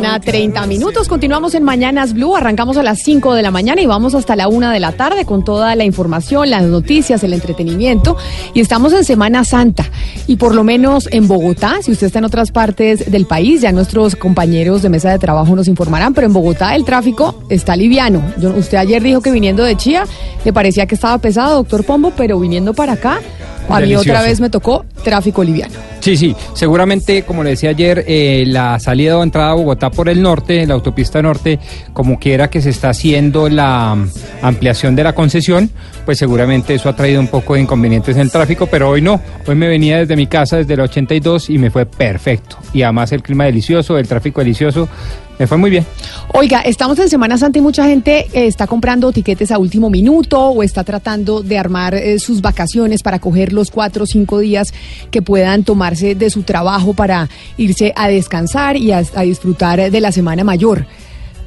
Mañana, 30 minutos. Continuamos en Mañanas Blue. Arrancamos a las 5 de la mañana y vamos hasta la 1 de la tarde con toda la información, las noticias, el entretenimiento. Y estamos en Semana Santa. Y por lo menos en Bogotá, si usted está en otras partes del país, ya nuestros compañeros de mesa de trabajo nos informarán, pero en Bogotá el tráfico está liviano. Yo- usted ayer dijo que viniendo de Chía le parecía que estaba pesado, doctor Pombo, pero viniendo para acá, a mí otra vez me tocó tráfico liviano. Sí, sí, seguramente, como le decía ayer, eh, la salida o entrada a Bogotá por el norte, la autopista norte, como quiera que se está haciendo la ampliación de la concesión, pues seguramente eso ha traído un poco de inconvenientes en el tráfico, pero hoy no. Hoy me venía desde mi casa, desde el 82, y me fue perfecto. Y además el clima delicioso, el tráfico delicioso, me fue muy bien. Oiga, estamos en Semana Santa y mucha gente eh, está comprando tiquetes a último minuto o está tratando de armar eh, sus vacaciones para coger los cuatro o cinco días que puedan tomarse de su trabajo para irse a descansar y a, a disfrutar de la Semana Mayor.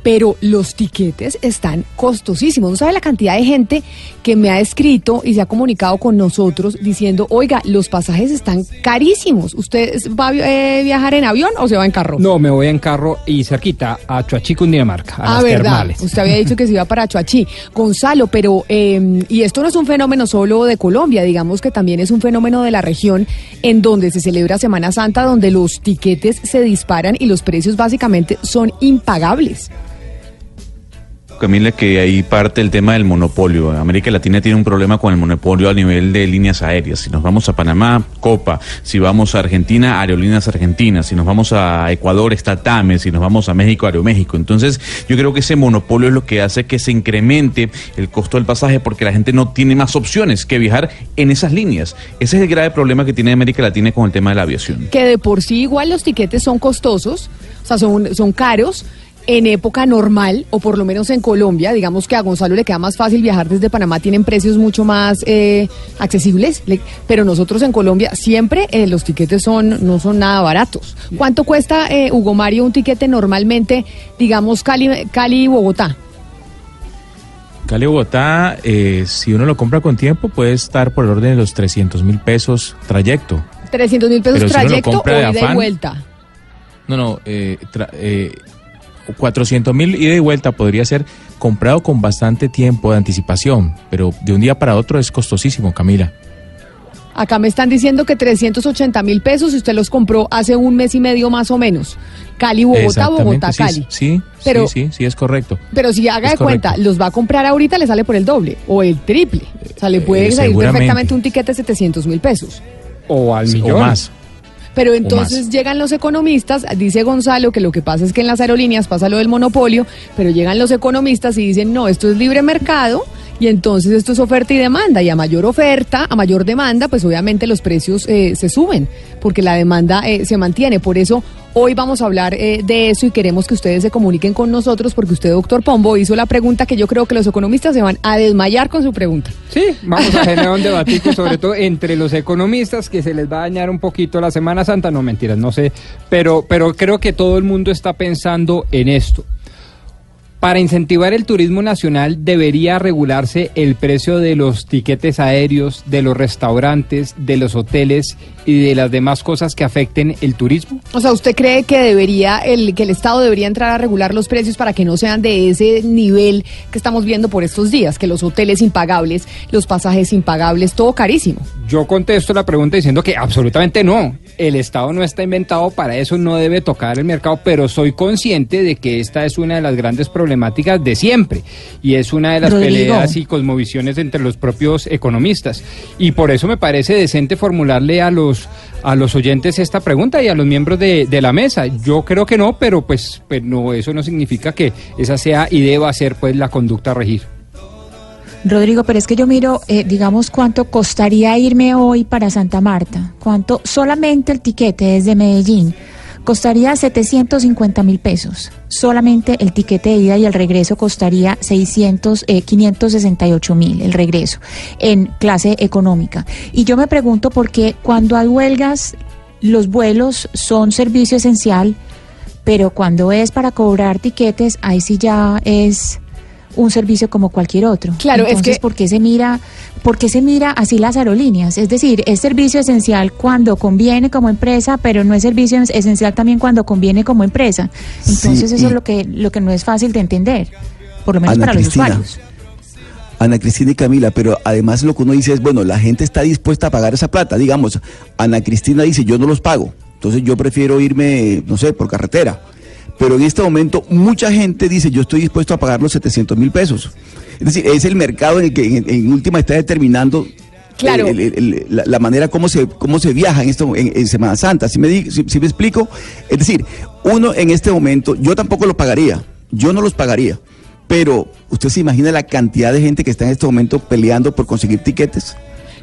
Pero los tiquetes están costosísimos. No sabe la cantidad de gente que me ha escrito y se ha comunicado con nosotros diciendo, oiga, los pasajes están carísimos. ¿Usted va a eh, viajar en avión o se va en carro? No, me voy en carro y cerquita a Chuachi, Cundinamarca, a Ah, las verdad. termales. Usted había dicho que se iba para Chuachi. Gonzalo, pero, eh, y esto no es un fenómeno solo de Colombia, digamos que también es un fenómeno de la región en donde se celebra Semana Santa, donde los tiquetes se disparan y los precios básicamente son impagables. Camila, que ahí parte el tema del monopolio. América Latina tiene un problema con el monopolio a nivel de líneas aéreas. Si nos vamos a Panamá, Copa. Si vamos a Argentina, Aerolíneas Argentinas. Si nos vamos a Ecuador, está TAME. Si nos vamos a México, Aeroméxico. Entonces, yo creo que ese monopolio es lo que hace que se incremente el costo del pasaje porque la gente no tiene más opciones que viajar en esas líneas. Ese es el grave problema que tiene América Latina con el tema de la aviación. Que de por sí igual los tiquetes son costosos, o sea, son, son caros. En época normal, o por lo menos en Colombia, digamos que a Gonzalo le queda más fácil viajar desde Panamá, tienen precios mucho más eh, accesibles, le- pero nosotros en Colombia siempre eh, los tiquetes son no son nada baratos. ¿Cuánto cuesta, eh, Hugo Mario, un tiquete normalmente, digamos, Cali, Cali Bogotá? Cali Bogotá, eh, si uno lo compra con tiempo, puede estar por el orden de los 300 mil pesos trayecto. 300 mil pesos Pero si uno lo trayecto o de ida y afán, vuelta. No, no, eh, tra- eh, 400 mil ida y vuelta podría ser comprado con bastante tiempo de anticipación, pero de un día para otro es costosísimo, Camila. Acá me están diciendo que 380 mil pesos y usted los compró hace un mes y medio más o menos. Cali, Bogotá, Bogotá, sí, Cali. Sí, Pero- sí, sí, sí, es correcto. Pero si haga Es de cuenta, correcto. los va a comprar ahorita, le sale por el doble o el triple. O sea, le puede Eh, salir perfectamente un tiquete de 700 mil pesos. O al millón. O más. Pero entonces llegan los economistas, dice Gonzalo que lo que pasa es que en las aerolíneas pasa lo del monopolio, pero llegan los economistas y dicen, no, esto es libre mercado y entonces esto es oferta y demanda. Y a mayor oferta, a mayor demanda, pues obviamente los precios eh, se suben, porque la demanda eh, se mantiene. Por eso hoy vamos a hablar eh, de eso y queremos que ustedes se comuniquen con nosotros, porque usted, doctor Pombo, hizo la pregunta que yo creo que los economistas se van a desmayar con su pregunta. Sí, vamos a generar un debatico, sobre todo entre los economistas, que se les va a dañar un poquito la Semana Santa. No, mentiras, no sé. Pero, pero creo que todo el mundo está pensando en esto. Para incentivar el turismo nacional debería regularse el precio de los tiquetes aéreos, de los restaurantes, de los hoteles y de las demás cosas que afecten el turismo. O sea, ¿usted cree que debería el que el Estado debería entrar a regular los precios para que no sean de ese nivel que estamos viendo por estos días, que los hoteles impagables, los pasajes impagables, todo carísimo? Yo contesto la pregunta diciendo que absolutamente no. El Estado no está inventado para eso, no debe tocar el mercado, pero soy consciente de que esta es una de las grandes problemáticas de siempre y es una de las Rodrigo. peleas y cosmovisiones entre los propios economistas. Y por eso me parece decente formularle a los, a los oyentes esta pregunta y a los miembros de, de la mesa. Yo creo que no, pero pues, pues no, eso no significa que esa sea y deba ser pues la conducta a regir. Rodrigo, pero es que yo miro, eh, digamos, cuánto costaría irme hoy para Santa Marta. Cuánto, solamente el tiquete desde Medellín costaría 750 mil pesos. Solamente el tiquete de ida y el regreso costaría 600, eh, 568 mil el regreso en clase económica. Y yo me pregunto por qué cuando hay huelgas los vuelos son servicio esencial, pero cuando es para cobrar tiquetes, ahí sí ya es un servicio como cualquier otro. Claro, es Entonces, que- ¿por qué se mira, por qué se mira así las aerolíneas? Es decir, es servicio esencial cuando conviene como empresa, pero no es servicio es- esencial también cuando conviene como empresa. Entonces, Sí, eso y- es lo que lo que no es fácil de entender, por lo menos Ana para los usuarios. Ana Cristina y Camila, pero además lo que uno dice es, bueno, la gente está dispuesta a pagar esa plata. Digamos, Ana Cristina dice, yo no los pago, entonces yo prefiero irme, no sé, por carretera. Pero en este momento mucha gente dice, yo estoy dispuesto a pagar los 700 mil pesos. Es decir, es el mercado en el que en, en última está determinando Claro. el- el- el- la, la manera como se, cómo se viaja en, esto, en, en Semana Santa. Si me, di- si- si me explico? Es decir, uno en este momento, yo tampoco lo pagaría, yo no los pagaría. Pero, ¿usted se imagina la cantidad de gente que está en este momento peleando por conseguir tiquetes?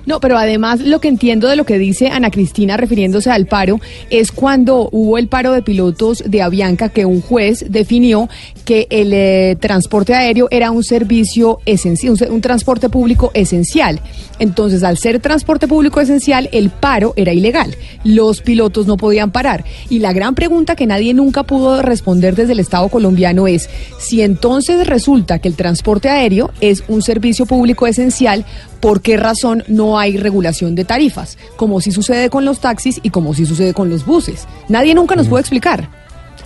No, pero además lo que entiendo de lo que dice Ana Cristina refiriéndose al paro es cuando hubo el paro de pilotos de Avianca que un juez definió que el eh, transporte aéreo era un servicio esencial, un, un transporte público esencial. Entonces, al ser transporte público esencial, el paro era ilegal. Los pilotos no podían parar. Y la gran pregunta que nadie nunca pudo responder desde el Estado colombiano es si entonces resulta que el transporte aéreo es un servicio público esencial, ¿por qué razón no hay regulación de tarifas? Como si sucede con los taxis y como si sucede con los buses. Nadie nunca nos puede explicar.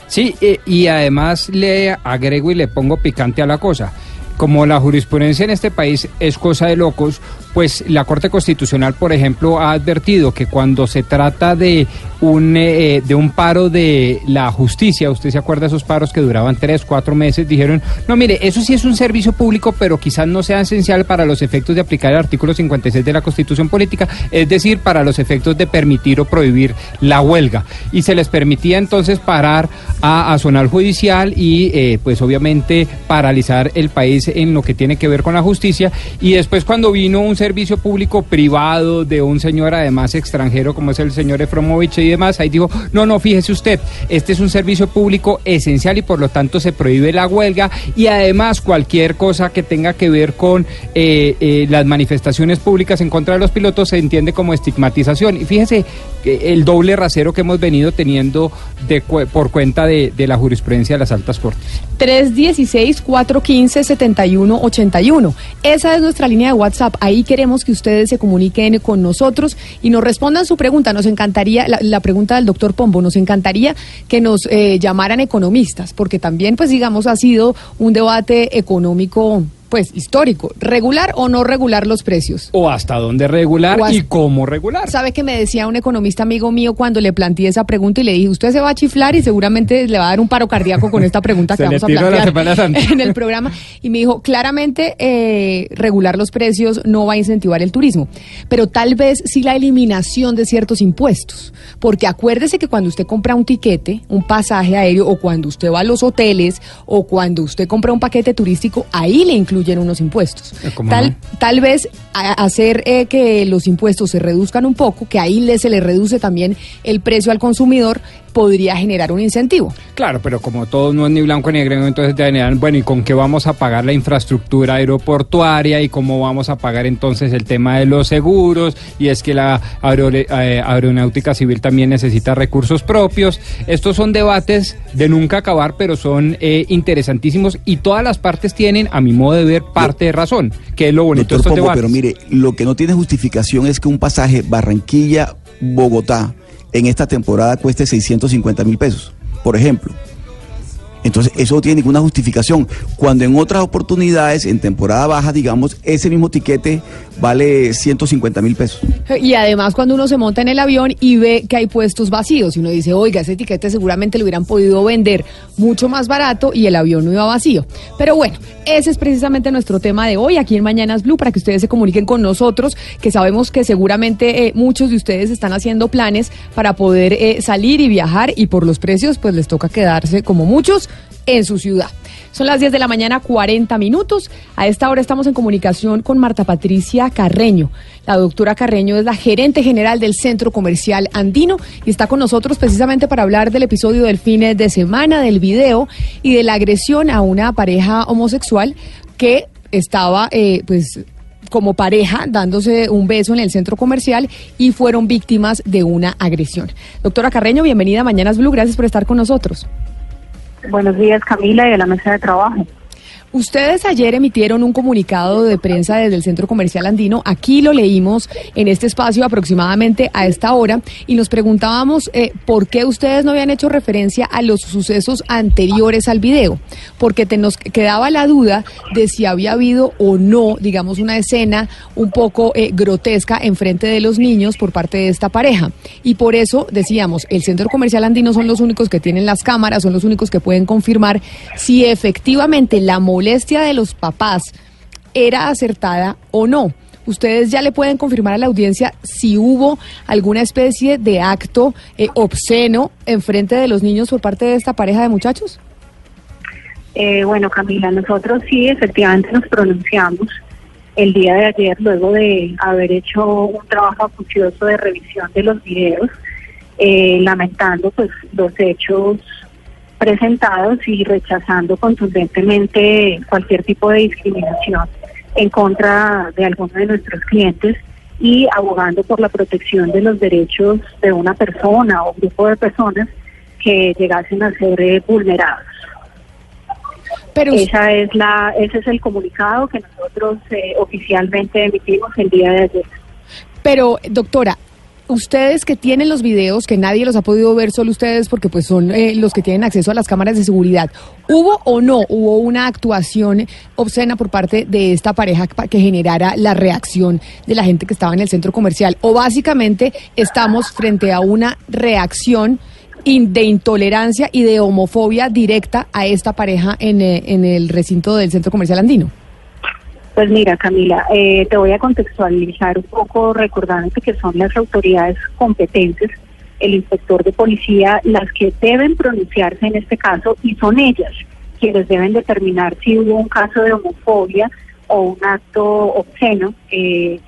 Sí, eh, y además le agrego y le pongo picante a la cosa. Como la jurisprudencia en este país es cosa de locos, pues la Corte Constitucional, por ejemplo, ha advertido que cuando se trata de un, eh, de un paro de la justicia, usted se acuerda de esos paros que duraban tres, cuatro meses, dijeron, no, mire, eso sí es un servicio público, pero quizás no sea esencial para los efectos de aplicar el artículo 56 de la Constitución Política, es decir, para los efectos de permitir o prohibir la huelga. Y se les permitía entonces parar a, a zonal judicial y eh, pues obviamente paralizar el país en lo que tiene que ver con la justicia. Y después cuando vino un servicio público privado de un señor además extranjero como es el señor Efromovich y demás, ahí dijo, no, no, fíjese usted, este es un servicio público esencial y por lo tanto se prohíbe la huelga y además cualquier cosa que tenga que ver con eh, eh, las manifestaciones públicas en contra de los pilotos se entiende como estigmatización. Y fíjese que el doble rasero que hemos venido teniendo por cuenta de, de la jurisprudencia de las altas cortes. 316-415-7181. Esa es nuestra línea de WhatsApp. Ahí queremos que ustedes se comuniquen con nosotros y nos respondan su pregunta. Nos encantaría, la, la pregunta del doctor Pombo, nos encantaría que nos eh, llamaran economistas, porque también, pues digamos, ha sido un debate económico, pues histórico. ¿Regular o no regular los precios? O hasta dónde regular hasta- y cómo regular. ¿Sabe que me decía un economista amigo mío cuando le planteé esa pregunta y le dije, usted se va a chiflar y seguramente le va a dar un paro cardíaco con esta pregunta que vamos a plantear en el programa? Y me dijo, claramente eh, regular los precios no va a incentivar el turismo, pero tal vez sí la eliminación de ciertos impuestos. Porque acuérdese que cuando usted compra un tiquete, un pasaje aéreo, o cuando usted va a los hoteles, o cuando usted compra un paquete turístico, ahí le incluyen unos impuestos. ¿cómo Tal, no? tal vez hacer eh, que los impuestos se reduzcan un poco, que ahí le, se le reduce también el precio al consumidor, podría generar un incentivo. Claro, pero como todo no es ni blanco ni negro, entonces te generan, bueno, ¿y con qué vamos a pagar la infraestructura aeroportuaria? ¿Y cómo vamos a pagar entonces el tema de los seguros? Y es que la aerole- eh, aeronáutica civil también necesita recursos propios. Estos son debates de nunca acabar, pero son eh, interesantísimos y todas las partes tienen, a mi modo de ver, parte de razón, que es lo bonito de estos Pombo, debates. pero mire, lo que no tiene justificación es que un pasaje Barranquilla-Bogotá en esta temporada cueste 650 mil pesos, por ejemplo. Entonces, eso no tiene ninguna justificación. Cuando en otras oportunidades, en temporada baja, digamos, ese mismo tiquete vale 150 mil pesos. Y además cuando uno se monta en el avión y ve que hay puestos vacíos y uno dice, oiga, ese tiquete seguramente lo hubieran podido vender mucho más barato y el avión no iba vacío. Pero bueno, ese es precisamente nuestro tema de hoy aquí en Mañanas Blue para que ustedes se comuniquen con nosotros, que sabemos que seguramente eh, muchos de ustedes están haciendo planes para poder eh, salir y viajar y por los precios pues les toca quedarse como muchos en su ciudad. Son las 10 de la mañana, 40 minutos. A esta hora estamos en comunicación con Marta Patricia Carreño. La doctora Carreño es la gerente general del Centro Comercial Andino y está con nosotros precisamente para hablar del episodio del fin de semana, del video y de la agresión a una pareja homosexual que estaba, eh, pues, como pareja dándose un beso en el centro comercial y fueron víctimas de una agresión. Doctora Carreño, bienvenida a Mañanas Blue, gracias por estar con nosotros. Buenos días, Camila, y de la mesa de trabajo. Ustedes ayer emitieron un comunicado de prensa desde el Centro Comercial Andino. Aquí lo leímos en este espacio aproximadamente a esta hora y nos preguntábamos eh, por qué ustedes no habían hecho referencia a los sucesos anteriores al video. Porque te nos quedaba la duda de si había habido o no, digamos, una escena un poco eh, grotesca en frente de los niños por parte de esta pareja. Y por eso decíamos, el Centro Comercial Andino son los únicos que tienen las cámaras, son los únicos que pueden confirmar si efectivamente la molestia de los papás era acertada o no. Ustedes ya le pueden confirmar a la audiencia si hubo alguna especie de acto eh, obsceno en frente de los niños por parte de esta pareja de muchachos. Eh, bueno, Camila, nosotros sí efectivamente nos pronunciamos el día de ayer luego de haber hecho un trabajo acucioso de revisión de los videos, eh, lamentando pues los hechos presentados y rechazando contundentemente cualquier tipo de discriminación en contra de alguno de nuestros clientes y abogando por la protección de los derechos de una persona o grupo de personas que llegasen a ser eh, vulnerados. Pero Esa es la, ese es el comunicado que nosotros eh, oficialmente emitimos el día de ayer. Pero, doctora, ustedes que tienen los videos, que nadie los ha podido ver, solo ustedes, porque pues son eh, los que tienen acceso a las cámaras de seguridad, ¿hubo o no hubo una actuación obscena por parte de esta pareja pa- que generara la reacción de la gente que estaba en el centro comercial? ¿O básicamente estamos frente a una reacción de intolerancia y de homofobia directa a esta pareja en, eh, en el recinto del centro comercial andino? Pues mira, Camila, eh, te voy a contextualizar un poco recordándote que son las autoridades competentes, el inspector de policía, las que deben pronunciarse en este caso y son ellas quienes deben determinar si hubo un caso de homofobia o un acto obsceno. Eh,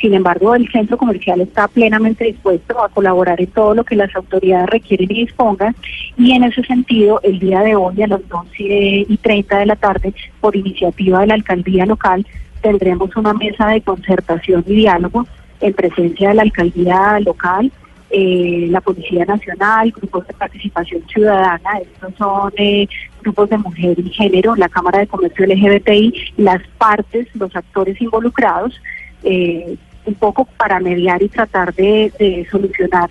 sin embargo, el centro comercial está plenamente dispuesto a colaborar en todo lo que las autoridades requieren y dispongan. Y en ese sentido, el día de hoy a las 12 y 30 de la tarde, por iniciativa de la alcaldía local, tendremos una mesa de concertación y diálogo en presencia de la alcaldía local, eh, la Policía Nacional, grupos de participación ciudadana, estos son eh, grupos de mujer y género, la Cámara de Comercio LGBTI, las partes, los actores involucrados, eh, un poco para mediar y tratar de, solucionar,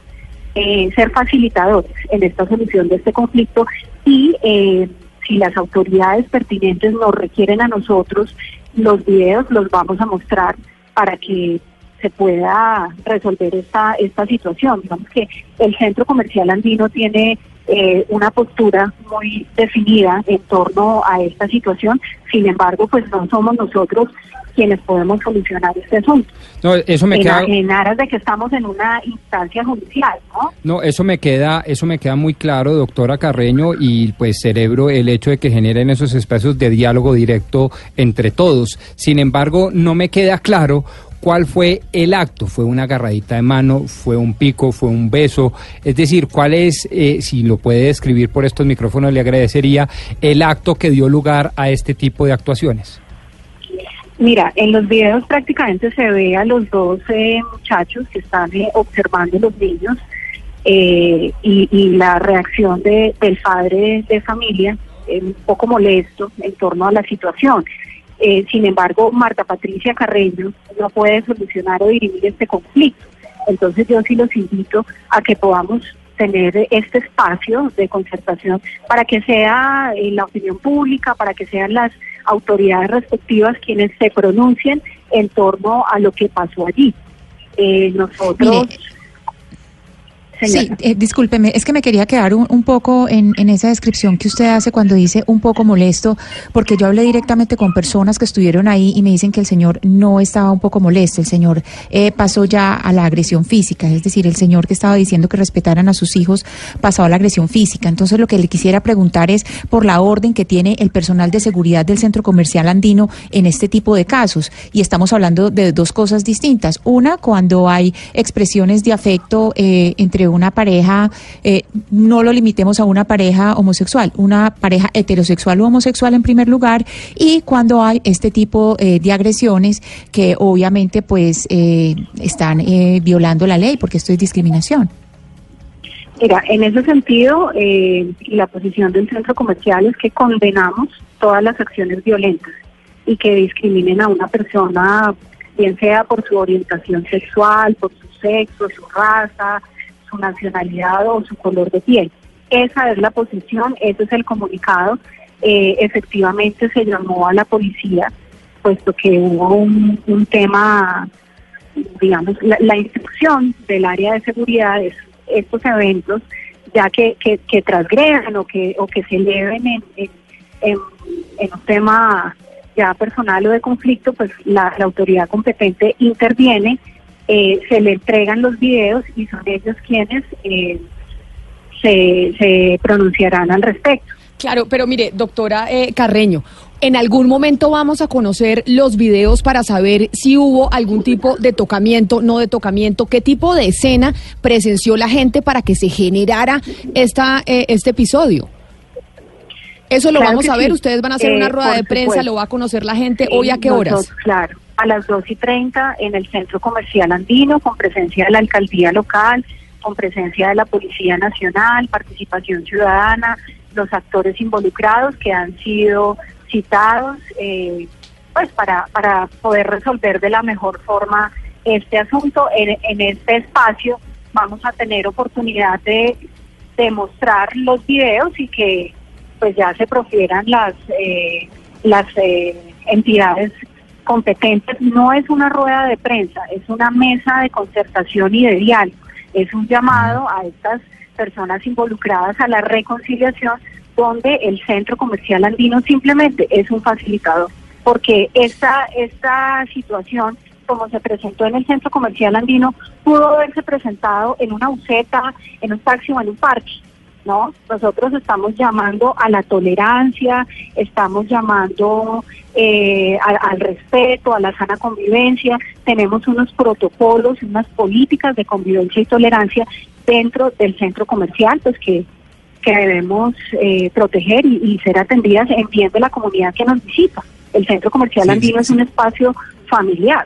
eh, ser facilitadores en esta solución de este conflicto y eh, si las autoridades pertinentes nos requieren a nosotros, los videos los vamos a mostrar para que se pueda resolver esta, esta situación. Digamos que el centro comercial andino tiene eh, una postura muy definida en torno a esta situación, sin embargo, pues no somos nosotros quienes podemos solucionar este asunto. No, eso me en, queda... en aras de que estamos en una instancia judicial, ¿no? No, eso me queda, eso me queda muy claro, doctora Carreño, y pues celebro el hecho de que generen esos espacios de diálogo directo entre todos. Sin embargo, no me queda claro cuál fue el acto. ¿Fue una agarradita de mano? ¿Fue un pico? ¿Fue un beso? Es decir, ¿cuál es, eh, si lo puede describir por estos micrófonos, le agradecería el acto que dio lugar a este tipo de actuaciones? Mira, en los videos prácticamente se ve a los dos eh, muchachos que están eh, observando los niños eh, y, la reacción de, del padre de familia, un poco molesto en torno a la situación. Eh, sin embargo, Marta Patricia Carreño no puede solucionar o dirimir este conflicto. Entonces yo sí los invito a que podamos tener este espacio de concertación para que sea eh, la opinión pública, para que sean las autoridades respectivas quienes se pronuncien en torno a lo que pasó allí. Eh, nosotros... Sí, eh, discúlpeme, es que me quería quedar un, un poco en, en esa descripción que usted hace cuando dice un poco molesto, porque yo hablé directamente con personas que estuvieron ahí y me dicen que el señor no estaba un poco molesto, el señor eh, pasó ya a la agresión física, es decir, el señor que estaba diciendo que respetaran a sus hijos pasó a la agresión física. Entonces lo que le quisiera preguntar es por la orden que tiene el personal de seguridad del centro comercial andino en este tipo de casos. Y estamos hablando de dos cosas distintas. Una, cuando hay expresiones de afecto eh, entre una pareja, eh, no lo limitemos a una pareja homosexual, una pareja heterosexual o homosexual en primer lugar, y cuando hay este tipo eh, de agresiones que obviamente pues eh, están eh, violando la ley, porque esto es discriminación. Mira, en ese sentido, eh, la posición del centro comercial es que condenamos todas las acciones violentas y que discriminen a una persona, bien sea por su orientación sexual, por su sexo, su raza, su nacionalidad o su color de piel. Esa es la posición, ese es el comunicado. Eh, efectivamente se llamó a la policía, puesto que hubo un, tema, digamos, la, la instrucción del área de seguridad es estos eventos, ya que, que, que transgredan o que, o que se eleven en, en, un tema ya personal o de conflicto, pues la autoridad competente interviene, eh, se le entregan los videos y son ellos quienes eh, se, se pronunciarán al respecto. Claro, pero mire, doctora eh, Carreño, ¿en algún momento vamos a conocer los videos para saber si hubo algún tipo de tocamiento, no de tocamiento? ¿Qué tipo de escena presenció la gente para que se generara esta, eh, este episodio? Eso lo Claro vamos a ver, sí. ustedes van a hacer Eh, una rueda por de prensa, supuesto. lo va a conocer la gente. ¿Hoy a qué horas? nosotros, claro, a las 2 y 30 en el Centro Comercial Andino, con presencia de la alcaldía local, con presencia de la Policía Nacional, participación ciudadana, los actores involucrados que han sido citados, eh, pues para, para poder resolver de la mejor forma este asunto. En, este espacio vamos a tener oportunidad de, de mostrar los videos y que pues ya se profieran las eh, las eh, entidades competentes. No es una rueda de prensa, es una mesa de concertación y de diálogo. Es un llamado a estas personas involucradas a la reconciliación donde el Centro Comercial Andino simplemente es un facilitador, porque esta, esta situación, como se presentó en el Centro Comercial Andino, pudo haberse presentado en una buseta, en un taxi o en un parque. ¿No? Nosotros estamos llamando a la tolerancia, estamos llamando eh, al respeto, a la sana convivencia, tenemos unos protocolos, unas políticas de convivencia y tolerancia dentro del centro comercial, pues que, que debemos eh, proteger y, y ser atendidas en bien de la comunidad que nos visita. El centro comercial Sí, andino sí, es un espacio familiar.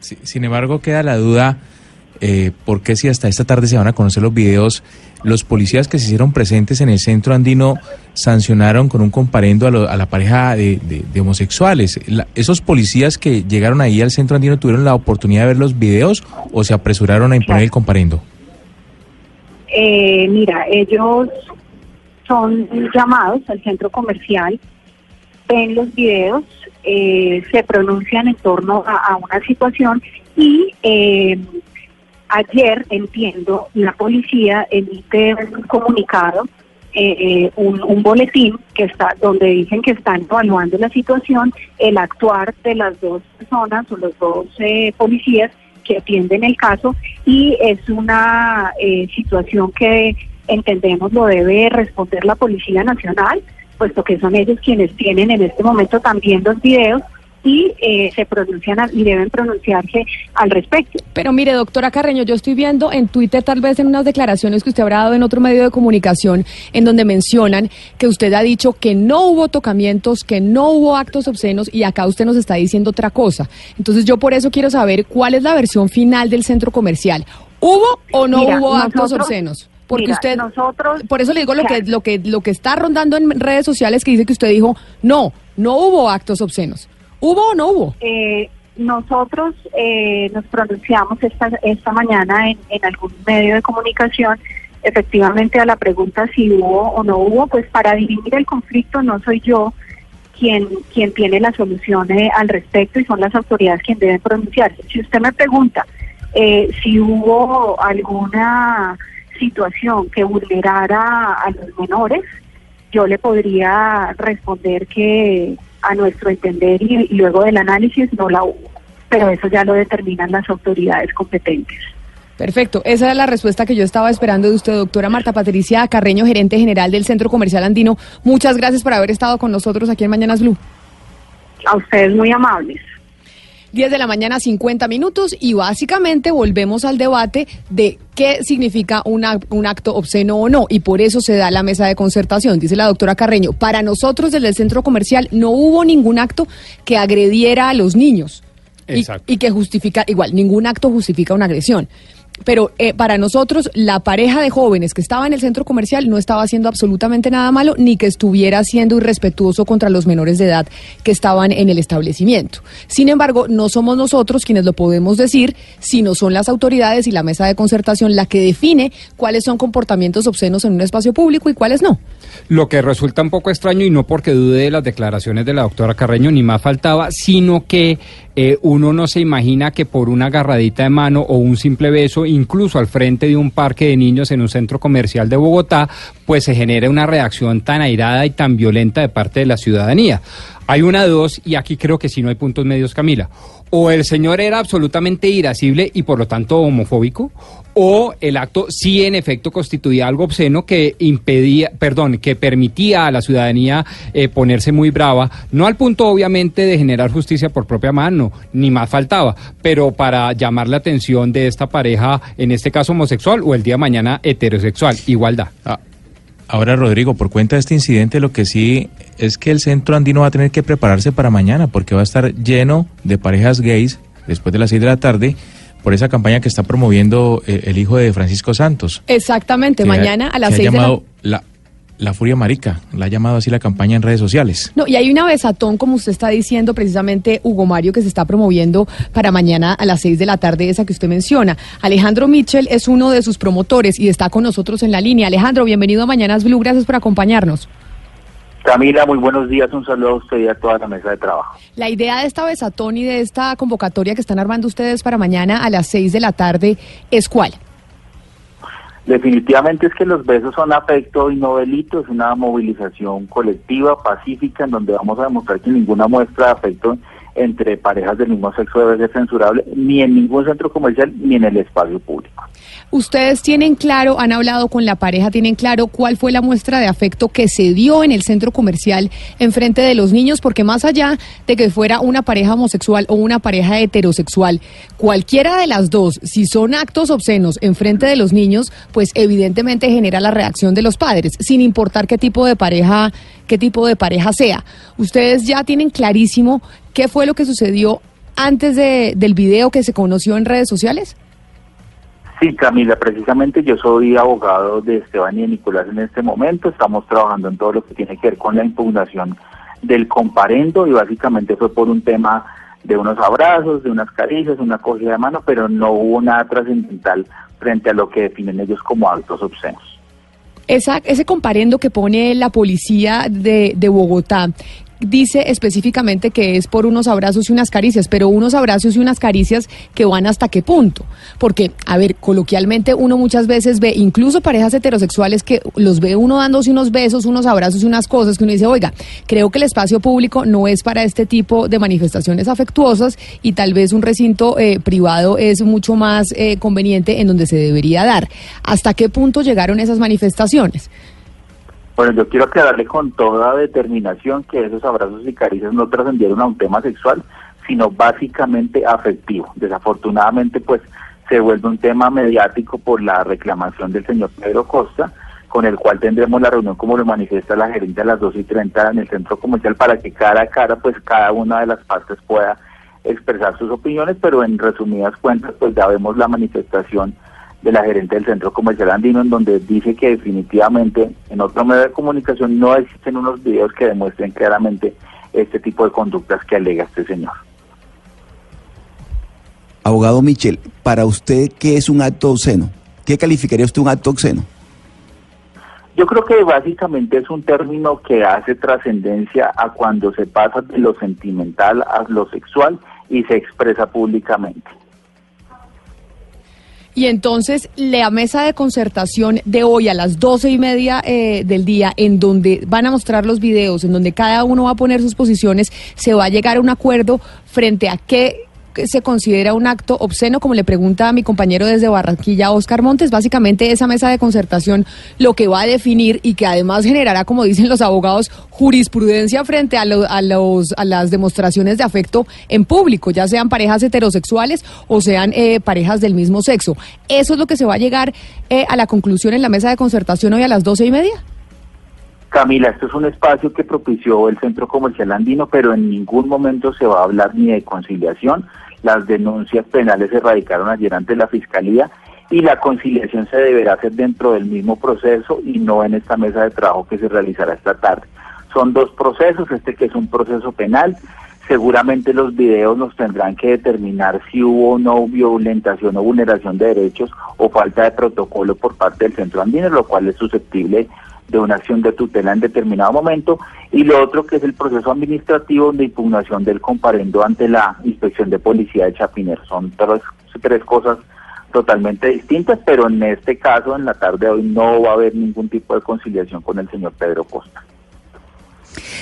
Sí, sin embargo, queda la duda, eh, ¿por qué si hasta esta tarde se van a conocer los videos? Los policías que se hicieron presentes en el centro andino sancionaron con un comparendo a, lo- a la pareja de, de- de homosexuales. La- ¿Esos policías que llegaron ahí al centro andino tuvieron la oportunidad de ver los videos o se apresuraron a imponer el comparendo? Eh, mira, ellos son llamados al centro comercial, ven los videos, eh, se pronuncian en torno a, a una situación y eh, ayer, entiendo, la policía emite un comunicado, eh, eh, un, un boletín que está donde dicen que están evaluando la situación, el actuar de las dos personas o los dos eh, policías que atienden el caso y es una eh, situación que entendemos lo debe responder la Policía Nacional, puesto que son ellos quienes tienen en este momento también los videos y eh, se pronuncian y deben pronunciarse al respecto. Pero mire, doctora Carreño, yo estoy viendo en Twitter, tal vez en unas declaraciones que usted habrá dado en otro medio de comunicación, en donde mencionan que usted ha dicho que no hubo tocamientos, que no hubo actos obscenos, y acá usted nos está diciendo otra cosa. Entonces yo por eso quiero saber cuál es la versión final del centro comercial. ¿Hubo o no Mira, hubo actos nosotros- obscenos? Porque mira, usted, nosotros- por eso le digo lo que, lo que, lo que está rondando en redes sociales que dice que usted dijo, no, no hubo actos obscenos. ¿Hubo o no hubo? Eh, nosotros eh, nos pronunciamos esta, esta mañana en, en algún medio de comunicación efectivamente a la pregunta si hubo o no hubo, pues para dirimir el conflicto no soy yo quien, quien tiene la solución eh, al respecto y son las autoridades quienes deben pronunciarse. Si usted me pregunta eh, si hubo alguna situación que vulnerara a los menores, yo le podría responder que a nuestro entender y, y luego del análisis no la hubo, pero eso ya lo determinan las autoridades competentes. Perfecto, esa es la respuesta que yo estaba esperando de usted, doctora Marta Patricia Carreño, gerente general del Centro Comercial Andino. Muchas gracias por haber estado con nosotros aquí en Mañanas Blue. A ustedes muy amables. 10 de la mañana, 50 minutos, y básicamente volvemos al debate de qué significa una- un acto obsceno o no, y por eso se da la mesa de concertación, dice la doctora Carreño. Para nosotros desde el centro comercial no hubo ningún acto que agrediera a los niños. Y, Exacto. y que justifica, igual, ningún acto justifica una agresión. Pero eh, para nosotros, la pareja de jóvenes que estaba en el centro comercial no estaba haciendo absolutamente nada malo, ni que estuviera siendo irrespetuoso contra los menores de edad que estaban en el establecimiento. Sin embargo, no somos nosotros quienes lo podemos decir, sino son las autoridades y la mesa de concertación la que define cuáles son comportamientos obscenos en un espacio público y cuáles no. Lo que resulta un poco extraño, y no porque dude de las declaraciones de la doctora Carreño, ni más faltaba, sino que eh, uno no se imagina que por una agarradita de mano o un simple beso, incluso al frente de un parque de niños en un centro comercial de Bogotá, pues se genere una reacción tan airada y tan violenta de parte de la ciudadanía. Hay una dos, y aquí creo que sí no hay puntos medios, Camila. O el señor era absolutamente irascible y por lo tanto homofóbico, o el acto sí en efecto constituía algo obsceno que impedía, perdón, que permitía a la ciudadanía eh, ponerse muy brava, no al punto obviamente de generar justicia por propia mano, ni más faltaba, pero para llamar la atención de esta pareja, en este caso homosexual o el día de mañana heterosexual, igualdad. Ah, Ahora, Rodrigo, por cuenta de este incidente, lo que sí es que el centro andino va a tener que prepararse para mañana, porque va a estar lleno de parejas gays después de las 6 de la tarde por esa campaña que está promoviendo eh, el hijo de Francisco Santos. Exactamente, mañana a las que ha 6 de la la, la furia marica, la ha llamado así la campaña en redes sociales. No, y hay una besatón, como usted está diciendo, precisamente Hugo Mario, que se está promoviendo para mañana a las 6 de la tarde, esa que usted menciona. Alejandro Mitchell es uno de sus promotores y está con nosotros en la línea. Alejandro, bienvenido a Mañanas Blue, gracias por acompañarnos. Camila, muy buenos días, un saludo a usted y a toda la mesa de trabajo. La idea de esta besatón y de esta convocatoria que están armando ustedes para mañana a las 6 de la tarde es cuál? Definitivamente es que los besos son afecto y no delito, es una movilización colectiva, pacífica, en donde vamos a demostrar que ninguna muestra de afecto entre parejas del mismo sexo debe ser censurable, ni en ningún centro comercial, ni en el espacio público. Ustedes tienen claro, han hablado con la pareja, tienen claro cuál fue la muestra de afecto que se dio en el centro comercial en frente de los niños, porque más allá de que fuera una pareja homosexual o una pareja heterosexual, cualquiera de las dos, si son actos obscenos en frente de los niños, pues evidentemente genera la reacción de los padres, sin importar qué tipo de pareja, qué tipo de pareja sea. Ustedes ya tienen clarísimo qué fue lo que sucedió antes de- del video que se conoció en redes sociales. Sí, Camila, precisamente yo soy abogado de Esteban y de Nicolás en este momento. Estamos trabajando en todo lo que tiene que ver con la impugnación del comparendo y básicamente fue por un tema de unos abrazos, de unas caricias, una cogida de mano, pero no hubo nada trascendental frente a lo que definen ellos como actos obscenos. Esa, ese comparendo que pone la policía de, de Bogotá dice específicamente que es por unos abrazos y unas caricias, pero unos abrazos y unas caricias que van hasta qué punto. Porque, a ver, coloquialmente uno muchas veces ve, incluso parejas heterosexuales que los ve uno dándose unos besos, unos abrazos y unas cosas que uno dice, oiga, creo que el espacio público no es para este tipo de manifestaciones afectuosas y tal vez un recinto eh, privado es mucho más eh, conveniente en donde se debería dar. ¿Hasta qué punto llegaron esas manifestaciones? Bueno, yo quiero aclararle con toda determinación que esos abrazos y caricias no trascendieron a un tema sexual, sino básicamente afectivo. Desafortunadamente, pues se vuelve un tema mediático por la reclamación del señor Pedro Costa, con el cual tendremos la reunión, como lo manifiesta la gerente a las 2 y 30 en el centro comercial, para que cara a cara, pues cada una de las partes pueda expresar sus opiniones, pero en resumidas cuentas, pues ya vemos la manifestación de la gerente del Centro Comercial Andino, en donde dice que definitivamente en otro medio de comunicación no existen unos videos que demuestren claramente este tipo de conductas que alega este señor. Abogado Michel, para usted, ¿qué es un acto obsceno? ¿Qué calificaría usted un acto obsceno? Yo creo que básicamente es un término que hace trascendencia a cuando se pasa de lo sentimental a lo sexual y se expresa públicamente. Y entonces la mesa de concertación de hoy a las doce y media eh, del día, en donde van a mostrar los videos, en donde cada uno va a poner sus posiciones, se va a llegar a un acuerdo frente a qué se considera un acto obsceno, como le pregunta a mi compañero desde Barranquilla, Oscar Montes. Básicamente esa mesa de concertación lo que va a definir y que además generará, como dicen los abogados, jurisprudencia frente a, lo- a los, a las demostraciones de afecto en público, ya sean parejas heterosexuales o sean eh, parejas del mismo sexo. Eso es lo que se va a llegar eh, a la conclusión en la mesa de concertación hoy a las doce y media. Camila, esto es un espacio que propició el Centro Comercial Andino, pero en ningún momento se va a hablar ni de conciliación. Las denuncias penales se radicaron ayer ante la Fiscalía y la conciliación se deberá hacer dentro del mismo proceso y no en esta mesa de trabajo que se realizará esta tarde. Son dos procesos, este que es un proceso penal. Seguramente los videos nos tendrán que determinar si hubo o no violentación o vulneración de derechos o falta de protocolo por parte del Centro Andino, lo cual es susceptible de una acción de tutela en determinado momento y lo otro que es el proceso administrativo de impugnación del comparendo ante la inspección de policía de Chapiner. Son tres, tres cosas totalmente distintas, pero en este caso, en la tarde de hoy, no va a haber ningún tipo de conciliación con el señor Pedro Costa.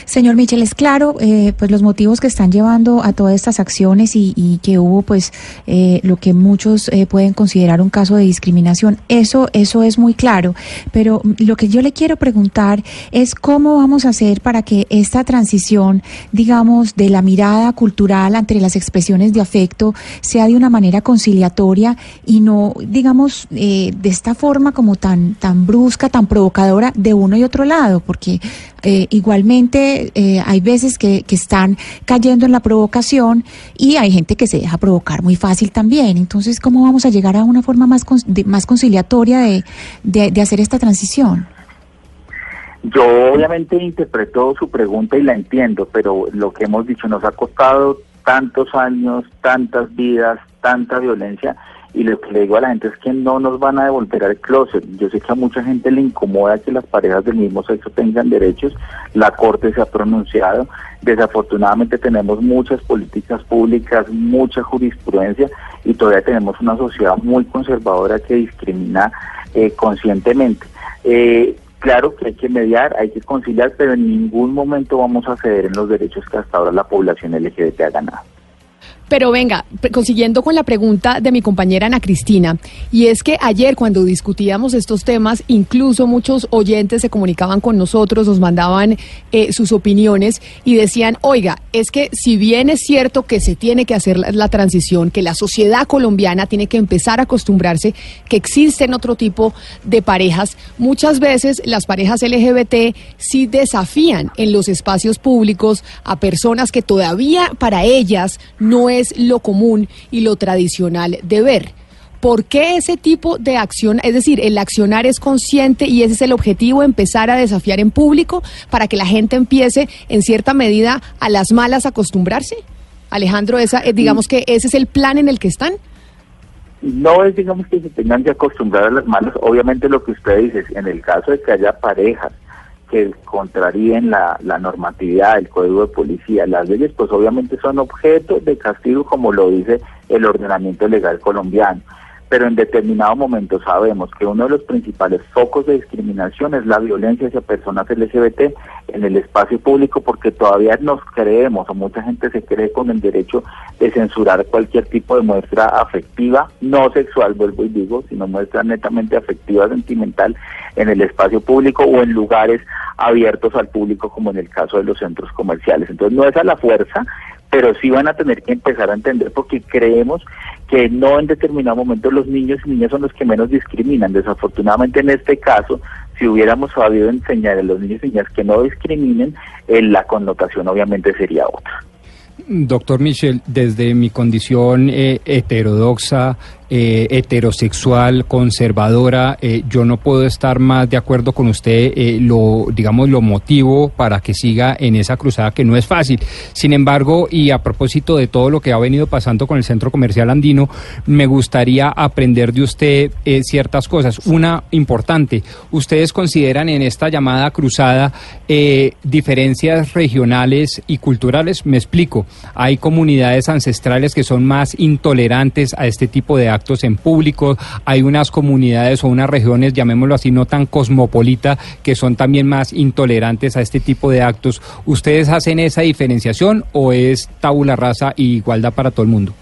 Señor Michel, es claro, eh, pues los motivos que están llevando a todas estas acciones y, que hubo, pues, eh, lo que muchos eh, pueden considerar un caso de discriminación. Eso, eso es muy claro. Pero lo que yo le quiero preguntar es cómo vamos a hacer para que esta transición, digamos, de la mirada cultural entre las expresiones de afecto sea de una manera conciliatoria y no, digamos, eh, de esta forma como tan, tan brusca, tan provocadora de uno y otro lado, porque eh, eh, hay veces que, están cayendo en la provocación y hay gente que se deja provocar muy fácil también. Entonces, ¿cómo vamos a llegar a una forma más, con- más conciliatoria de, de hacer esta transición? Yo obviamente interpreto su pregunta y la entiendo, pero lo que hemos dicho nos ha costado tantos años, tantas vidas, tanta violencia y lo que le digo a la gente es que no nos van a devolver al closet. Yo sé que a mucha gente le incomoda que las parejas del mismo sexo tengan derechos, la Corte se ha pronunciado, desafortunadamente tenemos muchas políticas públicas, mucha jurisprudencia y todavía tenemos una sociedad muy conservadora que discrimina eh, conscientemente. Eh, Claro que hay que mediar, hay que conciliar, pero en ningún momento vamos a ceder en los derechos que hasta ahora la población LGBT ha ganado. Pero venga, consiguiendo con la pregunta de mi compañera Ana Cristina, y es que ayer cuando discutíamos estos temas, incluso muchos oyentes se comunicaban con nosotros, nos mandaban eh, sus opiniones y decían, oiga, es que si bien es cierto que se tiene que hacer la, la transición, que la sociedad colombiana tiene que empezar a acostumbrarse que existen otro tipo de parejas, muchas veces las parejas LGBT sí desafían en los espacios públicos a personas que todavía para ellas no es lo común y lo tradicional de ver. ¿Por qué ese tipo de acción, es decir, el accionar es consciente y ese es el objetivo, empezar a desafiar en público para que la gente empiece en cierta medida a las malas acostumbrarse? Alejandro, esa, eh, digamos que ese es el plan en el que están. No es, digamos, que se tengan que acostumbrar a las malas. Obviamente lo que usted dice, en el caso de que haya parejas que contraríen la, la normatividad, el código de policía, las leyes, pues obviamente son objeto de castigo como lo dice el ordenamiento legal colombiano. Pero en determinado momento sabemos que uno de los principales focos de discriminación es la violencia hacia personas LGBT en el espacio público porque todavía nos creemos o mucha gente se cree con el derecho de censurar cualquier tipo de muestra afectiva, no sexual, vuelvo y digo, sino muestra netamente afectiva, sentimental en el espacio público o en lugares abiertos al público como en el caso de los centros comerciales. Entonces no es a la fuerza, pero sí van a tener que empezar a entender porque creemos que no en determinado momento los niños y niñas son los que menos discriminan. Desafortunadamente en este caso, si hubiéramos sabido enseñar a los niños y niñas que no discriminen, eh, la connotación obviamente sería otra. Doctor Michel, desde mi condición eh, heterodoxa, eh, heterosexual, conservadora, eh, yo no puedo estar más de acuerdo con usted, eh, lo, digamos, lo motivo para que siga en esa cruzada que no es fácil. Sin embargo, y a propósito de todo lo que ha venido pasando con el Centro Comercial Andino, me gustaría aprender de usted ciertas cosas. Una importante, ustedes consideran en esta llamada cruzada diferencias regionales y culturales, me explico, hay comunidades ancestrales que son más intolerantes a este tipo de actos en público, hay unas comunidades o unas regiones, llamémoslo así, no tan cosmopolita, que son también más intolerantes a este tipo de actos. ¿Ustedes hacen esa diferenciación o es tabula rasa y igualdad para todo el mundo?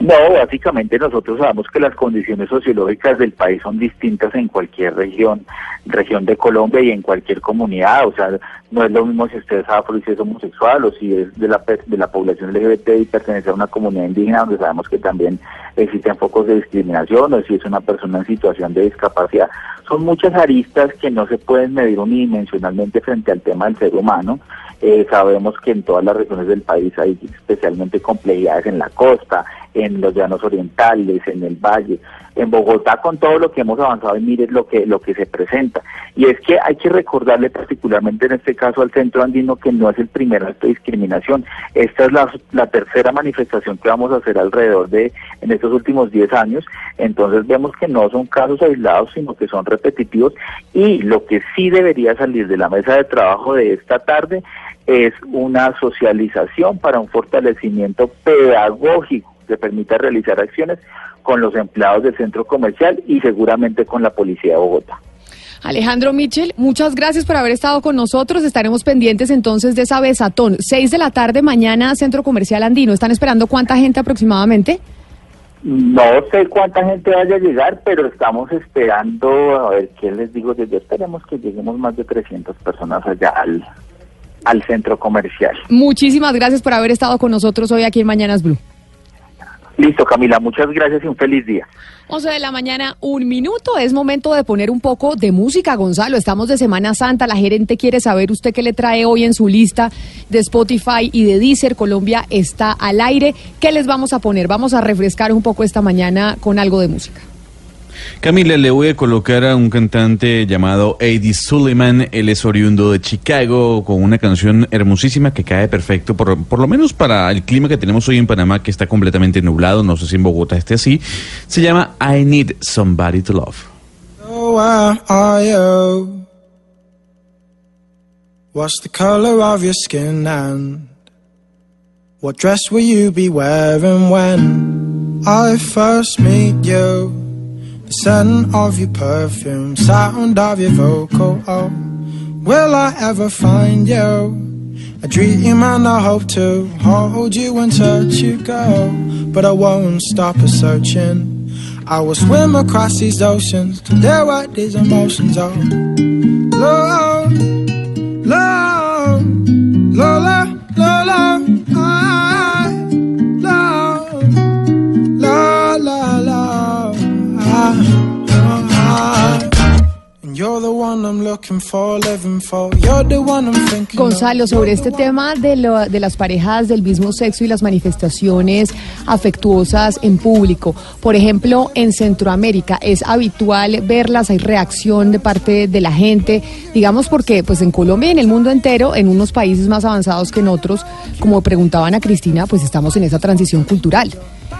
No, básicamente nosotros sabemos que las condiciones sociológicas del país son distintas en cualquier región, región de Colombia y en cualquier comunidad. O sea, no es lo mismo si usted es afro y si es homosexual o si es de la, de la población LGBT y pertenece a una comunidad indígena donde sabemos que también existen focos de discriminación o si es una persona en situación de discapacidad. Son muchas aristas que no se pueden medir unidimensionalmente frente al tema del ser humano. Eh, sabemos que en todas las regiones del país hay especialmente complejidades en la costa, en los llanos orientales, en el valle, en Bogotá con todo lo que hemos avanzado y mire lo que lo que se presenta. Y es que hay que recordarle particularmente en este caso al centro andino que no es el primer acto de discriminación. Esta es la, la tercera manifestación que vamos a hacer alrededor de en estos últimos 10 años. Entonces vemos que no son casos aislados, sino que son repetitivos y lo que sí debería salir de la mesa de trabajo de esta tarde es una socialización para un fortalecimiento pedagógico que permita realizar acciones con los empleados del centro comercial y seguramente con la policía de Bogotá. Alejandro Mitchell, muchas gracias por haber estado con nosotros. Estaremos pendientes entonces de esa besatón. Seis de la tarde mañana, Centro Comercial Andino. ¿Están esperando cuánta gente aproximadamente? No sé cuánta gente vaya a llegar, pero estamos esperando, a ver qué les digo, yo esperemos que lleguemos más de 300 personas allá al, al centro comercial. Muchísimas gracias por haber estado con nosotros hoy aquí en Mañanas Blue. Listo, Camila, muchas gracias y un feliz día. 11 de la mañana, un minuto. Es momento de poner un poco de música, Gonzalo. Estamos de Semana Santa. La gerente quiere saber usted qué le trae hoy en su lista de Spotify y de Deezer. Colombia está al aire. ¿Qué les vamos a poner? Vamos a refrescar un poco esta mañana con algo de música. Camila, le voy a colocar a un cantante llamado A.D. Suleiman. Él es oriundo de Chicago, con una canción hermosísima que cae perfecto, por, por lo menos para el clima que tenemos hoy en Panamá, que está completamente nublado. No sé si en Bogotá esté así. Se llama I Need Somebody to Love. Oh, are you? What's the color of your skin and what dress will you be wearing when I first meet you? Scent of your perfume, sound of your vocal. Oh, will I ever find you? I dream and I hope to hold you and touch you go, but I won't stop a searching. I will swim across these oceans to dare what these emotions are. Love, Gonzalo, sobre este tema de, lo- de las parejas del mismo sexo y las manifestaciones afectuosas en público. Por ejemplo, en Centroamérica es habitual verlas, hay reacción de parte de la gente, digamos porque pues en Colombia y en el mundo entero, en unos países más avanzados que en otros, como preguntaban a Cristina, pues estamos en esa transición cultural.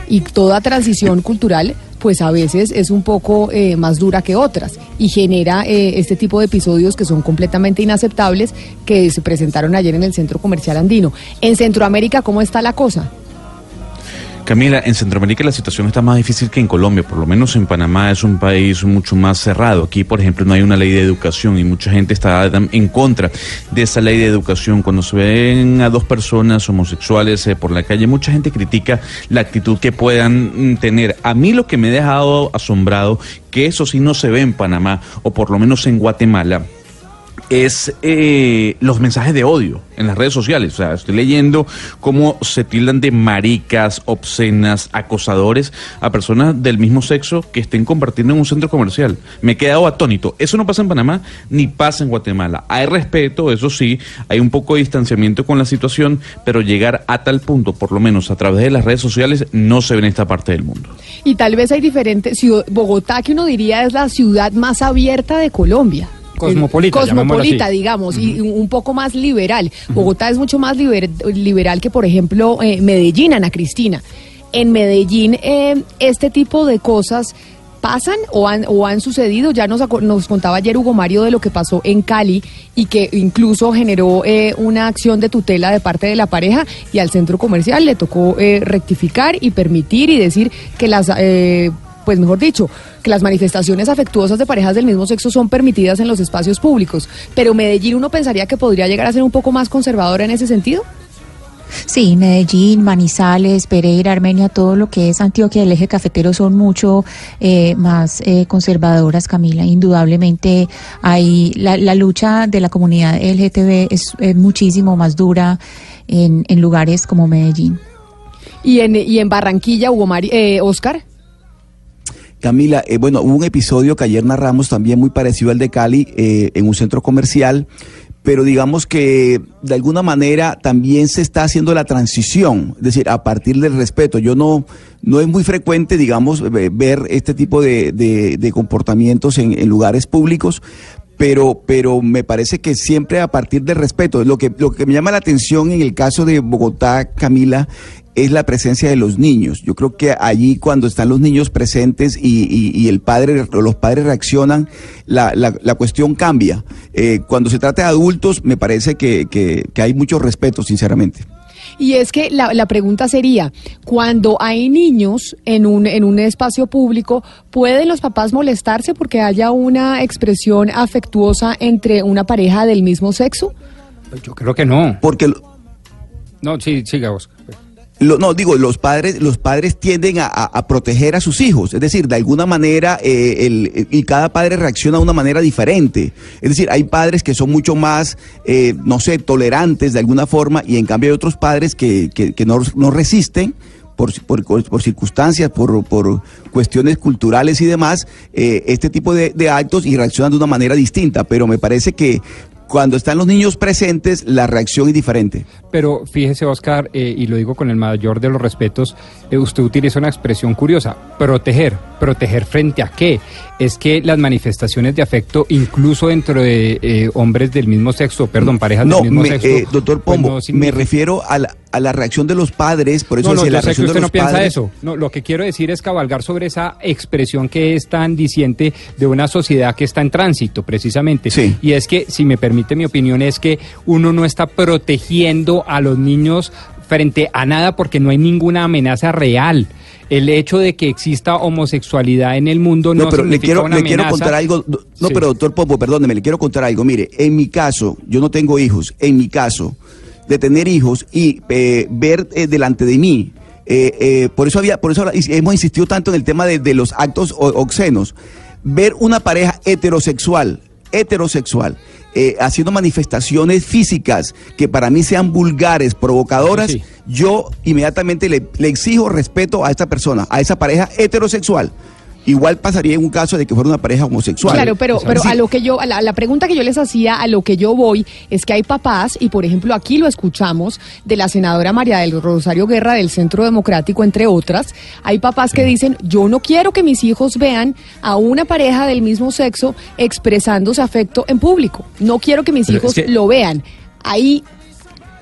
Y toda transición cultural pues a veces es un poco eh, más dura que otras y genera eh, este tipo de episodios que son completamente inaceptables que se presentaron ayer en el Centro Comercial Andino. En Centroamérica, ¿cómo está la cosa? Camila, en Centroamérica la situación está más difícil que en Colombia, por lo menos en Panamá es un país mucho más cerrado. Aquí, por ejemplo, no hay una ley de educación y mucha gente está en contra de esa ley de educación. Cuando se ven a dos personas homosexuales eh, por la calle, mucha gente critica la actitud que puedan mm, tener. A mí lo que me ha dejado asombrado, que eso sí no se ve en Panamá, o por lo menos en Guatemala, es eh, los mensajes de odio en las redes sociales. O sea, estoy leyendo cómo se tildan de maricas, obscenas, acosadores a personas del mismo sexo que estén compartiendo en un centro comercial. Me he quedado atónito. Eso no pasa en Panamá ni pasa en Guatemala. Hay respeto, eso sí, hay un poco de distanciamiento con la situación, pero llegar a tal punto, por lo menos a través de las redes sociales, no se ve en esta parte del mundo. Y tal vez hay diferentes. Bogotá, que uno diría es la ciudad más abierta de Colombia. Cosmopolita, digamos, y un poco más liberal. Bogotá es mucho más liber- liberal que, por ejemplo, eh, Medellín, Ana Cristina. En Medellín, eh, este tipo de cosas pasan o han, o han sucedido. Ya nos, nos contaba ayer Hugo Mario de lo que pasó en Cali y que incluso generó eh, una acción de tutela de parte de la pareja y al centro comercial le tocó eh, rectificar y permitir y decir que las... eh, pues mejor dicho, que las manifestaciones afectuosas de parejas del mismo sexo son permitidas en los espacios públicos. Pero Medellín uno pensaría que podría llegar a ser un poco más conservadora en ese sentido. Sí, Medellín, Manizales, Pereira, Armenia, todo lo que es Antioquia, el eje cafetero son mucho eh, más eh, conservadoras, Camila. Indudablemente hay la, la lucha de la comunidad LGTB es, eh, muchísimo más dura en, en lugares como Medellín. Y en, y en Barranquilla, Hugo Mari, eh, Oscar. Camila, eh, bueno, hubo un episodio que ayer narramos también muy parecido al de Cali eh, en un centro comercial, pero digamos que de alguna manera también se está haciendo la transición, es decir, a partir del respeto. Yo no, no es muy frecuente, digamos, ver este tipo de, de- comportamientos en, en lugares públicos, pero, pero me parece que siempre a partir del respeto. Lo que, lo que me llama la atención en el caso de Bogotá, Camila, es la presencia de los niños. Yo creo que allí cuando están los niños presentes y, y- el padre, o los padres reaccionan, la, la- la cuestión cambia. Eh, cuando se trata de adultos, me parece que, que- que hay mucho respeto, sinceramente. Y es que la, la pregunta sería, cuando hay niños en un, en un espacio público, ¿pueden los papás molestarse porque haya una expresión afectuosa entre una pareja del mismo sexo? Yo creo que no. Porque lo- No, sí, siga Oscar. Lo- no, digo, los padres, los padres tienden a, proteger a sus hijos, es decir, de alguna manera, eh, el- y cada padre reacciona de una manera diferente. Es decir, hay padres que son mucho más, eh, no sé, tolerantes de alguna forma, y en cambio hay otros padres que, que- que no, no resisten. Por, por, por circunstancias, por, por cuestiones culturales y demás, eh, este tipo de, de actos y reaccionan de una manera distinta. Pero me parece que cuando están los niños presentes, la reacción es diferente. Pero fíjese, Oscar, eh, y lo digo con el mayor de los respetos, eh, usted utiliza una expresión curiosa, proteger. ¿Proteger frente a qué? Es que las manifestaciones de afecto, incluso dentro de eh, hombres del mismo sexo, perdón, parejas No, del mismo me- sexo. eh, doctor pues Pombo, me refiero a la, a la reacción de los padres, por eso no, no, la sé que reacción de usted no los piensa padres. eso. No, lo que quiero decir es cabalgar sobre esa expresión que es tan diciente de una sociedad que está en tránsito, precisamente. Sí. Y es que, si me permite mi opinión, es que uno no está protegiendo a los niños frente a nada porque no hay ninguna amenaza real. El hecho de que exista homosexualidad en el mundo no, No, pero le quiero, una le quiero contar algo. No, Sí. pero doctor Pombo, perdóneme, le quiero contar algo. Mire, en mi caso, yo no tengo hijos. En mi caso, de tener hijos y eh, ver eh, delante de mí. eh, eh, por eso había, por eso hemos insistido tanto en el tema de, de los actos obscenos. Ver una pareja heterosexual, heterosexual, eh, haciendo manifestaciones físicas que para mí sean vulgares, provocadoras, Sí. yo inmediatamente le, le exijo respeto a esta persona, a esa pareja heterosexual. Igual pasaría en un caso de que fuera una pareja homosexual. Claro, pero, pero a lo que yo, a la, la pregunta que yo les hacía, a lo que yo voy, es que hay papás, y por ejemplo aquí lo escuchamos de la senadora María del Rosario Guerra del Centro Democrático, entre otras, hay papás que dicen, yo no quiero que mis hijos vean a una pareja del mismo sexo expresándose afecto en público, no quiero que mis Pero hijos es que- lo vean. Ahí,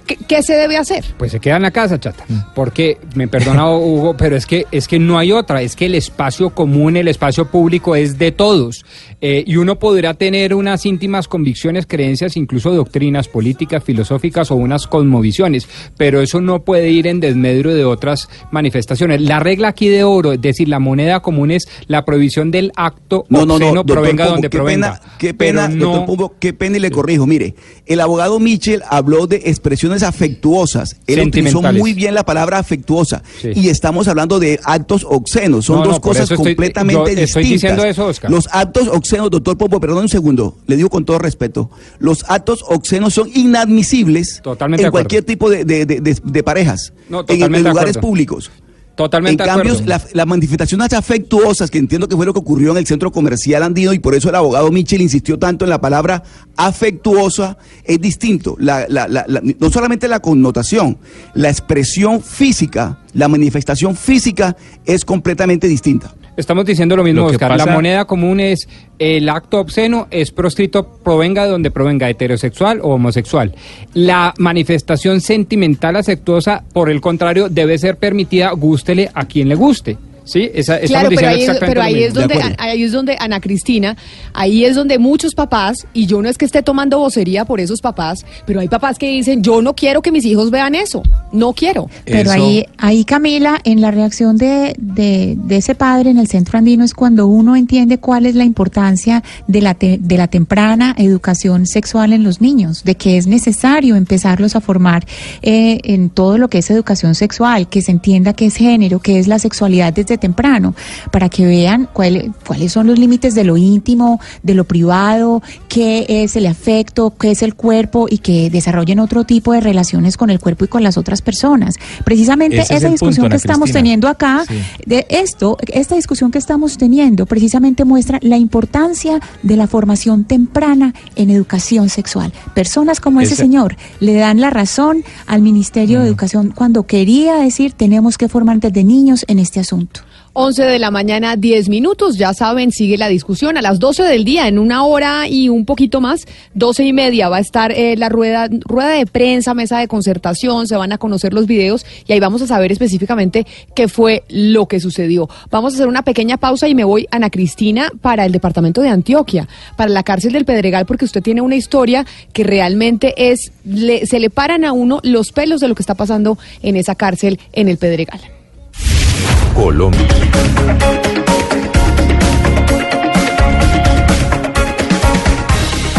¿qué, qué se debe hacer? Pues se queda en la casa, chata. Porque, me perdona Hugo, pero es que, es que no hay otra. Es que el espacio común, el espacio público es de todos. Eh, y uno podrá tener unas íntimas convicciones, creencias, incluso doctrinas políticas, filosóficas o unas cosmovisiones. Pero eso no puede ir en desmedro de otras manifestaciones. La regla aquí de oro, es decir, la moneda común es la prohibición del acto No, no, no, obsceno, doctor provenga Pombo, donde qué provenga. Pena, qué Pero pena, no- Pombo, qué pena y le corrijo. Mire, el abogado Mitchell habló de expresiones afectuosas. Él utilizó muy bien la palabra afectuosa. Sí. Y estamos hablando de actos obscenos. Son No, dos cosas estoy- completamente distintas. estoy diciendo eso, Oscar. Los actos obscenos, doctor Pompo, perdón un segundo, le digo con todo respeto. Los actos obscenos son inadmisibles Totalmente en cualquier tipo de, de- de- de- de parejas, No, en, lugares públicos. Totalmente en cambio, las manifestaciones afectuosas, que entiendo que fue lo que ocurrió en el centro comercial andino, y por eso el abogado Mitchell insistió tanto en la palabra afectuosa, es distinto. La- la- la- la- no solamente la connotación, la expresión física, la manifestación física es completamente distinta. Estamos diciendo lo mismo, Lo Oscar. La moneda común es el acto obsceno es proscrito, provenga de donde provenga, heterosexual o homosexual. La manifestación sentimental afectuosa, por el contrario, debe ser permitida, gústele a quien le guste. ¿Sí? Esa- Claro, pero ahí, es, pero ahí es donde ahí es donde Ana Cristina, ahí es donde muchos papás y yo no es que esté tomando vocería por esos papás, pero hay papás que dicen, "Yo no quiero que mis hijos vean eso. No quiero." Pero Eso- ahí, ahí Camila, en la reacción de, de, de ese padre en el centro andino es cuando uno entiende cuál es la importancia de la, te- de la temprana educación sexual en los niños, de que es necesario empezarlos a formar eh, en todo lo que es educación sexual, que se entienda qué es género, qué es la sexualidad desde temprano, para que vean cuál- cuáles son los límites de lo íntimo, de lo privado, qué es el afecto, qué es el cuerpo y que desarrollen otro tipo de relaciones con el cuerpo y con las otras personas. Precisamente Ese es esa discusión punto, que estamos Cristina. teniendo acá, Sí. de esto, esta discusión que estamos teniendo, precisamente muestra la importancia de la formación temprana en educación sexual. Personas como ese señor le dan la razón al Ministerio de Educación cuando quería decir tenemos que formar desde niños en este asunto. 11 de la mañana, 10 minutos. Ya saben, sigue la discusión. A las 12 del día, en una hora y un poquito más, 12 y media, va a estar eh, la rueda, rueda de prensa, mesa de concertación. Se van a conocer los videos y ahí vamos a saber específicamente qué fue lo que sucedió. Vamos a hacer una pequeña pausa y me voy, Ana Cristina, para el departamento de Antioquia, para la cárcel del Pedregal, porque usted tiene una historia que realmente es, le- se le paran a uno los pelos de lo que está pasando en esa cárcel en el Pedregal. Colombia.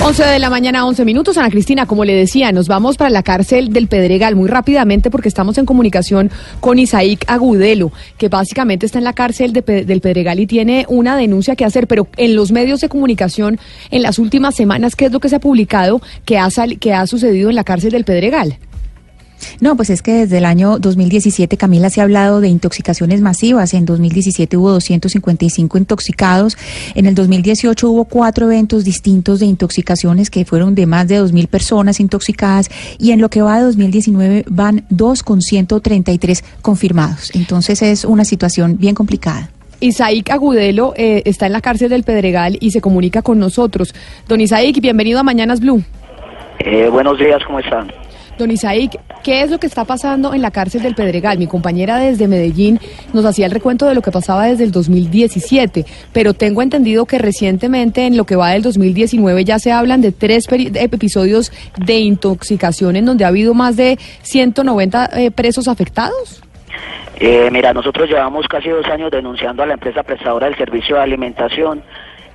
11 de la mañana, 11 minutos. Ana Cristina, como le decía, nos vamos para la cárcel del Pedregal muy rápidamente porque estamos en comunicación con Isaac Agudelo, que básicamente está en la cárcel del Pedregal y tiene una denuncia que hacer, pero en los medios de comunicación en las últimas semanas, ¿qué es lo que se ha publicado ha, sal- que ha sucedido en la cárcel del Pedregal? No, pues es que desde el año 2017, Camila, se ha hablado de intoxicaciones masivas. En 2017 hubo 255 intoxicados. En el 2018 hubo cuatro eventos distintos de intoxicaciones que fueron de más de 2.000 personas intoxicadas. Y en lo que va de 2019 van dos con 133 confirmados. Entonces es una situación bien complicada. Isaac Agudelo eh, está en la cárcel del Pedregal y se comunica con nosotros. Don Isaac, bienvenido a Mañanas Blue. Eh, buenos días, ¿cómo están? Don Isaac, ¿qué es lo que está pasando en la cárcel del Pedregal? Mi compañera desde Medellín nos hacía el recuento de lo que pasaba desde el 2017, pero tengo entendido que recientemente en lo que va del 2019 ya se hablan de tres de episodios de intoxicación en donde ha habido más de 190 eh, presos afectados. Eh, mira, nosotros llevamos casi dos años denunciando a la empresa prestadora del servicio de alimentación.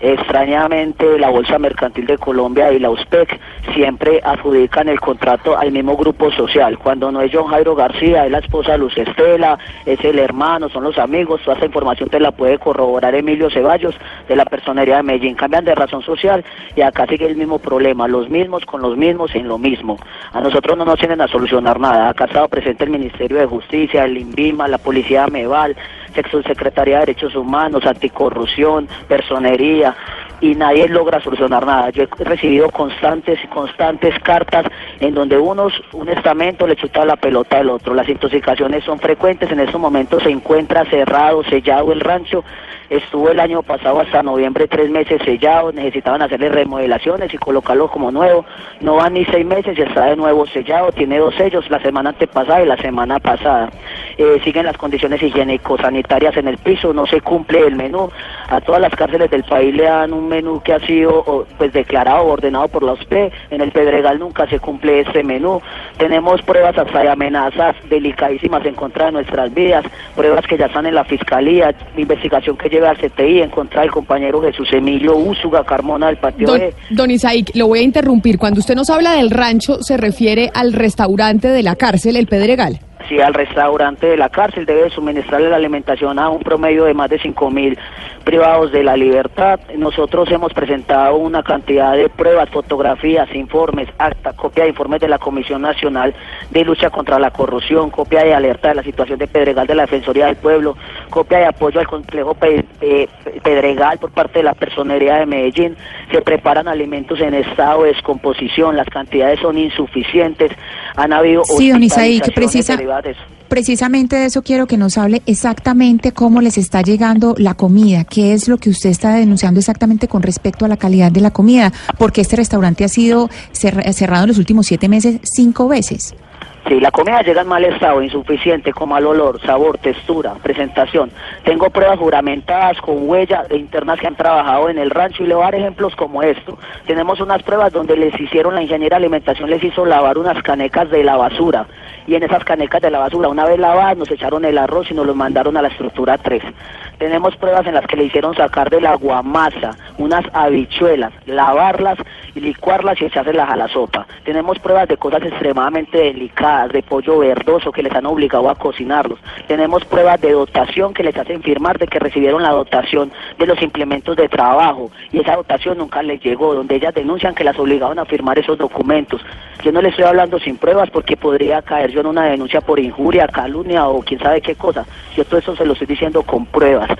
Extrañamente, la Bolsa Mercantil de Colombia y la USPEC siempre adjudican el contrato al mismo grupo social. Cuando no es John Jairo García, es la esposa de Luz Estela, es el hermano, son los amigos. Toda esta información te la puede corroborar Emilio Ceballos de la Personería de Medellín. Cambian de razón social y acá sigue el mismo problema. Los mismos con los mismos en lo mismo. A nosotros no nos tienen a solucionar nada. Acá ha estado presente el Ministerio de Justicia, el INVIMA, la Policía Meval, Secretaría de Derechos Humanos, Anticorrupción, Personería, y nadie logra solucionar nada. Yo he recibido constantes y constantes cartas en donde unos, un estamento le chuta la pelota al otro. Las intoxicaciones son frecuentes, en estos momentos se encuentra cerrado, sellado el rancho. Estuvo el año pasado hasta noviembre tres meses sellado, necesitaban hacerle remodelaciones y colocarlo como nuevo. No van ni seis meses y está de nuevo sellado, tiene dos sellos, la semana antepasada y la semana pasada. Eh, siguen las condiciones higiénico-sanitarias en el piso, no se cumple el menú. A todas las cárceles del país le dan un menú que ha sido pues declarado o ordenado por la OSPE. En el Pedregal nunca se cumple este menú. Tenemos pruebas hasta de amenazas delicadísimas en contra de nuestras vidas, pruebas que ya están en la fiscalía, investigación que lleva al CTI en contra del compañero Jesús Emilio Úsuga Carmona del Patio Don, B. don Isaac, lo voy a interrumpir. Cuando usted nos habla del rancho, se refiere al restaurante de la cárcel, el Pedregal. Si al restaurante de la cárcel debe suministrarle la alimentación a un promedio de más de 5 mil privados de la libertad. Nosotros hemos presentado una cantidad de pruebas, fotografías, informes, acta, copia de informes de la Comisión Nacional de Lucha contra la Corrupción, copia de alerta de la situación de Pedregal de la Defensoría del Pueblo, copia de apoyo al complejo Pe- Pe- Pedregal por parte de la Personería de Medellín. Se preparan alimentos en estado de descomposición, las cantidades son insuficientes, han habido Sí, don Isaí, que precisa- Precisamente de eso quiero que nos hable exactamente cómo les está llegando la comida, qué es lo que usted está denunciando exactamente con respecto a la calidad de la comida, porque este restaurante ha sido cerra- cerrado en los últimos siete meses cinco veces. Sí, la comida llega en mal estado, insuficiente, con mal olor, sabor, textura, presentación. Tengo pruebas juramentadas con huella de internas que han trabajado en el rancho y le voy a dar ejemplos como esto. Tenemos unas pruebas donde les hicieron, la ingeniera de alimentación les hizo lavar unas canecas de la basura y en esas canecas de la basura, una vez lavadas, nos echaron el arroz y nos lo mandaron a la estructura 3. Tenemos pruebas en las que le hicieron sacar de la guamasa unas habichuelas, lavarlas licuarlas y echárselas a la sopa. Tenemos pruebas de cosas extremadamente delicadas, de pollo verdoso que les han obligado a cocinarlos. Tenemos pruebas de dotación que les hacen firmar de que recibieron la dotación de los implementos de trabajo y esa dotación nunca les llegó, donde ellas denuncian que las obligaban a firmar esos documentos. Yo no les estoy hablando sin pruebas porque podría caer yo en una denuncia por injuria, calumnia o quién sabe qué cosa. Yo todo eso se lo estoy diciendo con pruebas.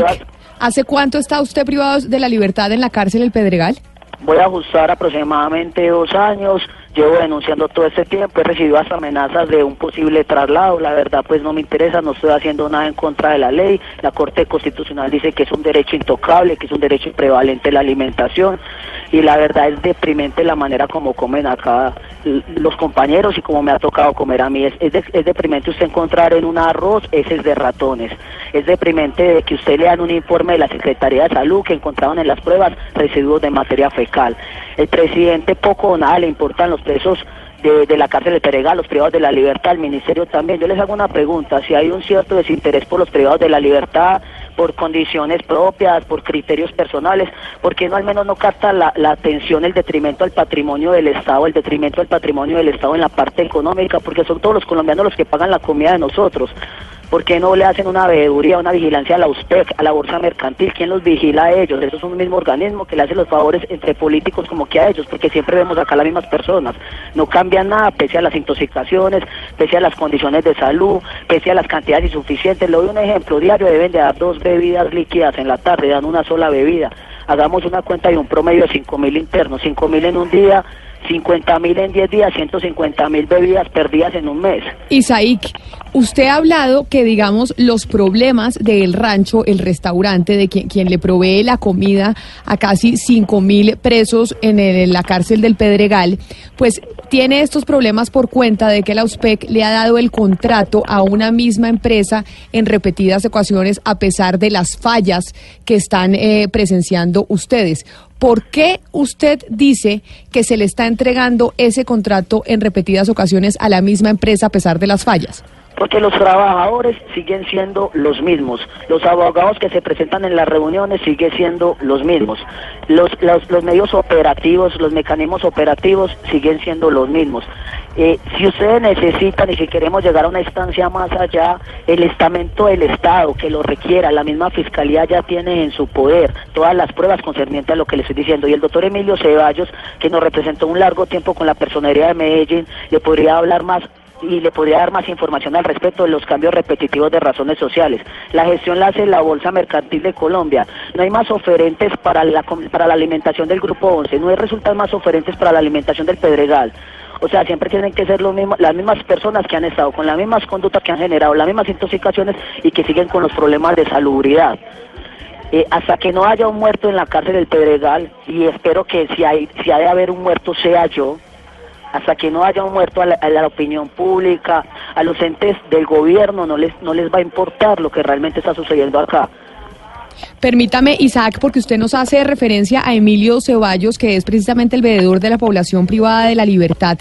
Pruebas- ¿hace cuánto está usted privado de la libertad en la cárcel El Pedregal? Voy a ajustar aproximadamente dos años. Llevo denunciando todo este tiempo. He recibido hasta amenazas de un posible traslado. La verdad, pues no me interesa. No estoy haciendo nada en contra de la ley. La Corte Constitucional dice que es un derecho intocable, que es un derecho prevalente la alimentación. Y la verdad es deprimente la manera como comen acá los compañeros y como me ha tocado comer a mí. Es, de- es deprimente usted encontrar en un arroz heces de ratones. Es deprimente de que usted lean un informe de la Secretaría de Salud que encontraron en las pruebas residuos de materia fecal. El presidente poco o nada le importan los presos de, de la cárcel de Peregal, los privados de la libertad, el ministerio también. Yo les hago una pregunta, si hay un cierto desinterés por los privados de la libertad, por condiciones propias, por criterios personales, ¿por qué no al menos no capta la, la atención, el detrimento al patrimonio del Estado, el detrimento al patrimonio del Estado en la parte económica? Porque son todos los colombianos los que pagan la comida de nosotros. ¿Por qué no le hacen una veeduría, una vigilancia a la USPEC, a la Bolsa Mercantil? ¿Quién los vigila a ellos? Eso es un mismo organismo que le hace los favores entre políticos como que a ellos, porque siempre vemos acá las mismas personas. No cambian nada, pese a las intoxicaciones, pese a las condiciones de salud, pese a las cantidades insuficientes. Le doy un ejemplo, diario deben de dar dos bebidas líquidas en la tarde, dan una sola bebida. Hagamos una cuenta de un promedio de 5 mil internos, 5 mil en un día, 50 mil en 10 días, 150 mil bebidas perdidas en un mes. Isaac, usted ha hablado que, digamos, los problemas del rancho, el restaurante, de quien, quien le provee la comida a casi 5 mil presos en, la cárcel del Pedregal, pues tiene estos problemas por cuenta de que la USPEC le ha dado el contrato a una misma empresa en repetidas ocasiones a pesar de las fallas que están eh, presenciando ustedes. ¿Por qué usted dice que se le está entregando ese contrato en repetidas ocasiones a la misma empresa a pesar de las fallas? Porque los trabajadores siguen siendo los mismos, los abogados que se presentan en las reuniones siguen siendo los mismos, los, los, medios operativos, los mecanismos operativos siguen siendo los mismos. Eh, si ustedes necesitan y si queremos llegar a una instancia más allá, el estamento del Estado que lo requiera, la misma Fiscalía ya tiene en su poder todas las pruebas concernientes a lo que le estoy diciendo. Y el doctor Emilio Ceballos, que nos representó un largo tiempo con la personería de Medellín, le podría hablar más y le podría dar más información al respecto de los cambios repetitivos de razones sociales. La gestión la hace la Bolsa Mercantil de Colombia. No hay más oferentes para la, para la alimentación del Grupo 11, no hay resultados más oferentes para la alimentación del Pedregal. O sea, siempre tienen que ser lo mismo, las mismas personas que han estado con las mismas conductas que han generado, las mismas intoxicaciones y que siguen con los problemas de salubridad. Eh, hasta que no haya un muerto en la cárcel del Pedregal, y espero que si hay, si ha de haber un muerto sea yo, hasta que no haya un muerto a la, a la opinión pública, a los entes del gobierno no les, no les va a importar lo que realmente está sucediendo acá. Permítame, Isaac, porque usted nos hace referencia a Emilio Ceballos, que es precisamente el veedor de la población privada de la libertad,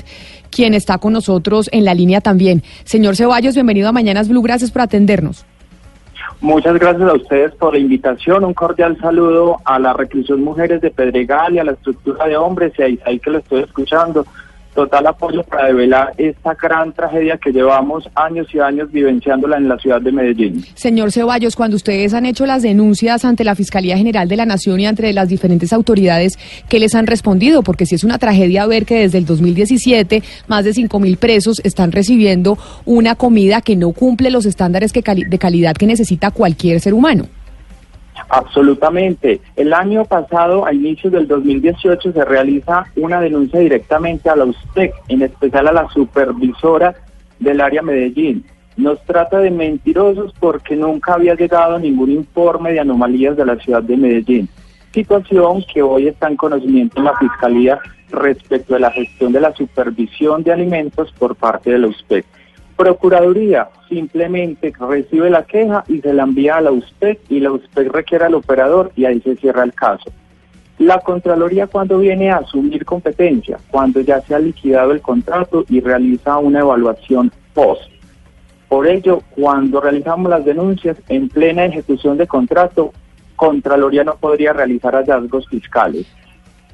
quien está con nosotros en la línea también. Señor Ceballos, bienvenido a Mañanas Blue, gracias por atendernos. Muchas gracias a ustedes por la invitación. Un cordial saludo a la reclusión Mujeres de Pedregal y a la estructura de hombres y a Isaí que lo estoy escuchando. Total apoyo para develar esta gran tragedia que llevamos años y años vivenciándola en la ciudad de Medellín. Señor Ceballos, cuando ustedes han hecho las denuncias ante la Fiscalía General de la Nación y ante las diferentes autoridades, ¿qué les han respondido? Porque si es una tragedia ver que desde el 2017 más de 5 mil presos están recibiendo una comida que no cumple los estándares que de calidad que necesita cualquier ser humano. Absolutamente. El año pasado, a inicios del 2018, se realiza una denuncia directamente a la USTEC, en especial a la supervisora del área Medellín. Nos trata de mentirosos porque nunca había llegado ningún informe de anomalías de la ciudad de Medellín. Situación que hoy está en conocimiento en la Fiscalía respecto de la gestión de la supervisión de alimentos por parte de la USPEC. Procuraduría simplemente recibe la queja y se la envía a la USPEC y la USPEC requiere al operador y ahí se cierra el caso. La Contraloría cuando viene a asumir competencia, cuando ya se ha liquidado el contrato y realiza una evaluación post. Por ello, cuando realizamos las denuncias en plena ejecución de contrato, Contraloría no podría realizar hallazgos fiscales.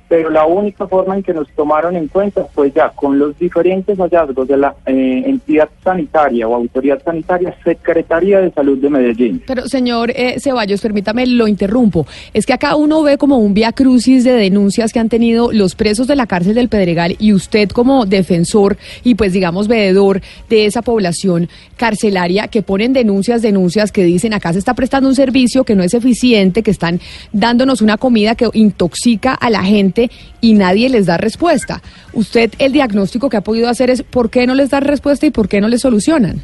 Pero la única forma en que nos tomaron en cuenta fue ya con los diferentes hallazgos de la eh, entidad sanitaria o autoridad sanitaria, Secretaría de Salud de Medellín. Pero, señor eh, Ceballos, permítame, lo interrumpo. Es que acá uno ve como un vía crucis de denuncias que han tenido los presos de la cárcel del Pedregal y usted como defensor y pues digamos veedor de esa población carcelaria que ponen denuncias, denuncias que dicen acá se está prestando un servicio que no es eficiente, que están dándonos una comida que intoxica a la gente y nadie les da respuesta. Usted el diagnóstico que ha podido hacer es por qué no les da respuesta y por qué no les solucionan.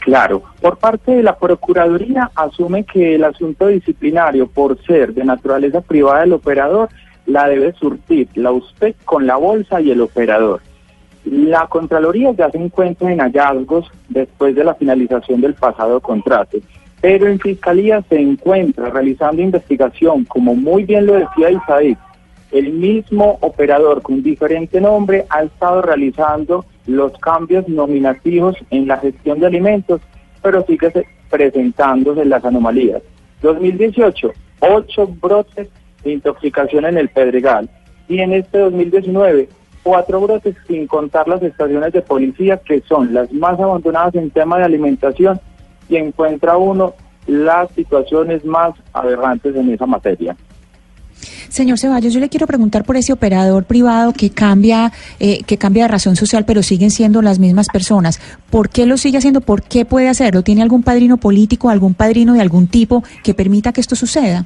Claro, por parte de la Procuraduría asume que el asunto disciplinario, por ser de naturaleza privada del operador, la debe surtir la USPEC con la bolsa y el operador. La Contraloría ya se encuentra en hallazgos después de la finalización del pasado contrato, pero en Fiscalía se encuentra realizando investigación, como muy bien lo decía Isaí, el mismo operador con diferente nombre ha estado realizando los cambios nominativos en la gestión de alimentos, pero sigue se- presentándose las anomalías. 2018, ocho brotes de intoxicación en el Pedregal y en este 2019, cuatro brotes sin contar las estaciones de policía que son las más abandonadas en tema de alimentación y encuentra uno las situaciones más aberrantes en esa materia. Señor Ceballos, yo le quiero preguntar por ese operador privado que cambia, eh, que cambia de razón social, pero siguen siendo las mismas personas. ¿Por qué lo sigue haciendo? ¿Por qué puede hacerlo? ¿Tiene algún padrino político, algún padrino de algún tipo que permita que esto suceda?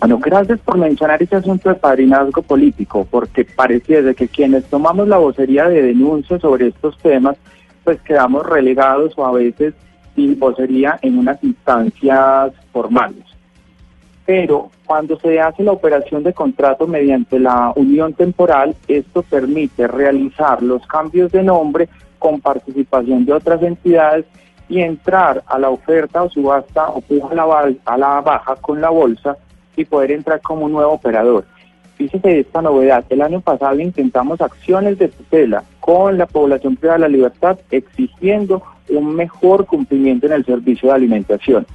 Bueno, gracias por mencionar ese asunto de padrinazgo político, porque pareciera que quienes tomamos la vocería de denuncia sobre estos temas, pues quedamos relegados o a veces sin vocería en unas instancias formales. Pero cuando se hace la operación de contrato mediante la unión temporal, esto permite realizar los cambios de nombre con participación de otras entidades y entrar a la oferta o subasta o puja a la, baja con la bolsa y poder entrar como un nuevo operador. Fíjese esta novedad. El año pasado intentamos acciones de tutela con la población privada de la libertad exigiendo un mejor cumplimiento en el servicio de alimentación.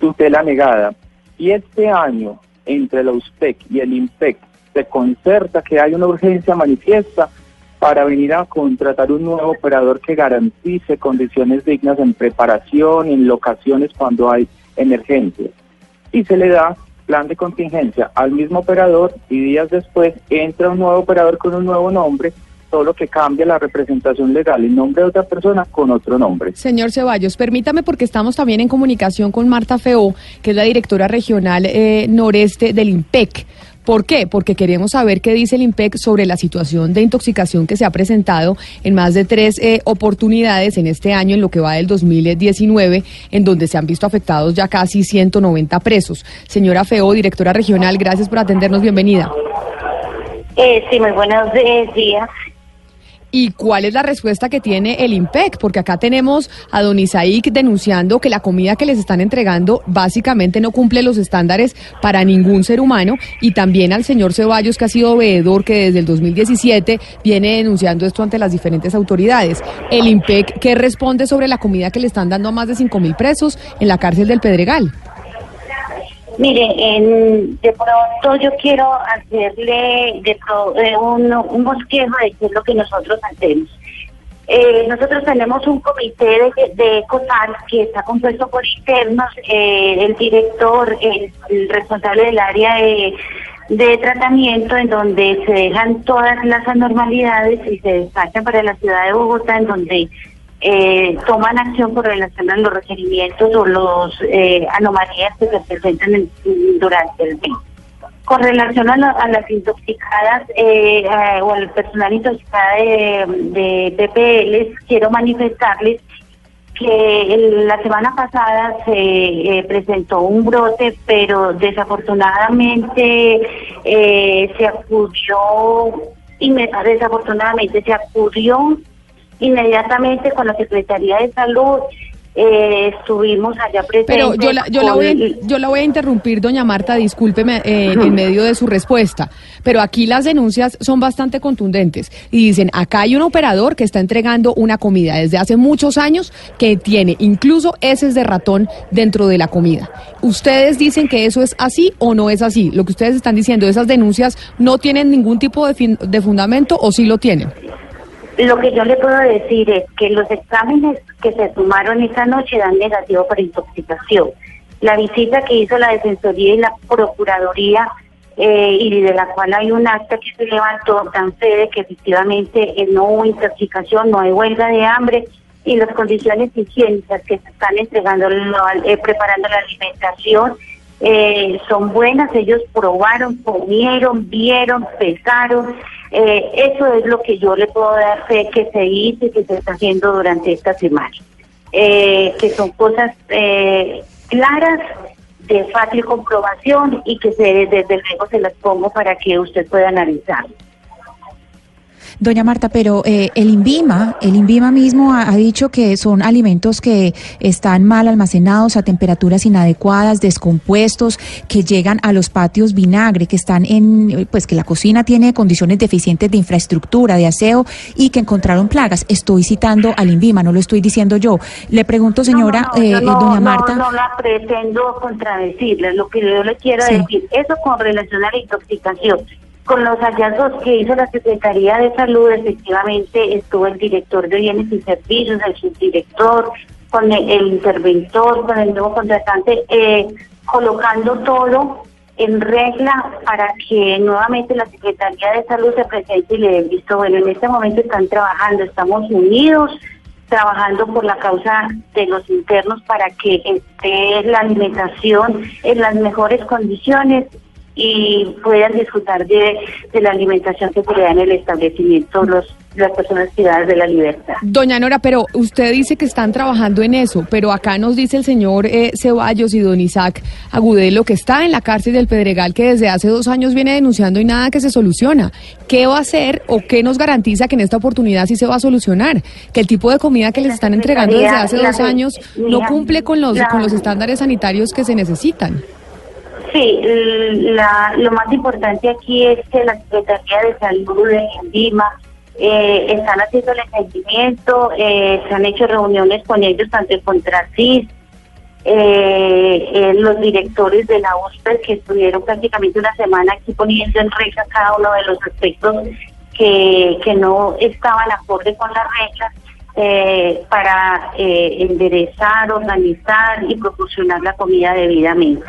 Tutela negada. Y este año, entre la USPEC y el IMPEC, se concerta que hay una urgencia manifiesta para venir a contratar un nuevo operador que garantice condiciones dignas en preparación, en locaciones cuando hay emergencias. Y se le da plan de contingencia al mismo operador y días después entra un nuevo operador con un nuevo nombre, solo que cambia la representación legal, el nombre de otra persona con otro nombre. Señor Ceballos, permítame porque estamos también en comunicación con Marta Feo, que es la directora regional eh, noreste del IMPEC. ¿Por qué? Porque queremos saber qué dice el IMPEC sobre la situación de intoxicación que se ha presentado en más de tres eh, oportunidades en este año, en lo que va del 2019, en donde se han visto afectados ya casi 190 presos. Señora Feo, directora regional, gracias por atendernos. Bienvenida. Eh, sí, muy buenos eh, días. ¿Y cuál es la respuesta que tiene el IMPEC? Porque acá tenemos a don Isaic denunciando que la comida que les están entregando básicamente no cumple los estándares para ningún ser humano y también al señor Ceballos que ha sido veedor que desde el 2017 viene denunciando esto ante las diferentes autoridades. El IMPEC, ¿qué responde sobre la comida que le están dando a más de 5 mil presos en la cárcel del Pedregal? Mire, en- de pronto yo quiero hacerle de pro- eh, un, un bosquejo de qué es lo que nosotros hacemos. Eh, nosotros tenemos un comité de, de que está compuesto por internos, eh, el director, el, el responsable del área de, de tratamiento, en donde se dejan todas las anormalidades y se despachan para la ciudad de Bogotá, en donde eh, toman acción con relación a los requerimientos o los eh, anomalías que se presentan en- durante el mes. Con relación a, la- a las intoxicadas eh, o al personal intoxicado de, de PPLs, quiero manifestarles que la semana pasada se eh, presentó un brote, pero desafortunadamente eh, se acudió, inme- desafortunadamente se acudió inmediatamente con la Secretaría de Salud. eh, estuvimos allá presentes. Pero yo la, yo, la voy, a- yo la voy a interrumpir, doña Marta, discúlpeme eh, en medio de su respuesta, pero aquí las denuncias son bastante contundentes y dicen, acá hay un operador que está entregando una comida desde hace muchos años que tiene incluso heces de ratón dentro de la comida. ¿Ustedes dicen que eso es así o no es así? Lo que ustedes están diciendo, esas denuncias no tienen ningún tipo de, fin- de fundamento o sí lo tienen. Lo que yo le puedo decir es que los exámenes que se tomaron esa noche dan negativo por intoxicación. La visita que hizo la Defensoría y la Procuraduría eh, y de la cual hay un acta que se levantó fe de que efectivamente eh, no hubo intoxicación, no hay huelga de hambre y las condiciones higiénicas que se están entregando, eh, preparando la alimentación eh, son buenas, ellos probaron, comieron, vieron, pesaron. Eh, eso es lo que yo le puedo dar fe que se hizo y que se está haciendo durante esta semana. Eh, que son cosas eh, claras, de fácil comprobación y que se, desde luego se las pongo para que usted pueda analizar. Doña Marta, pero eh, el INVIMA, el INVIMA mismo ha, ha dicho que son alimentos que están mal almacenados a temperaturas inadecuadas, descompuestos, que llegan a los patios vinagre, que están en, pues que la cocina tiene condiciones deficientes de infraestructura, de aseo y que encontraron plagas. Estoy citando al INVIMA, no lo estoy diciendo yo. Le pregunto, señora, No, eh, eh, doña Marta. No, la pretendo contradecirle. Lo que yo le quiero Sí. decir, eso con relación a la intoxicación. Con los hallazgos que hizo la Secretaría de Salud, efectivamente estuvo el director de bienes y servicios, el subdirector, con el, interventor, con el nuevo contratante, eh, colocando todo en regla para que nuevamente la Secretaría de Salud se presente y le dé visto bueno. En este momento están trabajando, estamos unidos, trabajando por la causa de los internos para que esté la alimentación en las mejores condiciones y puedan disfrutar de, de la alimentación que se le da en el establecimiento los, las personas privadas de la libertad. Doña Nora, pero usted dice que están trabajando en eso, pero acá nos dice el señor eh, Ceballos y don Isaac Agudelo que está en la cárcel del Pedregal, que desde hace dos años viene denunciando y nada que se soluciona. ¿Qué va a hacer o qué nos garantiza que en esta oportunidad sí se va a solucionar? Que el tipo de comida que les están entregando desde hace dos años no cumple con los, con los estándares sanitarios que se necesitan. Sí, la, lo más importante aquí es que la Secretaría de Salud de Lima eh, están haciendo el entendimiento, eh, se han hecho reuniones con ellos, tanto con Tracis, eh, eh, los directores de la USPED que estuvieron prácticamente una semana aquí poniendo en regla cada uno de los aspectos que, que no estaban acorde con las reglas eh, para eh, enderezar, organizar y proporcionar la comida debidamente.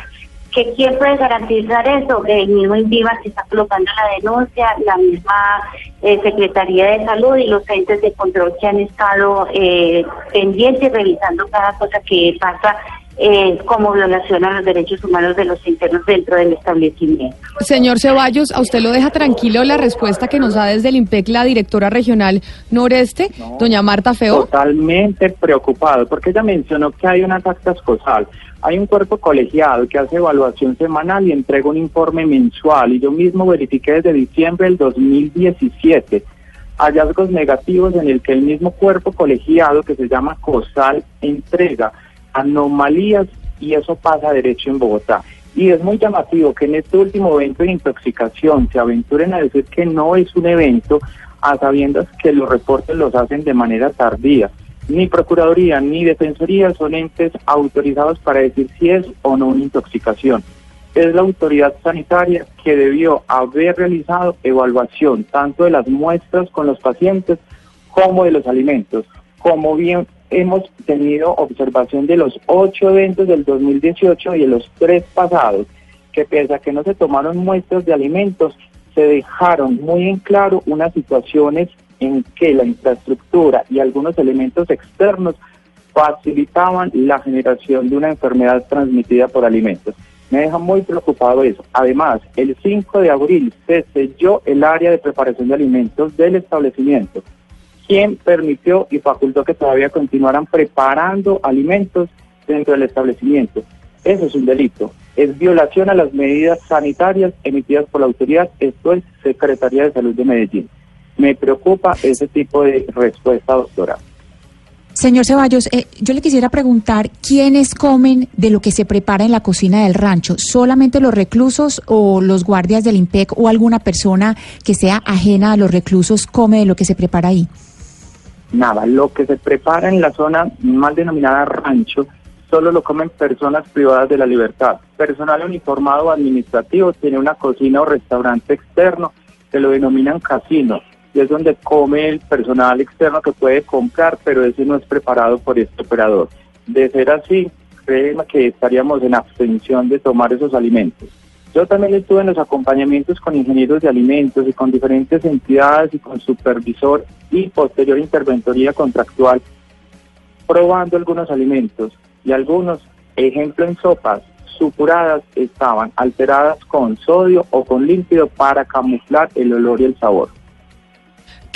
¿Que ¿Quién puede garantizar eso? El mismo INVIVA que está colocando la denuncia, la misma eh, Secretaría de Salud y los entes de control que han estado eh, pendientes revisando cada cosa que pasa eh, como violación a los derechos humanos de los internos dentro del establecimiento. Señor Ceballos, ¿a usted lo deja tranquilo la respuesta que nos da desde el IMPEC la directora regional noreste, doña Marta Feo? Totalmente preocupado, porque ella mencionó que hay unas actas COSAL. Hay un cuerpo colegiado que hace evaluación semanal y entrega un informe mensual. Y yo mismo verifiqué desde diciembre del 2017 hallazgos negativos en el que el mismo cuerpo colegiado que se llama COSAL entrega anomalías y eso pasa derecho en Bogotá. Y es muy llamativo que en este último evento de intoxicación se aventuren a decir que no es un evento a sabiendas que los reportes los hacen de manera tardía. Ni Procuraduría ni Defensoría son entes autorizados para decir si es o no una intoxicación. Es la autoridad sanitaria que debió haber realizado evaluación tanto de las muestras con los pacientes como de los alimentos. Como bien hemos tenido observación de los ocho eventos del 2018 y de los tres pasados, que pese a que no se tomaron muestras de alimentos, se dejaron muy en claro unas situaciones en que la infraestructura y algunos elementos externos facilitaban la generación de una enfermedad transmitida por alimentos. Me deja muy preocupado eso. Además, el 5 de abril se selló el área de preparación de alimentos del establecimiento, quien permitió y facultó que todavía continuaran preparando alimentos dentro del establecimiento. Eso es un delito. Es violación a las medidas sanitarias emitidas por la autoridad, esto es Secretaría de Salud de Medellín. Me preocupa ese tipo de respuesta, doctora. Señor Ceballos, eh, yo le quisiera preguntar, ¿quiénes comen de lo que se prepara en la cocina del rancho? ¿Solamente los reclusos o los guardias del IMPEC o alguna persona que sea ajena a los reclusos come de lo que se prepara ahí? Nada, lo que se prepara en la zona mal denominada rancho solo lo comen personas privadas de la libertad. Personal uniformado administrativo tiene una cocina o restaurante externo que lo denominan casino y es donde come el personal externo que puede comprar, pero ese no es preparado por este operador. De ser así, créeme que estaríamos en abstención de tomar esos alimentos. Yo también estuve en los acompañamientos con ingenieros de alimentos y con diferentes entidades y con supervisor y posterior interventoría contractual probando algunos alimentos y algunos, ejemplo en sopas, supuradas estaban alteradas con sodio o con líquido para camuflar el olor y el sabor.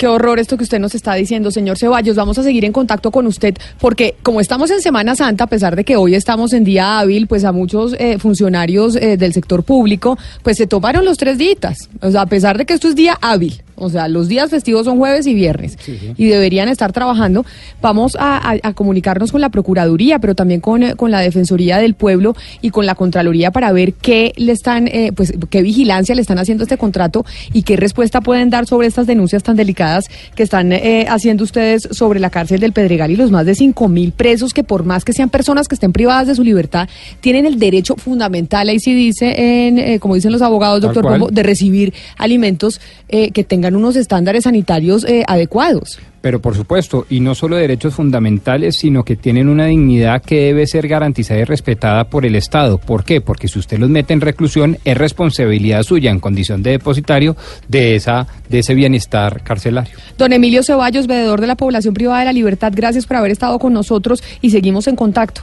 Qué horror esto que usted nos está diciendo, señor Ceballos. Vamos a seguir en contacto con usted porque como estamos en Semana Santa, a pesar de que hoy estamos en día hábil, pues a muchos eh, funcionarios eh, del sector público, pues se tomaron los tres días. O sea, a pesar de que esto es día hábil. O sea, los días festivos son jueves y viernes y deberían estar trabajando. Vamos a, a- a comunicarnos con la Procuraduría, pero también con, eh, con la Defensoría del Pueblo y con la Contraloría para ver qué le están, eh, pues, qué vigilancia le están haciendo a este contrato y qué respuesta pueden dar sobre estas denuncias tan delicadas que están eh, haciendo ustedes sobre la cárcel del Pedregal y los más de cinco mil presos que por más que sean personas que estén privadas de su libertad, tienen el derecho fundamental, ahí sí dice, en, eh, como dicen los abogados, doctor. Pombo, de recibir alimentos que tengan unos estándares sanitarios eh, adecuados. Pero por supuesto, y no solo derechos fundamentales, sino que tienen una dignidad que debe ser garantizada y respetada por el Estado. ¿Por qué? Porque si usted los mete en reclusión, es responsabilidad suya en condición de depositario de, esa, de ese bienestar carcelario. Don Emilio Ceballos, veedor de la población privada de la libertad, gracias por haber estado con nosotros y seguimos en contacto.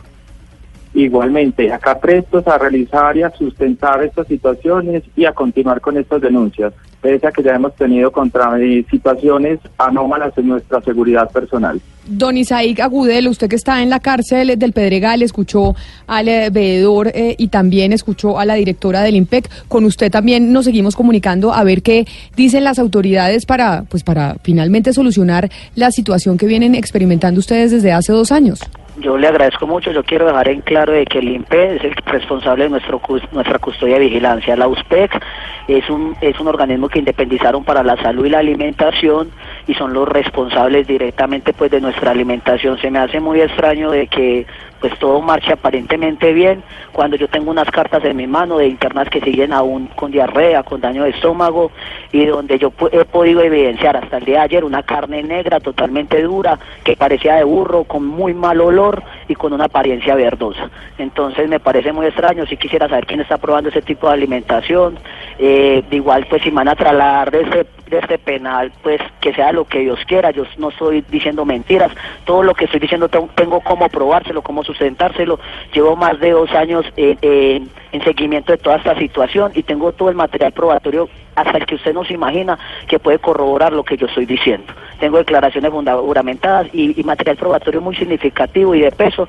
Igualmente, acá prestos a realizar y a sustentar estas situaciones y a continuar con estas denuncias, pese a que ya hemos tenido contra situaciones anómalas en nuestra seguridad personal. Don Isaac Agudelo, usted que está en la cárcel del Pedregal, escuchó al eh, veedor eh, y también escuchó a la directora del IMPEC. Con usted también nos seguimos comunicando a ver qué dicen las autoridades para, pues, para finalmente solucionar la situación que vienen experimentando ustedes desde hace dos años. Yo le agradezco mucho, yo quiero dejar en claro de que el INPE es el responsable de nuestro, nuestra custodia y vigilancia. La USPEC es un, es un organismo que independizaron para la salud y la alimentación y son los responsables directamente pues de nuestra alimentación. Se me hace muy extraño de que pues todo marche aparentemente bien cuando yo tengo unas cartas en mi mano de internas que siguen aún con diarrea, con daño de estómago y donde yo he podido evidenciar hasta el día de ayer una carne negra totalmente dura que parecía de burro con muy mal olor y con una apariencia verdosa. Entonces me parece muy extraño, si quisiera saber quién está probando ese tipo de alimentación, eh, igual pues si van a trasladar de este, de este penal pues que sea lo que Dios quiera, yo no estoy diciendo mentiras, todo lo que estoy diciendo tengo, cómo probárselo, cómo sustentárselo, llevo más de dos años eh, eh, en seguimiento de toda esta situación y tengo todo el material probatorio hasta el que usted no se imagina que puede corroborar lo que yo estoy diciendo. Tengo declaraciones funda- juramentadas y, material probatorio muy significativo y de peso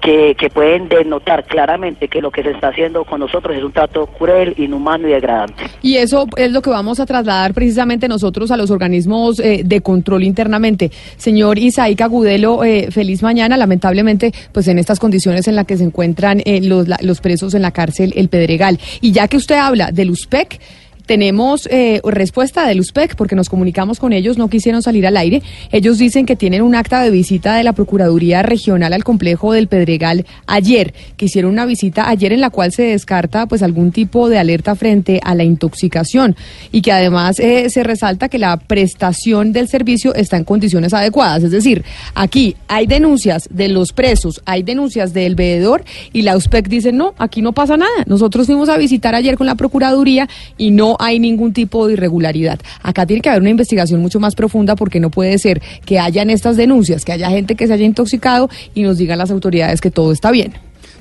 que, que pueden denotar claramente que lo que se está haciendo con nosotros es un trato cruel, inhumano y degradante. Y eso es lo que vamos a trasladar precisamente nosotros a los organismos eh, de control internamente. Señor Isaica Gudelo, eh, feliz mañana. Lamentablemente, pues en estas condiciones en las que se encuentran eh, los, la- los presos en la cárcel El Pedregal. Y ya que usted habla del USPEC, tenemos eh, respuesta del USPEC porque nos comunicamos con ellos, no quisieron salir al aire. Ellos dicen que tienen un acta de visita de la Procuraduría Regional al complejo del Pedregal ayer, que hicieron una visita ayer en la cual se descarta pues algún tipo de alerta frente a la intoxicación y que además eh, se resalta que la prestación del servicio está en condiciones adecuadas. Es decir, aquí hay denuncias de los presos, hay denuncias del veedor y la USPEC dice no, aquí no pasa nada. Nosotros fuimos a visitar ayer con la Procuraduría y no hay ningún tipo de irregularidad. Acá tiene que haber una investigación mucho más profunda porque no puede ser que hayan estas denuncias, que haya gente que se haya intoxicado y nos digan las autoridades que todo está bien.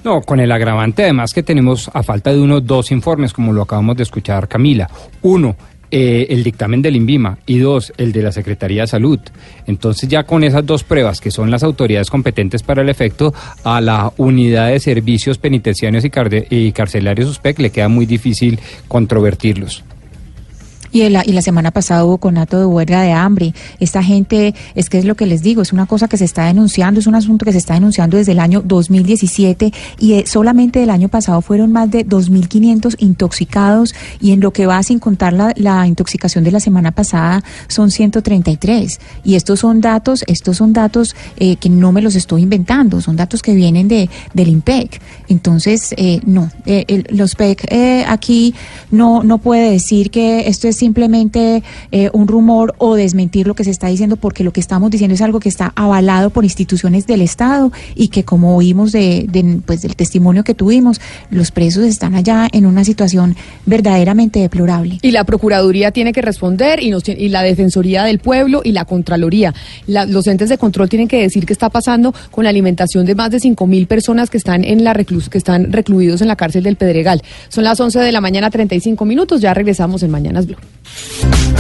No, con el agravante además que tenemos a falta de uno dos informes, como lo acabamos de escuchar Camila. Uno, eh, el dictamen del INVIMA y dos, el de la Secretaría de Salud. Entonces ya con esas dos pruebas, que son las autoridades competentes para el efecto, a la unidad de servicios penitenciarios y, carcelarios USPEC le queda muy difícil controvertirlos. Y, el- y la semana pasada hubo conato de huelga de hambre. Esta gente, es que es lo que les digo, es una cosa que se está denunciando, es un asunto que se está denunciando desde el año 2017 y eh, solamente del año pasado fueron más de 2.500 intoxicados y en lo que va sin contar la, intoxicación de la semana pasada son 133. Y estos son datos, estos son datos eh, que no me los estoy inventando, son datos que vienen de del IMPEC. Entonces, eh, no, eh, el- los PEC eh, aquí no, no puede decir que esto es simplemente eh, un rumor o desmentir lo que se está diciendo, porque lo que estamos diciendo es algo que está avalado por instituciones del Estado y que como oímos de, pues, del testimonio que tuvimos, los presos están allá en una situación verdaderamente deplorable. Y la Procuraduría tiene que responder y, nos y la Defensoría del Pueblo y la Contraloría. Los entes de control tienen que decir qué está pasando con la alimentación de más de 5.000 personas que están, en la reclus que están recluidos en la cárcel del Pedregal. Son las 11 de la mañana, 35 minutos. Ya regresamos en Mañanas.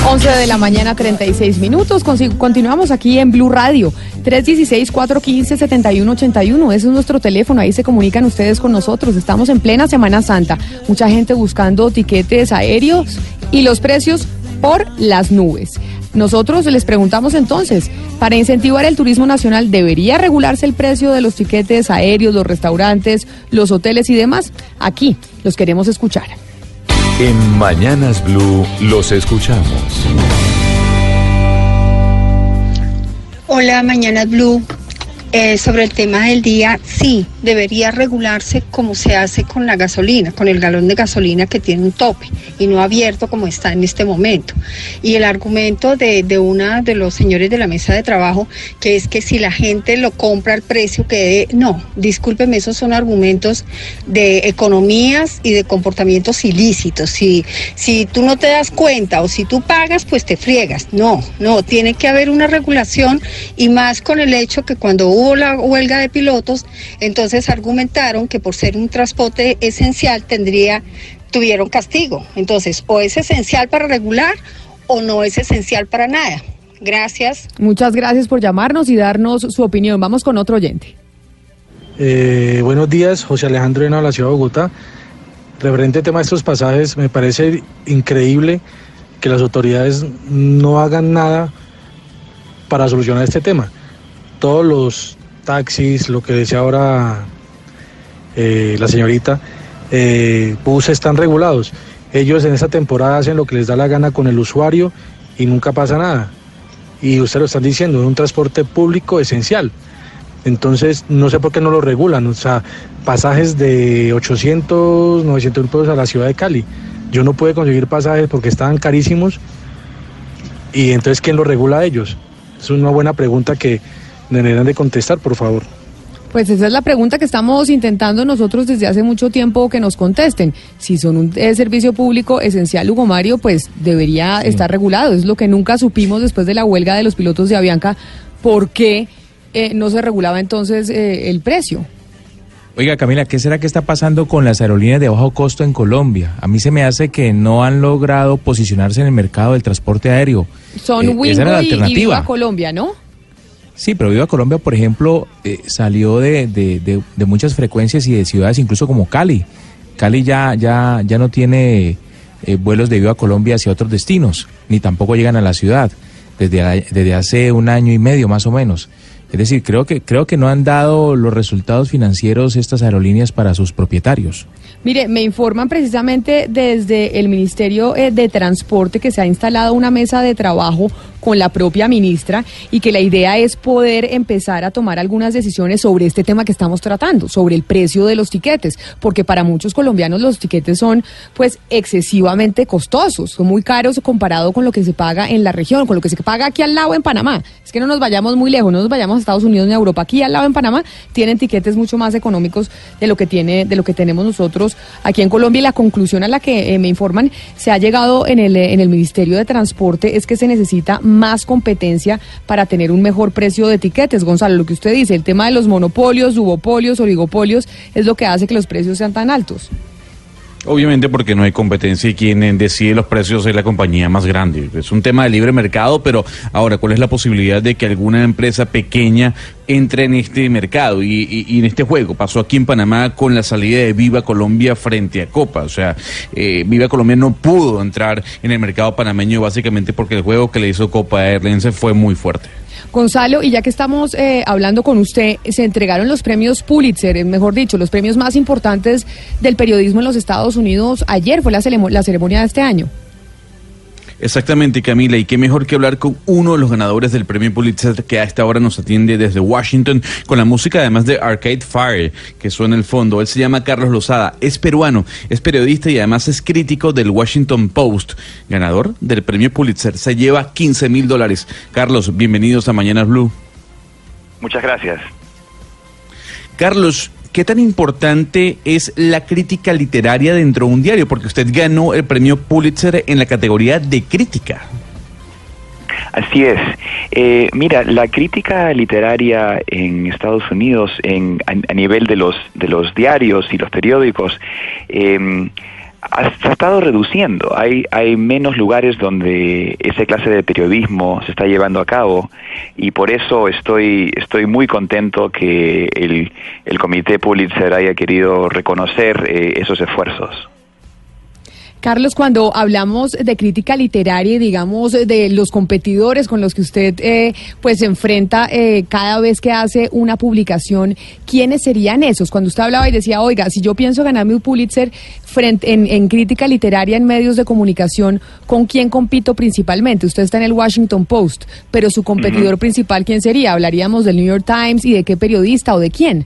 11 de la mañana, 36 minutos. Continuamos aquí en Blue Radio. 316-415-7181. Ese es nuestro teléfono. Ahí se comunican ustedes con nosotros. Estamos en plena Semana Santa. Mucha gente buscando tiquetes aéreos y los precios por las nubes. Nosotros les preguntamos entonces, para incentivar el turismo nacional, ¿debería regularse el precio de los tiquetes aéreos, los restaurantes, los hoteles y demás? Aquí los queremos escuchar. En Mañanas Blue los escuchamos. Hola, Mañanas Blue. Eh, sobre el tema del día, sí, debería regularse como se hace con la gasolina, con el galón de gasolina que tiene un tope y no abierto como está en este momento. Y el argumento de, de una de los señores de la mesa de trabajo, que es que si la gente lo compra al precio que no, discúlpeme, esos son argumentos de economías y de comportamientos ilícitos. Si, si tú no te das cuenta o si tú pagas, pues te friegas. No, no, tiene que haber una regulación y más con el hecho que cuando hubo la huelga de pilotos, entonces argumentaron que por ser un transporte esencial tendría, tuvieron castigo. Entonces, o es esencial para regular o no es esencial para nada. Gracias. Muchas gracias por llamarnos y darnos su opinión. Vamos con otro oyente. Eh, buenos días, José Alejandro de la ciudad de Bogotá. Referente al tema de estos pasajes, me parece increíble que las autoridades no hagan nada para solucionar este tema. Todos los taxis, lo que decía ahora eh, la señorita, eh, buses están regulados. Ellos en esta temporada hacen lo que les da la gana con el usuario y nunca pasa nada. Y ustedes lo están diciendo, es un transporte público esencial. Entonces, no sé por qué no lo regulan. O sea, pasajes de 800, 900 mil pesos a la ciudad de Cali. Yo no pude conseguir pasajes porque estaban carísimos. Y entonces, ¿quién lo regula a ellos? Es una buena pregunta que deberían de contestar, por favor. Pues esa es la pregunta que estamos intentando nosotros desde hace mucho tiempo que nos contesten. Si son un eh, servicio público esencial, Hugo Mario, pues debería estar regulado. Es lo que nunca supimos después de la huelga de los pilotos de Avianca, por qué eh, no se regulaba entonces eh, el precio. Oiga, Camila, ¿qué será que está pasando con las aerolíneas de bajo costo en Colombia? A mí se me hace que no han logrado posicionarse en el mercado del transporte aéreo. Son Eh, esa era la Wingo y, y alternativa. Viva Colombia, ¿no? Sí, pero Viva Colombia, por ejemplo, eh, salió de, de- de- muchas frecuencias y de ciudades incluso como Cali. Cali ya, ya, ya no tiene eh, vuelos de Viva Colombia hacia otros destinos, ni tampoco llegan a la ciudad, desde, desde hace un año y medio más o menos. Es decir, creo que, creo que no han dado los resultados financieros estas aerolíneas para sus propietarios. Mire, me informan precisamente desde el Ministerio eh, de Transporte que se ha instalado una mesa de trabajo con la propia ministra y que la idea es poder empezar a tomar algunas decisiones sobre este tema que estamos tratando, sobre el precio de los tiquetes, porque para muchos colombianos los tiquetes son pues excesivamente costosos, son muy caros comparado con lo que se paga en la región, con lo que se paga aquí al lado en Panamá. Que no nos vayamos muy lejos, no nos vayamos a Estados Unidos ni a Europa, aquí al lado en Panamá tienen tiquetes mucho más económicos de lo que tiene de lo que tenemos nosotros aquí en Colombia. Y la conclusión a la que eh, me informan se ha llegado en el en el Ministerio de Transporte es que se necesita más competencia para tener un mejor precio de tiquetes, Gonzalo, lo que usted dice, el tema de los monopolios, duopolios, oligopolios es lo que hace que los precios sean tan altos. Obviamente porque no hay competencia y quien decide los precios es la compañía más grande. Es un tema de libre mercado, pero ahora, ¿cuál es la posibilidad de que alguna empresa pequeña entre en este mercado y, y- y en este juego? Pasó aquí en Panamá con la salida de Viva Colombia frente a Copa. O sea, eh, Viva Colombia no pudo entrar en el mercado panameño básicamente porque el juego que le hizo Copa Airlines fue muy fuerte. Gonzalo, y ya que estamos eh, hablando con usted, se entregaron los premios Pulitzer, eh, mejor dicho, los premios más importantes del periodismo en los Estados Unidos. Ayer fue la, la ceremonia de este año. Exactamente, Camila, y qué mejor que hablar con uno de los ganadores del premio Pulitzer que a esta hora nos atiende desde Washington con la música además de Arcade Fire que suena el fondo. Él se llama Carlos Lozada, es peruano, es periodista y además es crítico del Washington Post, ganador del premio Pulitzer. Se lleva 15 mil dólares. Carlos, bienvenidos a Mañanas Blue. Muchas gracias. Carlos, ¿qué tan importante es la crítica literaria dentro de un diario? Porque usted ganó el premio Pulitzer en la categoría de crítica. Así es. Eh, mira, la crítica literaria en Estados Unidos, en, a, a nivel de los de los diarios y los periódicos, eh, se ha estado reduciendo. Hay hay menos lugares donde esa clase de periodismo se está llevando a cabo y por eso estoy estoy muy contento que el el Comité Pulitzer haya querido reconocer eh, esos esfuerzos. Carlos, cuando hablamos de crítica literaria y digamos de los competidores con los que usted eh, pues se enfrenta eh, cada vez que hace una publicación, ¿quiénes serían esos? Cuando usted hablaba y decía, oiga, si yo pienso ganarme un Pulitzer frente, en, en crítica literaria en medios de comunicación, ¿con quién compito principalmente? Usted está en el Washington Post, pero su competidor principal, ¿quién sería? ¿Hablaríamos del New York Times y de qué periodista o de quién?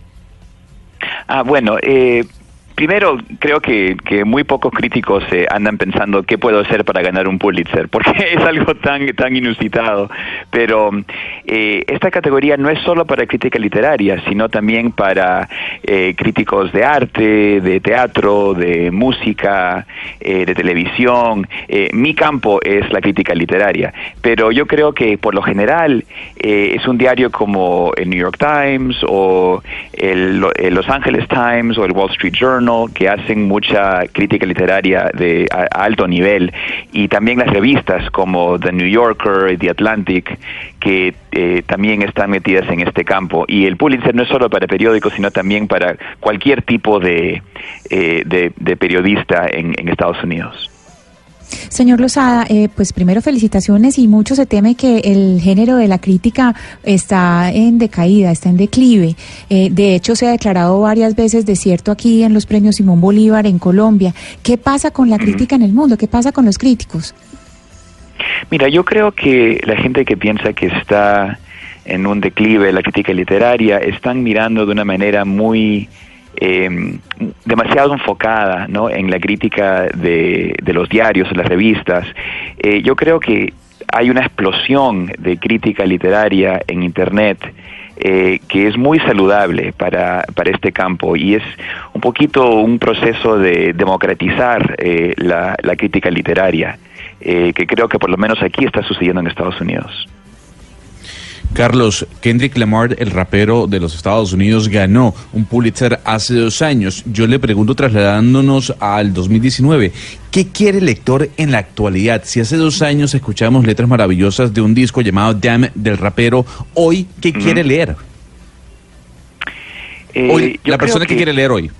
Ah, bueno, eh, primero creo que, que muy pocos críticos eh, andan pensando qué puedo hacer para ganar un Pulitzer, porque es algo tan, tan inusitado. Pero eh, esta categoría no es solo para crítica literaria, sino también para eh, críticos de arte, de teatro, de música, eh, de televisión. Eh, mi campo es la crítica literaria, pero yo creo que por lo general eh, es un diario como el New York Times o el, el Los Angeles Times o el Wall Street Journal que hacen mucha crítica literaria de a, alto nivel y también las revistas como The New Yorker y The Atlantic que eh, también están metidas en este campo y el Pulitzer no es solo para periódicos sino también para cualquier tipo de, eh, de periodista en, en Estados Unidos. Señor Lozada, eh, pues primero felicitaciones y mucho se teme que el género de la crítica está en decaída, está en declive. Eh, de hecho, se ha declarado varias veces desierto aquí en los premios Simón Bolívar en Colombia. ¿Qué pasa con la crítica en el mundo? ¿Qué pasa con los críticos? Mira, yo creo que la gente que piensa que está en un declive la crítica literaria están mirando de una manera muy eh, demasiado enfocada ¿no? en la crítica de, los diarios, las revistas. Eh, yo creo que hay una explosión de crítica literaria en Internet eh, que es muy saludable para, para este campo y es un poquito un proceso de democratizar eh, la, la crítica literaria, eh, que creo que por lo menos aquí está sucediendo en Estados Unidos. Carlos, Kendrick Lamar, el rapero de los Estados Unidos, ganó un Pulitzer hace dos años. Yo le pregunto, trasladándonos al 2019, ¿qué quiere el lector en la actualidad? Si hace dos años escuchamos letras maravillosas de un disco llamado Damn del rapero, hoy, ¿qué quiere leer? Eh, Hoy, la persona que quiere leer hoy.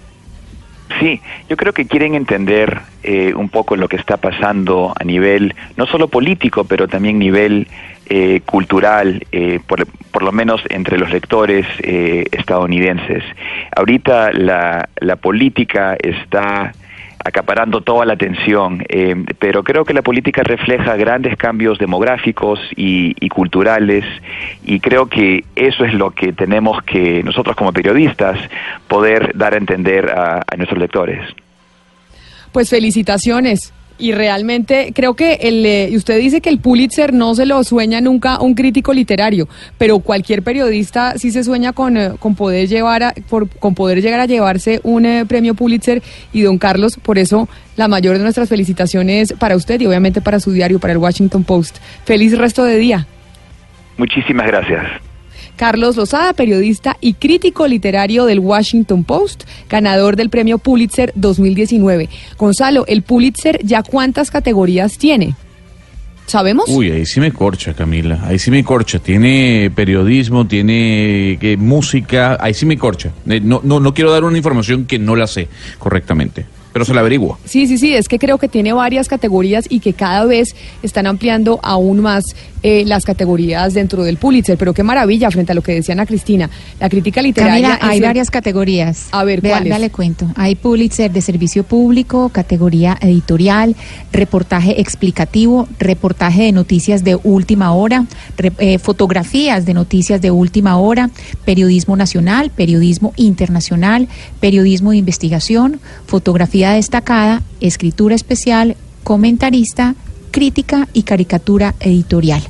Sí, yo creo que quieren entender eh, un poco lo que está pasando a nivel no solo político, pero también nivel eh, cultural, eh, por, por lo menos entre los lectores eh, estadounidenses. Ahorita la, la política está acaparando toda la atención, eh, pero creo que la política refleja grandes cambios demográficos y, culturales y creo que eso es lo que tenemos que nosotros como periodistas poder dar a entender a nuestros lectores. Pues felicitaciones. Y realmente creo que el, eh, usted dice que el Pulitzer no se lo sueña nunca un crítico literario, pero cualquier periodista sí se sueña con, eh, con poder llevar a- por- con poder llegar a llevarse un eh, premio Pulitzer y don Carlos, por eso la mayor de nuestras felicitaciones para usted y obviamente para su diario, para el Washington Post. Feliz resto de día. Muchísimas gracias. Carlos Lozada, periodista y crítico literario del Washington Post, ganador del premio Pulitzer 2019. Gonzalo, ¿el Pulitzer ya cuántas categorías tiene? ¿Sabemos? Uy, ahí sí me corcha, Camila. Ahí sí me corcha. Tiene periodismo, tiene eh, música. Ahí sí me corcha. Eh, no, no, no quiero dar una información que no la sé correctamente, pero se la averiguo. Sí, sí, sí, es que creo que tiene varias categorías y que cada vez están ampliando aún más eh, las categorías dentro del Pulitzer. Pero qué maravilla frente a lo que decía Ana Cristina. La crítica literaria. Camila, hay el- varias categorías. A ver, Vea, ¿cuáles? Dale cuento. Hay Pulitzer de servicio público, categoría editorial, reportaje explicativo, reportaje de noticias de última hora, re- eh, fotografías de noticias de última hora, periodismo nacional, periodismo internacional, periodismo de investigación, fotografía destacada, escritura especial, comentarista, crítica y caricatura editorial.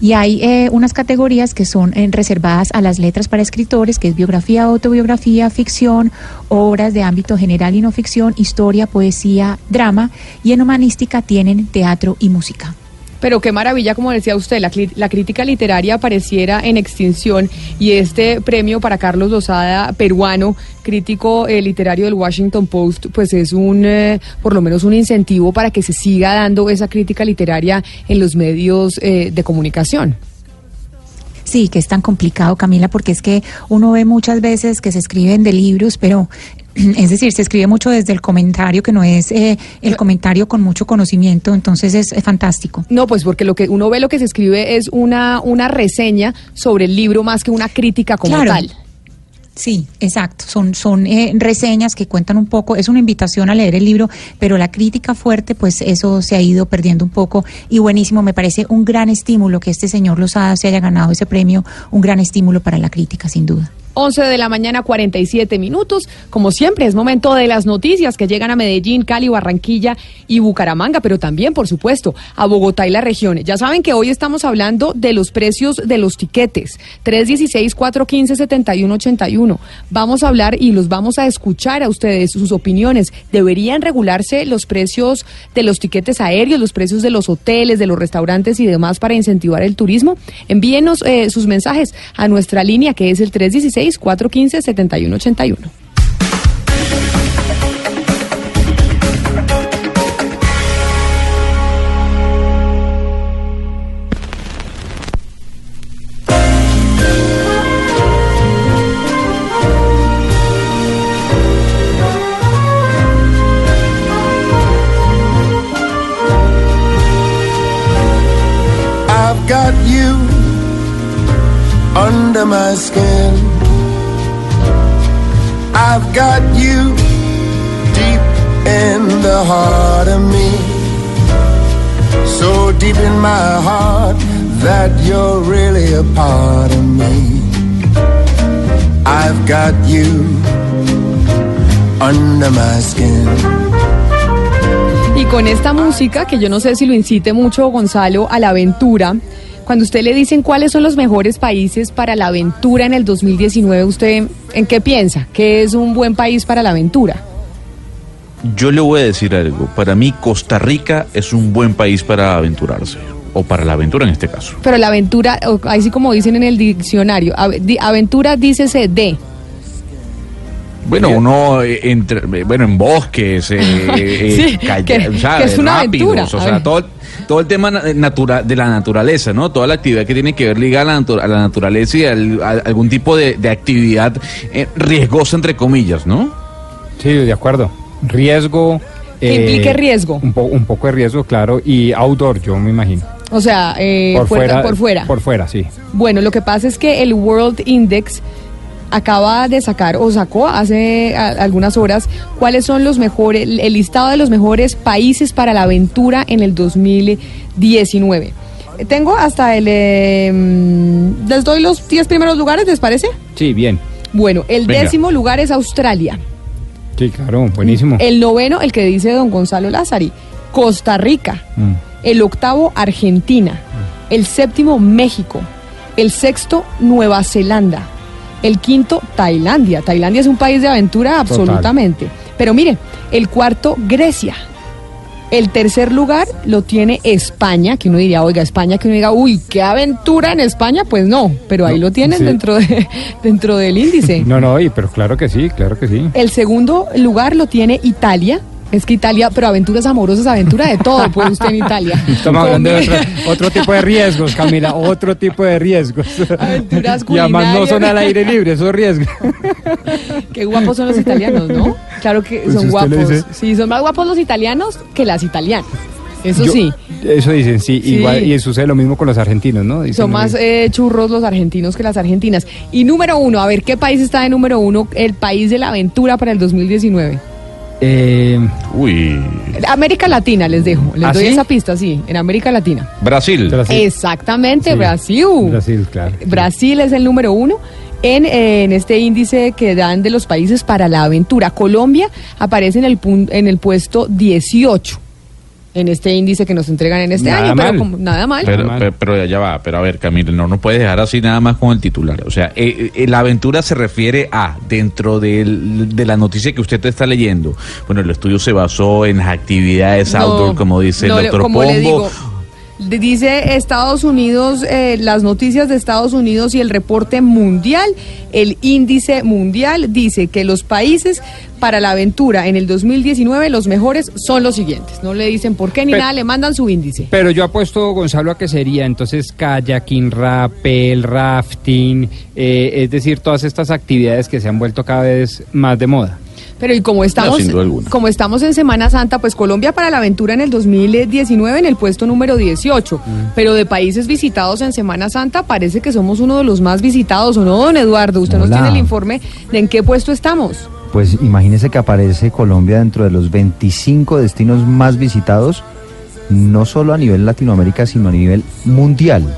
Y hay eh, unas categorías que son eh, reservadas a las letras para escritores, que es biografía, autobiografía, ficción, obras de ámbito general y no ficción, historia, poesía, drama, y en humanística tienen teatro y música. Pero qué maravilla, como decía usted, la, la crítica literaria pareciera en extinción y este premio para Carlos Lozada, peruano, crítico eh, literario del Washington Post, pues es un, eh, por lo menos un incentivo para que se siga dando esa crítica literaria en los medios eh, de comunicación. Sí, que es tan complicado, Camila, porque es que uno ve muchas veces que se escriben de libros, pero es decir, se escribe mucho desde el comentario, que no es eh, el comentario con mucho conocimiento, entonces es, es fantástico. No, pues porque lo que uno ve lo que se escribe es una, una reseña sobre el libro más que una crítica como Claro. tal. Sí, exacto. Son, son eh, reseñas que cuentan un poco, es una invitación a leer el libro, pero la crítica fuerte, pues eso se ha ido perdiendo un poco. Y buenísimo, me parece un gran estímulo que este señor Lozada se haya ganado ese premio, un gran estímulo para la crítica, sin duda. 11 de la mañana, 47 minutos. Como siempre, es momento de las noticias que llegan a Medellín, Cali, Barranquilla y Bucaramanga, pero también, por supuesto, a Bogotá y la región. Ya saben que hoy estamos hablando de los precios de los tiquetes. 316-415-7181. Vamos a hablar y los vamos a escuchar a ustedes sus opiniones. ¿Deberían regularse los precios de los tiquetes aéreos, los precios de los hoteles, de los restaurantes y demás para incentivar el turismo? Envíenos eh, sus mensajes a nuestra línea que es el 316 415-7181. I've got you deep in the heart of me. So deep in my heart that you're really a part of me. I've got you under my skin. Y con esta música, que yo no sé si lo incite mucho Gonzalo a la aventura, cuando usted le dicen cuáles son los mejores países para la aventura en el 2019, ¿usted en qué piensa? ¿Qué es un buen país para la aventura? Yo le voy a decir algo. Para mí, Costa Rica es un buen país para aventurarse. o para la aventura en este caso. Pero la aventura, o- ahí sí como dicen en el diccionario, ave- di- aventura dícese de. Bueno, uno eh, entre, eh, bueno, en bosques, eh, eh, Sí, calla- que- o sea, que es una rápidos, aventura. o sea, todo, todo el tema na- natura- de la naturaleza, ¿no? Toda la actividad que tiene que ver ligada a la, natu- a la naturaleza y al- a, algún tipo de, de actividad eh, riesgosa, entre comillas, ¿no? Sí, de acuerdo. Riesgo. Que implique riesgo. Un, po- un poco de riesgo, claro. Y outdoor, yo me imagino. O sea, eh, por, fuera, por fuera. Por fuera, sí. Bueno, lo que pasa es que el World Index acaba de sacar o sacó hace a- algunas horas cuáles son los mejores, el listado de los mejores países para la aventura en el 2019. Tengo hasta el... eh, mm, les doy los 10 primeros lugares, ¿les parece? Sí, bien. Bueno, el Venga. décimo lugar es Australia. Sí, claro, buenísimo. El noveno, el que dice don Gonzalo Lázari, Costa Rica. Mm. El octavo, Argentina. El séptimo, México. El sexto, Nueva Zelanda. El quinto, Tailandia. Tailandia es un país de aventura absolutamente. Pero mire, el cuarto, Grecia. El tercer lugar lo tiene España, que uno diría, oiga, España, que uno diga, uy, qué aventura en España, pues no, pero ahí lo tienen sí. dentro, de, dentro del índice. No, no, y- pero claro que sí, claro que sí. El segundo lugar lo tiene Italia. Es que Italia, pero aventuras amorosas, aventura de todo, puede usted en Italia. Estamos hablando de otro, otro tipo de riesgos, Camila, otro tipo de riesgos. Aventuras y además no culinarias. son al aire libre, esos riesgos. Qué guapos son los italianos, ¿no? Claro que Pues son guapos. Sí, son más guapos los italianos que las italianas. Eso Yo- sí. Eso dicen, sí, Sí. igual, y sucede lo mismo con los argentinos, ¿no? Dicen Son más eh, churros los argentinos que las argentinas. Y número uno, a ver, ¿qué país está de número uno? El país de la aventura para el 2019. Eh, Uy. América Latina, les dejo. Les ¿Ah, doy sí? esa pista, sí, en América Latina. Brasil. Exactamente, Sí. Brasil. Brasil, claro. Brasil es el número uno en, eh, en este índice que dan de los países para la aventura. Colombia aparece en el, pun- en el puesto 18 en este índice que nos entregan en este Nada año, pero como- nada mal. Pero, pero, pero ya va, pero a ver, Camilo, no no puedes dejar así nada más con el titular. O sea, eh, eh, la aventura se refiere a, dentro del- de la noticia que usted está leyendo, bueno, el estudio se basó en actividades No, outdoor, como dice no el le- doctor Pombo. Dice Estados Unidos, eh, las noticias de Estados Unidos y el reporte mundial, el índice mundial dice que los países para la aventura en el 2019, los mejores son los siguientes. No le dicen por qué ni nada, le mandan su índice. Pero yo apuesto, Gonzalo, a que sería entonces kayaking, rappel, rafting, eh, es decir, todas estas actividades que se han vuelto cada vez más de moda. Pero y como estamos, como estamos en Semana Santa, pues Colombia para la aventura en el 2019 en el puesto número 18. Pero de países visitados en Semana Santa parece que somos uno de los más visitados, ¿o no, don Eduardo? Usted nos tiene el informe de en qué puesto estamos. Pues imagínese que aparece Colombia dentro de los 25 destinos más visitados, no solo a nivel Latinoamérica, sino a nivel mundial,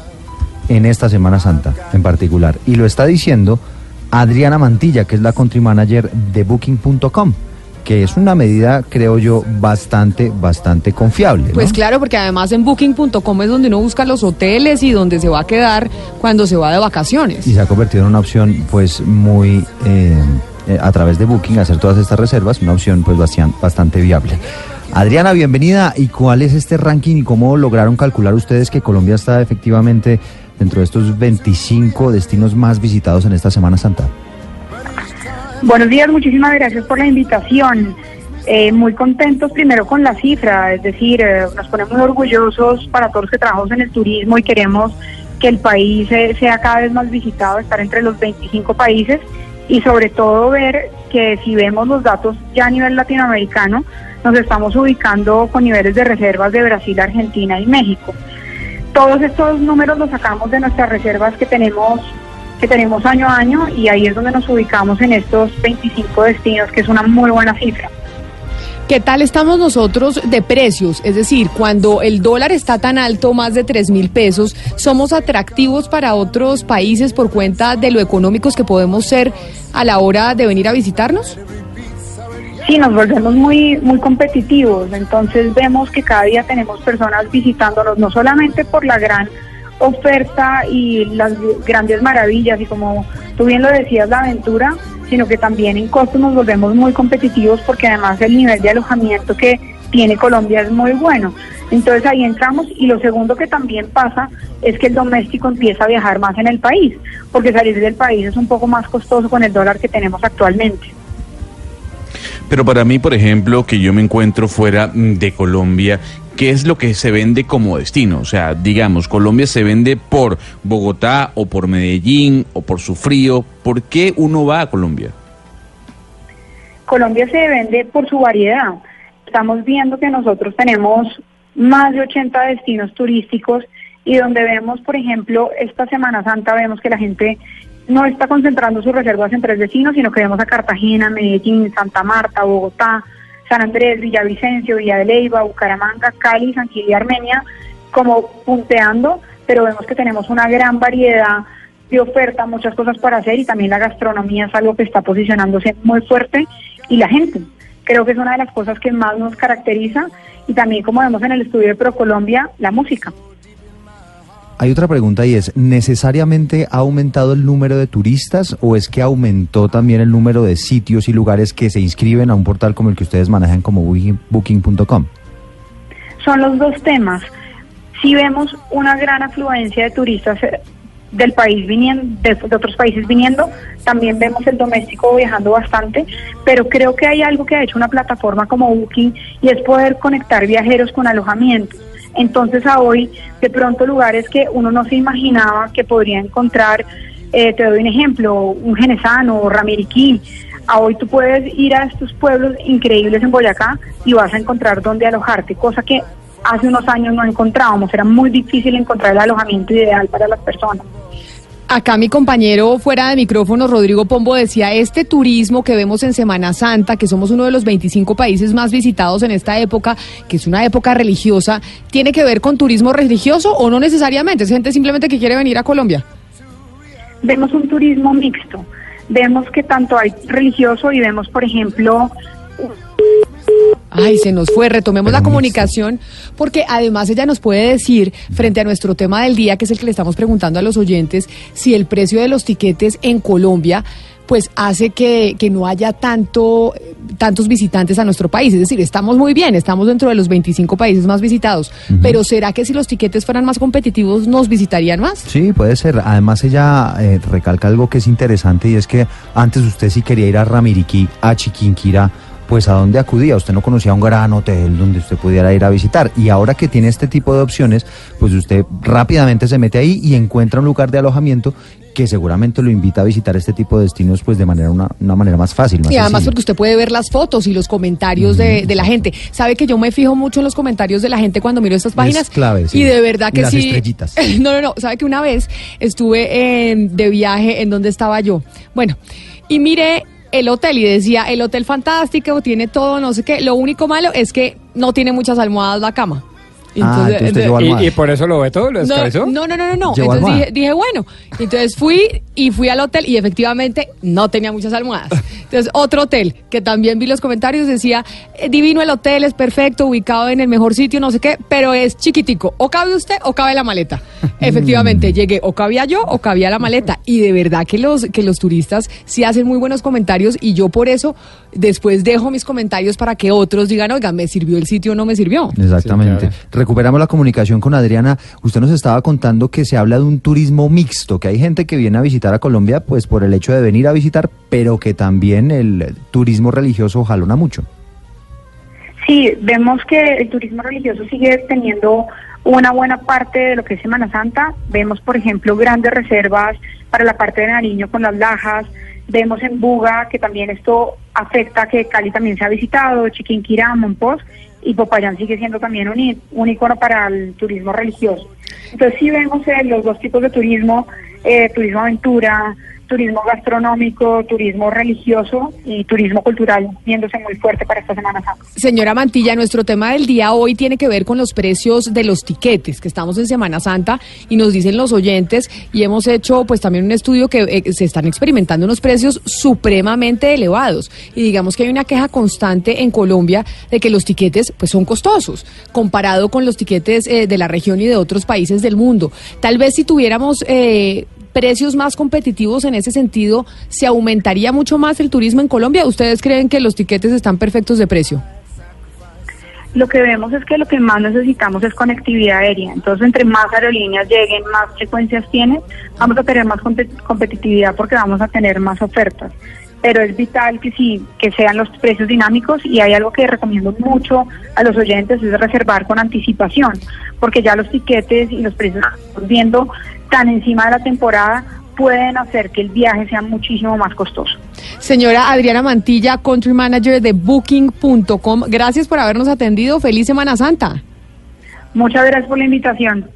en esta Semana Santa en particular. Y lo está diciendo Adriana Mantilla, que es la country manager de Booking.com, que es una medida, creo yo, bastante, bastante confiable. ¿no? Pues claro, porque además en booking.com es donde uno busca los hoteles y donde se va a quedar cuando se va de vacaciones. y se ha convertido en una opción pues muy eh, eh, a través de Booking hacer todas estas reservas, una opción pues bastante viable. Adriana, bienvenida. ¿Y cuál es este ranking y cómo lograron calcular ustedes que Colombia está efectivamente dentro de estos 25 destinos más visitados en esta Semana Santa? Buenos días, muchísimas gracias por la invitación. Eh, muy contentos primero con la cifra, es decir, eh, nos ponemos orgullosos para todos los que trabajamos en el turismo y queremos que el país eh, sea cada vez más visitado, estar entre los 25 países y sobre todo ver que si vemos los datos ya a nivel latinoamericano, nos estamos ubicando con niveles de reservas de Brasil, Argentina y México. Todos estos números los sacamos de nuestras reservas que tenemos que tenemos año a año y ahí es donde nos ubicamos en estos 25 destinos, que es una muy buena cifra. ¿Qué tal estamos nosotros de precios? Es decir, cuando el dólar está tan alto, más de 3 mil pesos, ¿somos atractivos para otros países por cuenta de lo económicos que podemos ser a la hora de venir a visitarnos? Sí, nos volvemos muy, muy competitivos, entonces vemos que cada día tenemos personas visitándonos, no solamente por la gran oferta y las grandes maravillas y como tú bien lo decías, la aventura, sino que también en costos nos volvemos muy competitivos porque además el nivel de alojamiento que tiene Colombia es muy bueno. Entonces ahí entramos y lo segundo que también pasa es que el doméstico empieza a viajar más en el país, porque salir del país es un poco más costoso con el dólar que tenemos actualmente. Pero para mí, por ejemplo, que yo me encuentro fuera mm, de Colombia, ¿qué es lo que se vende como destino? O sea, digamos, Colombia se vende por Bogotá o por Medellín o por su frío. ¿Por qué uno va a Colombia? Colombia se vende por su variedad. Estamos viendo que nosotros tenemos más de 80 destinos turísticos y donde vemos, por ejemplo, esta Semana Santa vemos que la gente no está concentrando sus reservas en tres destinos, sino que vemos a Cartagena, Medellín, Santa Marta, Bogotá, San Andrés, Villavicencio, Villa de Leyva, Bucaramanga, Cali, San y Armenia, como punteando, pero vemos que tenemos una gran variedad de oferta, muchas cosas para hacer y también la gastronomía es algo que está posicionándose muy fuerte y la gente. Creo que es una de las cosas que más nos caracteriza y también como vemos en el estudio de ProColombia, la música. Hay otra pregunta y es, ¿necesariamente ha aumentado el número de turistas o es que aumentó también el número de sitios y lugares que se inscriben a un portal como el que ustedes manejan como Booking- Booking.com? Son los dos temas. Si vemos una gran afluencia de turistas eh, del país viniendo, de, de otros países viniendo, también vemos el doméstico viajando bastante, pero creo que hay algo que ha hecho una plataforma como Booking y es poder conectar viajeros con alojamientos. Entonces a hoy, de pronto lugares que uno no se imaginaba que podría encontrar, eh, te doy un ejemplo, un Genesano o Ramiriquí, a hoy tú puedes ir a estos pueblos increíbles en Boyacá y vas a encontrar dónde alojarte, cosa que hace unos años no encontrábamos, era muy difícil encontrar el alojamiento ideal para las personas. Acá mi compañero fuera de micrófono, Rodrigo Pombo, decía, este turismo que vemos en Semana Santa, que somos uno de los 25 países más visitados en esta época, que es una época religiosa, ¿tiene que ver con turismo religioso o no necesariamente? Es gente simplemente que quiere venir a Colombia. Vemos un turismo mixto, vemos que tanto hay religioso y vemos, por ejemplo, Ay, se nos fue, retomemos la comunicación, porque además ella nos puede decir, frente a nuestro tema del día, que es el que le estamos preguntando a los oyentes, si el precio de los tiquetes en Colombia pues hace que, que no haya tanto, tantos visitantes a nuestro país. Es decir, estamos muy bien, estamos dentro de los 25 países más visitados, pero ¿será que si los tiquetes fueran más competitivos nos visitarían más? Sí, puede ser. Además ella eh, recalca algo que es interesante y es que antes usted si quería ir a Ramiriquí, a Chiquinquirá, pues a dónde acudía. Usted no conocía un gran hotel donde usted pudiera ir a visitar. Y ahora que tiene este tipo de opciones, pues usted rápidamente se mete ahí y encuentra un lugar de alojamiento que seguramente lo invita a visitar este tipo de destinos pues de manera una, una manera más fácil. Más Y además sencilla. porque usted puede ver las fotos y los comentarios de, de la gente. Sabe que yo me fijo mucho en los comentarios de la gente cuando miro estas páginas. clave, sí. Y de verdad Y que las sí. estrellitas. No, no, no. Sabe que una vez estuve en- de viaje en donde estaba yo. Bueno, y miré el hotel y decía, el hotel fantástico, tiene todo, no sé qué. Lo único malo es que no tiene muchas almohadas la cama. Ah, entonces llevó ¿Y, por eso lo ve todo? ¿Lo descabezó? no, no, no, no, no. Entonces dije, dije, bueno. Entonces fui y fui al hotel y efectivamente no tenía muchas almohadas. Entonces otro hotel que también vi los comentarios decía, eh, divino el hotel, es perfecto, ubicado en el mejor sitio, no sé qué, pero es chiquitico. O cabe usted o cabe la maleta. Efectivamente, llegué, o cabía yo o cabía la maleta. Y de verdad que los, que los turistas sí hacen muy buenos comentarios y yo por eso después dejo mis comentarios para que otros digan, oiga, ¿me sirvió el sitio o no me sirvió? Exactamente. Recuperamos la comunicación con Adriana. Usted nos estaba contando que se habla de un turismo mixto, que hay gente que viene a visitar a Colombia pues por el hecho de venir a visitar, pero que también el turismo religioso jalona mucho. Sí, vemos que el turismo religioso sigue teniendo una buena parte de lo que es Semana Santa. Vemos, por ejemplo, grandes reservas para la parte de Nariño con las lajas. Vemos en Buga que también esto afecta que Cali también se ha visitado, Chiquinquirá, Monpós y Popayán sigue siendo también un, un icono para el turismo religioso. Entonces sí vemos eh, los dos tipos de turismo, eh, turismo aventura, turismo gastronómico, turismo religioso y turismo cultural viéndose muy fuerte para esta Semana Santa. Señora Mantilla, nuestro tema del día hoy tiene que ver con los precios de los tiquetes, que estamos en Semana Santa y nos dicen los oyentes y hemos hecho pues también un estudio que eh, se están experimentando unos precios supremamente elevados y digamos que hay una queja constante en Colombia de que los tiquetes pues son costosos comparado con los tiquetes eh, de la región y de otros países del mundo. Tal vez si tuviéramos eh, precios más competitivos en ese sentido, ¿se aumentaría mucho más el turismo en Colombia? ¿Ustedes creen que los tiquetes están perfectos de precio? lo que vemos es que lo que más necesitamos es conectividad aérea. Entonces, entre más aerolíneas lleguen, más frecuencias tienen, vamos a tener más compe- competitividad porque vamos a tener más ofertas. Pero es vital que sí, que sean los precios dinámicos y hay algo que recomiendo mucho a los oyentes es reservar con anticipación, porque ya los tiquetes y los precios que estamos viendo tan encima de la temporada pueden hacer que el viaje sea muchísimo más costoso. Señora Adriana Mantilla, Country Manager de Booking.com, gracias por habernos atendido. Feliz Semana Santa. Muchas gracias por la invitación.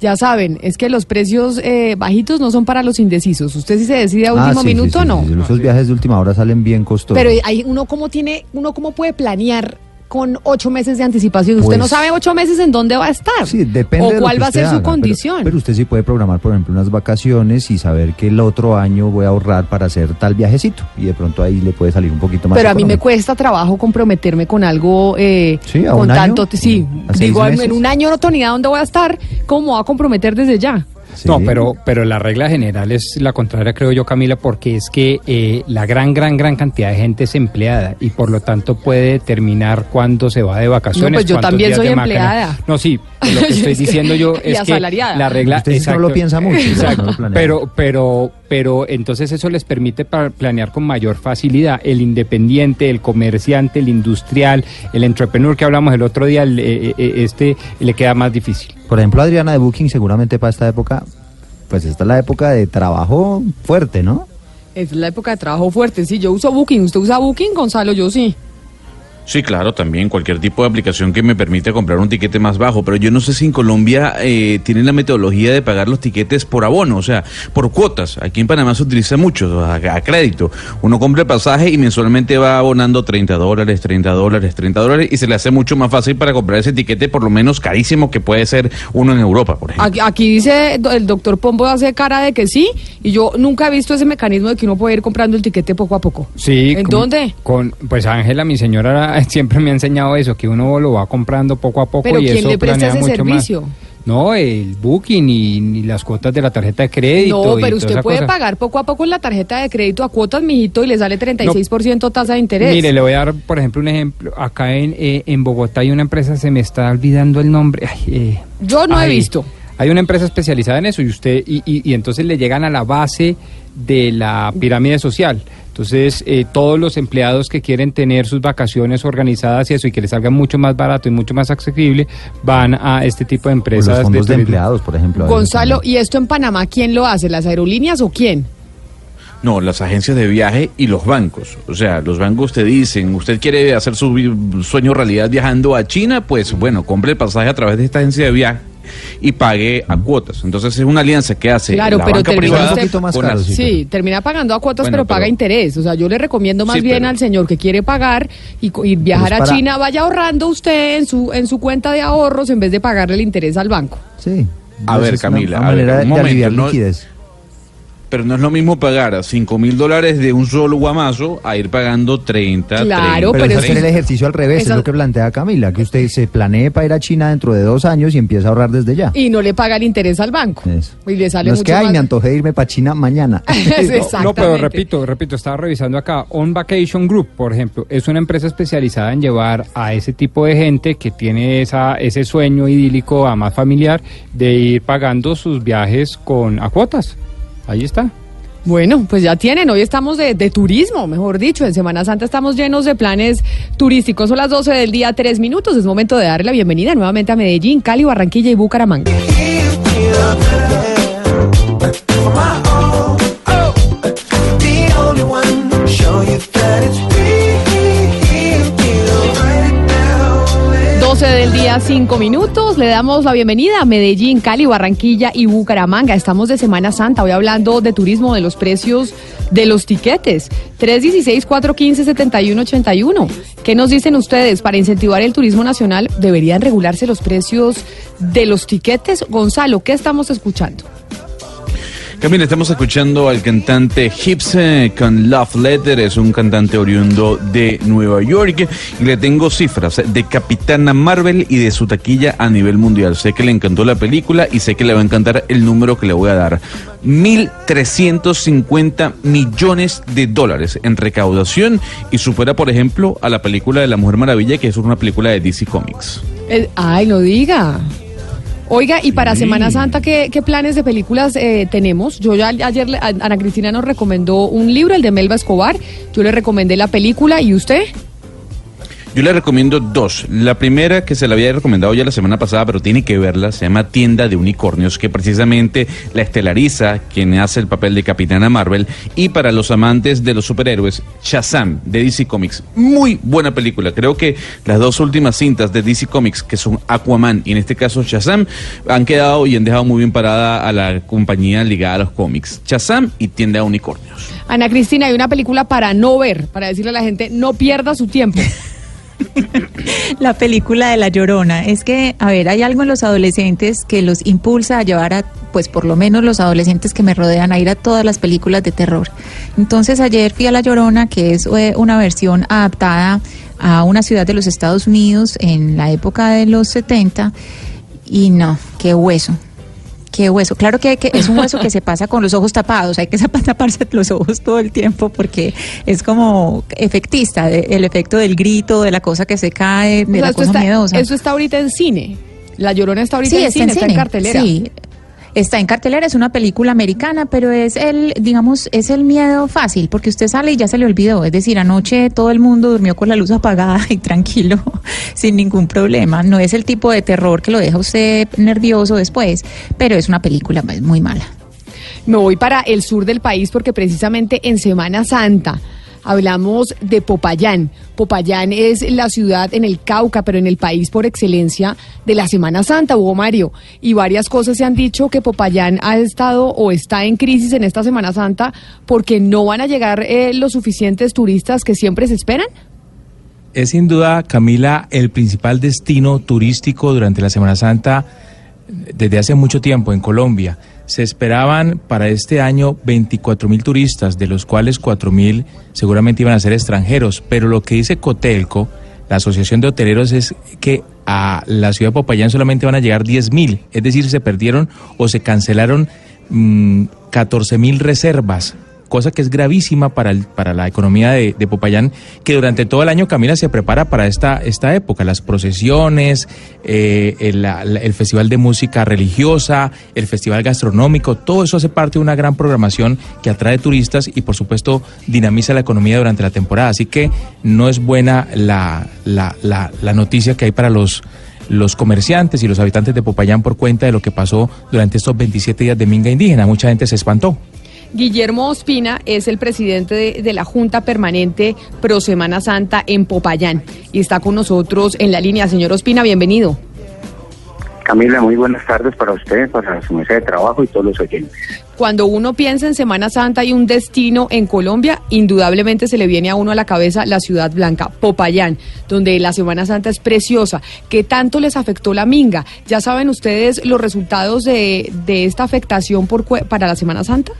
Ya saben, es que los precios eh, bajitos no son para los indecisos. Usted si se decide a Ah, último sí, sí, minuto, sí, no. sí, Esos viajes de última hora salen bien costosos. Pero hay uno cómo tiene, uno cómo puede planear con ocho meses de anticipación. Usted Pues- no sabe ocho meses en dónde va a estar. Sí, depende o de lo cuál que va a ser su haga, condición. Pero, usted sí puede programar, por ejemplo, unas vacaciones y saber que el otro año voy a ahorrar para hacer tal viajecito. Y de pronto ahí le puede salir un poquito más. Pero a mí me cuesta trabajo comprometerme con algo eh, Sí, ¿a con un año? tanto, sí, ¿A seis digo en un año no tengo ni idea dónde voy a estar, ¿cómo voy a comprometer desde ya? No, pero, pero la regla general es la contraria, creo yo, Camila, porque es que eh, la gran, gran, gran cantidad de gente es empleada y por lo tanto puede determinar cuándo se va de vacaciones. No, pues yo cuántos también días soy empleada. No, sí, lo que estoy diciendo yo Y es que asalariada. la regla... Usted sí no lo piensa mucho. Exacto, No pero, pero, pero entonces eso les permite planear con mayor facilidad. El independiente, el comerciante, el industrial, el entrepreneur que hablamos el otro día, el, eh, eh, este le queda más difícil. Por ejemplo, Adriana de Booking, seguramente para esta época, pues esta es la época de trabajo fuerte, ¿no? Es la época de trabajo fuerte, sí, yo uso Booking, ¿usted usa Booking, Gonzalo? Yo sí. Sí, claro, también cualquier tipo de aplicación que me permite comprar un tiquete más bajo, pero yo no sé si en Colombia eh, tienen la metodología de pagar los tiquetes por abono, o sea, por cuotas. Aquí en Panamá se utiliza mucho, a, a crédito. Uno compra el pasaje y mensualmente va abonando 30 dólares, 30 dólares, 30 dólares y se le hace mucho más fácil para comprar ese tiquete por lo menos carísimo que puede ser uno en Europa, por ejemplo. Aquí, aquí dice el doctor Pombo hace cara de que sí, y yo nunca he visto ese mecanismo de que uno puede ir comprando el tiquete poco a poco. Sí. ¿En con- dónde? Con, pues Ángela, mi señora, siempre me ha enseñado eso, que uno lo va comprando poco a poco Pero y ¿quién eso le presta planea ese mucho más. servicio? No, el booking y, y las cuotas de la tarjeta de crédito. No, pero usted puede cosa. pagar poco a poco en la tarjeta de crédito a cuotas, mijito, y le sale 36% tasa de interés. Mire, le voy a dar, por ejemplo, un ejemplo. Acá en, eh, en Bogotá hay una empresa, se me está olvidando el nombre. Ay, eh, Yo no he visto. Hay una empresa especializada en eso y usted y, y- y entonces le llegan a la base de la pirámide social. Entonces, eh, todos los empleados que quieren tener sus vacaciones organizadas y eso y que les salga mucho más barato y mucho más accesible, van a este tipo de Pues empresas. los fondos de, turismo. empleados, por ejemplo. Gonzalo, ¿y esto en Panamá quién lo hace? ¿Las aerolíneas o quién? No, las agencias de viaje y los bancos. O sea, los bancos te dicen, usted quiere hacer su sueño realidad viajando a China, pues bueno, compre el pasaje a través de esta agencia de viaje y pague a cuotas. Entonces es una alianza que hace Claro, la pero banca termina privada usted- con las- Sí, termina pagando a cuotas, Bueno, pero paga pero- interés. O sea, yo le recomiendo más Sí, bien pero- al señor que quiere pagar y, y viajar Pero es a para- China, vaya ahorrando usted en su en su cuenta de ahorros en vez de pagarle el interés al banco. Sí. A ver, es una- Camila, una a ver, manera un de momento, no-. Pero no es lo mismo pagar a 5 mil dólares de un solo guamazo a ir pagando 30, pero, 30, es 30. hacer el ejercicio al revés, Esa- es lo que plantea Camila, que usted se planee para ir a China dentro de dos años y empieza a ahorrar desde ya. Y no le paga el interés al banco. Eso. Y le sale No es que, ay, más. me antojé de irme para China mañana. No, no, pero repito, repito, estaba revisando acá. On Vacation Group, por ejemplo, es una empresa especializada en llevar a ese tipo de gente que tiene esa, ese sueño idílico, a más familiar, de ir pagando sus viajes con a cuotas. Ahí está. Bueno, pues ya tienen, hoy estamos de, de turismo, mejor dicho, en Semana Santa estamos llenos de planes turísticos, son las 12 del día, 3 minutos, es momento de darle la bienvenida nuevamente a Medellín, Cali, Barranquilla y Bucaramanga. Del día, 5 minutos. Le damos la bienvenida a Medellín, Cali, Barranquilla y Bucaramanga. Estamos de Semana Santa, hoy hablando de turismo, de los precios de los tiquetes. 316-415-7181. ¿Qué nos dicen ustedes? Para incentivar el turismo nacional, ¿deberían regularse los precios de los tiquetes? Gonzalo, ¿qué estamos escuchando? Camila, estamos escuchando al cantante Hips eh, con Love Letter, es un cantante oriundo de Nueva York y le tengo cifras de Capitana Marvel y de su taquilla a nivel mundial. Sé que le encantó la película y sé que le va a encantar el número que le voy a dar. 1.350 millones de dólares en recaudación y supera, por ejemplo, a la película de La Mujer Maravilla, que es una película de DC Comics. Eh, ay, no diga. Oiga, y para Semana Santa, ¿qué, qué planes de películas eh, tenemos? Yo ya ayer, Ana Cristina nos recomendó un libro, el de Melba Escobar. Yo le recomendé la película, ¿y usted? Yo le recomiendo dos. La primera, que se la había recomendado ya la semana pasada, pero tiene que verla, se llama Tienda de Unicornios, que precisamente la estelariza quien hace el papel de Capitana Marvel. Y para los amantes de los superhéroes, Shazam, de DC Comics. Muy buena película. Creo que las dos últimas cintas de DC Comics, que son Aquaman y en este caso Shazam, han quedado y han dejado muy bien parada a la compañía ligada a los cómics. Shazam y Tienda de Unicornios. Ana Cristina, hay una película para no ver, para decirle a la gente, no pierda su tiempo. La película de La Llorona. Es que, a ver, hay algo en los adolescentes que los impulsa a llevar a, pues por lo menos los adolescentes que me rodean, a ir a todas las películas de terror. Entonces ayer fui a La Llorona, que es eh, una versión adaptada a una ciudad de los Estados Unidos en la época de los 70. Y no, qué hueso. Qué hueso. Claro que, hay que es un hueso que se pasa con los ojos tapados. Hay que taparse los ojos todo el tiempo porque es como efectista. de- El efecto del grito, de la cosa que se cae, de O sea, la cosa está, miedosa. eso está ahorita en cine. La Llorona está ahorita Sí, en cine, está en cartelera. Sí, está en cartelera, es una película americana, pero es el, digamos, es el miedo fácil, porque usted sale y ya se le olvidó. Es decir, anoche todo el mundo durmió con la luz apagada y tranquilo, sin ningún problema. No es el tipo de terror que lo deja usted nervioso después, pero es una película pues, muy mala. Me voy para el sur del país porque precisamente en Semana Santa hablamos de Popayán. Popayán es la ciudad en el Cauca, pero en el país por excelencia de la Semana Santa, Hugo Mario. Y varias cosas se han dicho que Popayán ha estado o está en crisis en esta Semana Santa porque no van a llegar eh, los suficientes turistas que siempre se esperan. Es sin duda, Camila, el principal destino turístico durante la Semana Santa desde hace mucho tiempo en Colombia. Se esperaban para este año 24 mil turistas, de los cuales 4 mil seguramente iban a ser extranjeros. Pero lo que dice Cotelco, la Asociación de Hoteleros, es que a la ciudad de Popayán solamente van a llegar 10 mil. Es decir, se perdieron o se cancelaron mm, 14 mil reservas cosa que es gravísima para, el- para la economía de, Popayán, que durante todo el año Camila se prepara para esta, esta época, las procesiones, eh, el festival de música religiosa, el festival gastronómico, todo eso hace parte de una gran programación que atrae turistas y por supuesto dinamiza la economía durante la temporada. Así que no es buena la, la, la, la noticia que hay para los los comerciantes y los habitantes de Popayán por cuenta de lo que pasó durante estos 27 días de minga indígena. Mucha gente se espantó. Guillermo Ospina es el presidente de, de la Junta Permanente Pro Semana Santa en Popayán y está con nosotros en la línea. Señor Ospina, bienvenido. Camila, muy buenas tardes para usted, para su mesa de trabajo y todos los oyentes. Cuando uno piensa en Semana Santa y un destino en Colombia, indudablemente se le viene a uno a la cabeza la ciudad blanca, Popayán, donde la Semana Santa es preciosa. ¿Qué tanto les afectó la minga? ¿Ya saben ustedes los resultados de, de esta afectación por, para la Semana Santa?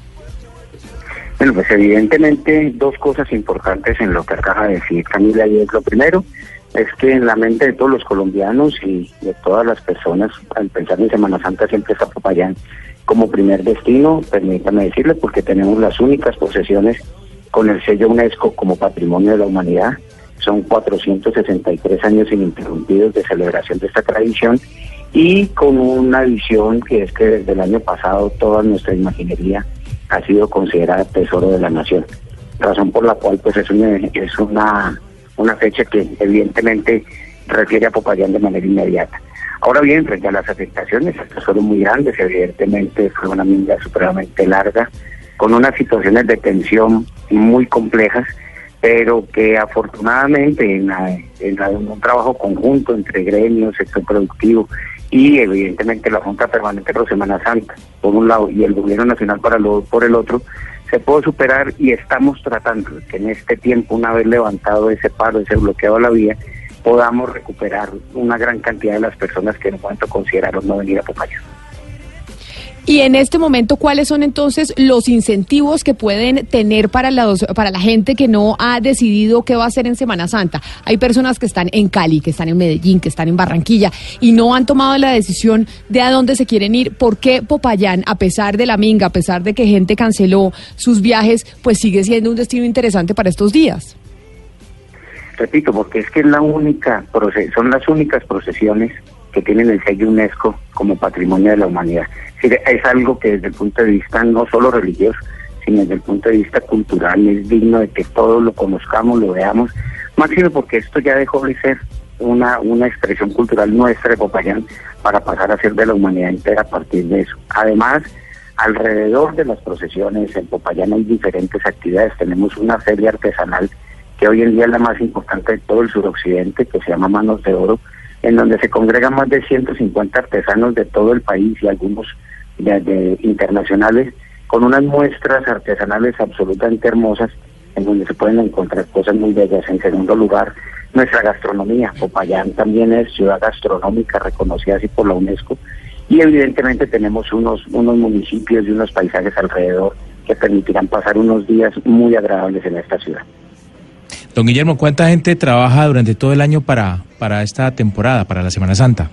Bueno, pues evidentemente dos cosas importantes en lo que acaba de decir Camila y es lo primero, es que en la mente de todos los colombianos y de todas las personas, al pensar en Semana Santa siempre está Popayán como primer destino, permítame decirle, porque tenemos las únicas posesiones con el sello UNESCO como Patrimonio de la Humanidad. Son 463 años ininterrumpidos de celebración de esta tradición y con una visión que es que desde el año pasado toda nuestra imaginería ha sido considerada tesoro de la nación. Razón por la cual pues es una, es una, una fecha que evidentemente refiere a Popayán de manera inmediata. Ahora bien, frente a las afectaciones, estas fueron muy grandes, evidentemente fue una minga supremamente larga, con unas situaciones de tensión muy complejas, pero que afortunadamente en, la- en un trabajo conjunto entre gremios, sector productivo y evidentemente la Junta Permanente por Semana Santa, por un lado, y el Gobierno Nacional para lo, por el otro, se pudo superar y estamos tratando que en este tiempo, una vez levantado ese paro, ese bloqueo a la vía, podamos recuperar una gran cantidad de las personas que en momento consideraron no venir a Popayán. Y en este momento, ¿cuáles son entonces los incentivos que pueden tener para, los, para la gente que no ha decidido qué va a hacer en Semana Santa? Hay personas que están en Cali, que están en Medellín, que están en Barranquilla y no han tomado la decisión de a dónde se quieren ir. ¿Por qué Popayán, a pesar de la minga, a pesar de que gente canceló sus viajes, pues sigue siendo un destino interesante para estos días? Repito, porque es que es la única, son las únicas procesiones que tienen el sello UNESCO como patrimonio de la humanidad. Es, algo que desde el punto de vista no solo religioso, sino desde el punto de vista cultural es digno de que todos lo conozcamos, lo veamos, máximo porque esto ya dejó de ser una, una expresión cultural nuestra de Popayán para pasar a ser de la humanidad entera a partir de eso. Además, alrededor de las procesiones en Popayán hay diferentes actividades. Tenemos una feria artesanal que hoy en día es la más importante de todo el suroccidente, que se llama Manos de Oro, en donde se congregan más de 150 artesanos de todo el país y algunos de- internacionales, con unas muestras artesanales absolutamente hermosas, en donde se pueden encontrar cosas muy bellas. En segundo lugar, nuestra gastronomía. Popayán también es ciudad gastronómica reconocida así por la UNESCO. Y evidentemente tenemos unos, unos municipios y unos paisajes alrededor que permitirán pasar unos días muy agradables en esta ciudad. Don Guillermo, ¿cuánta gente trabaja durante todo el año para, para esta temporada, para la Semana Santa?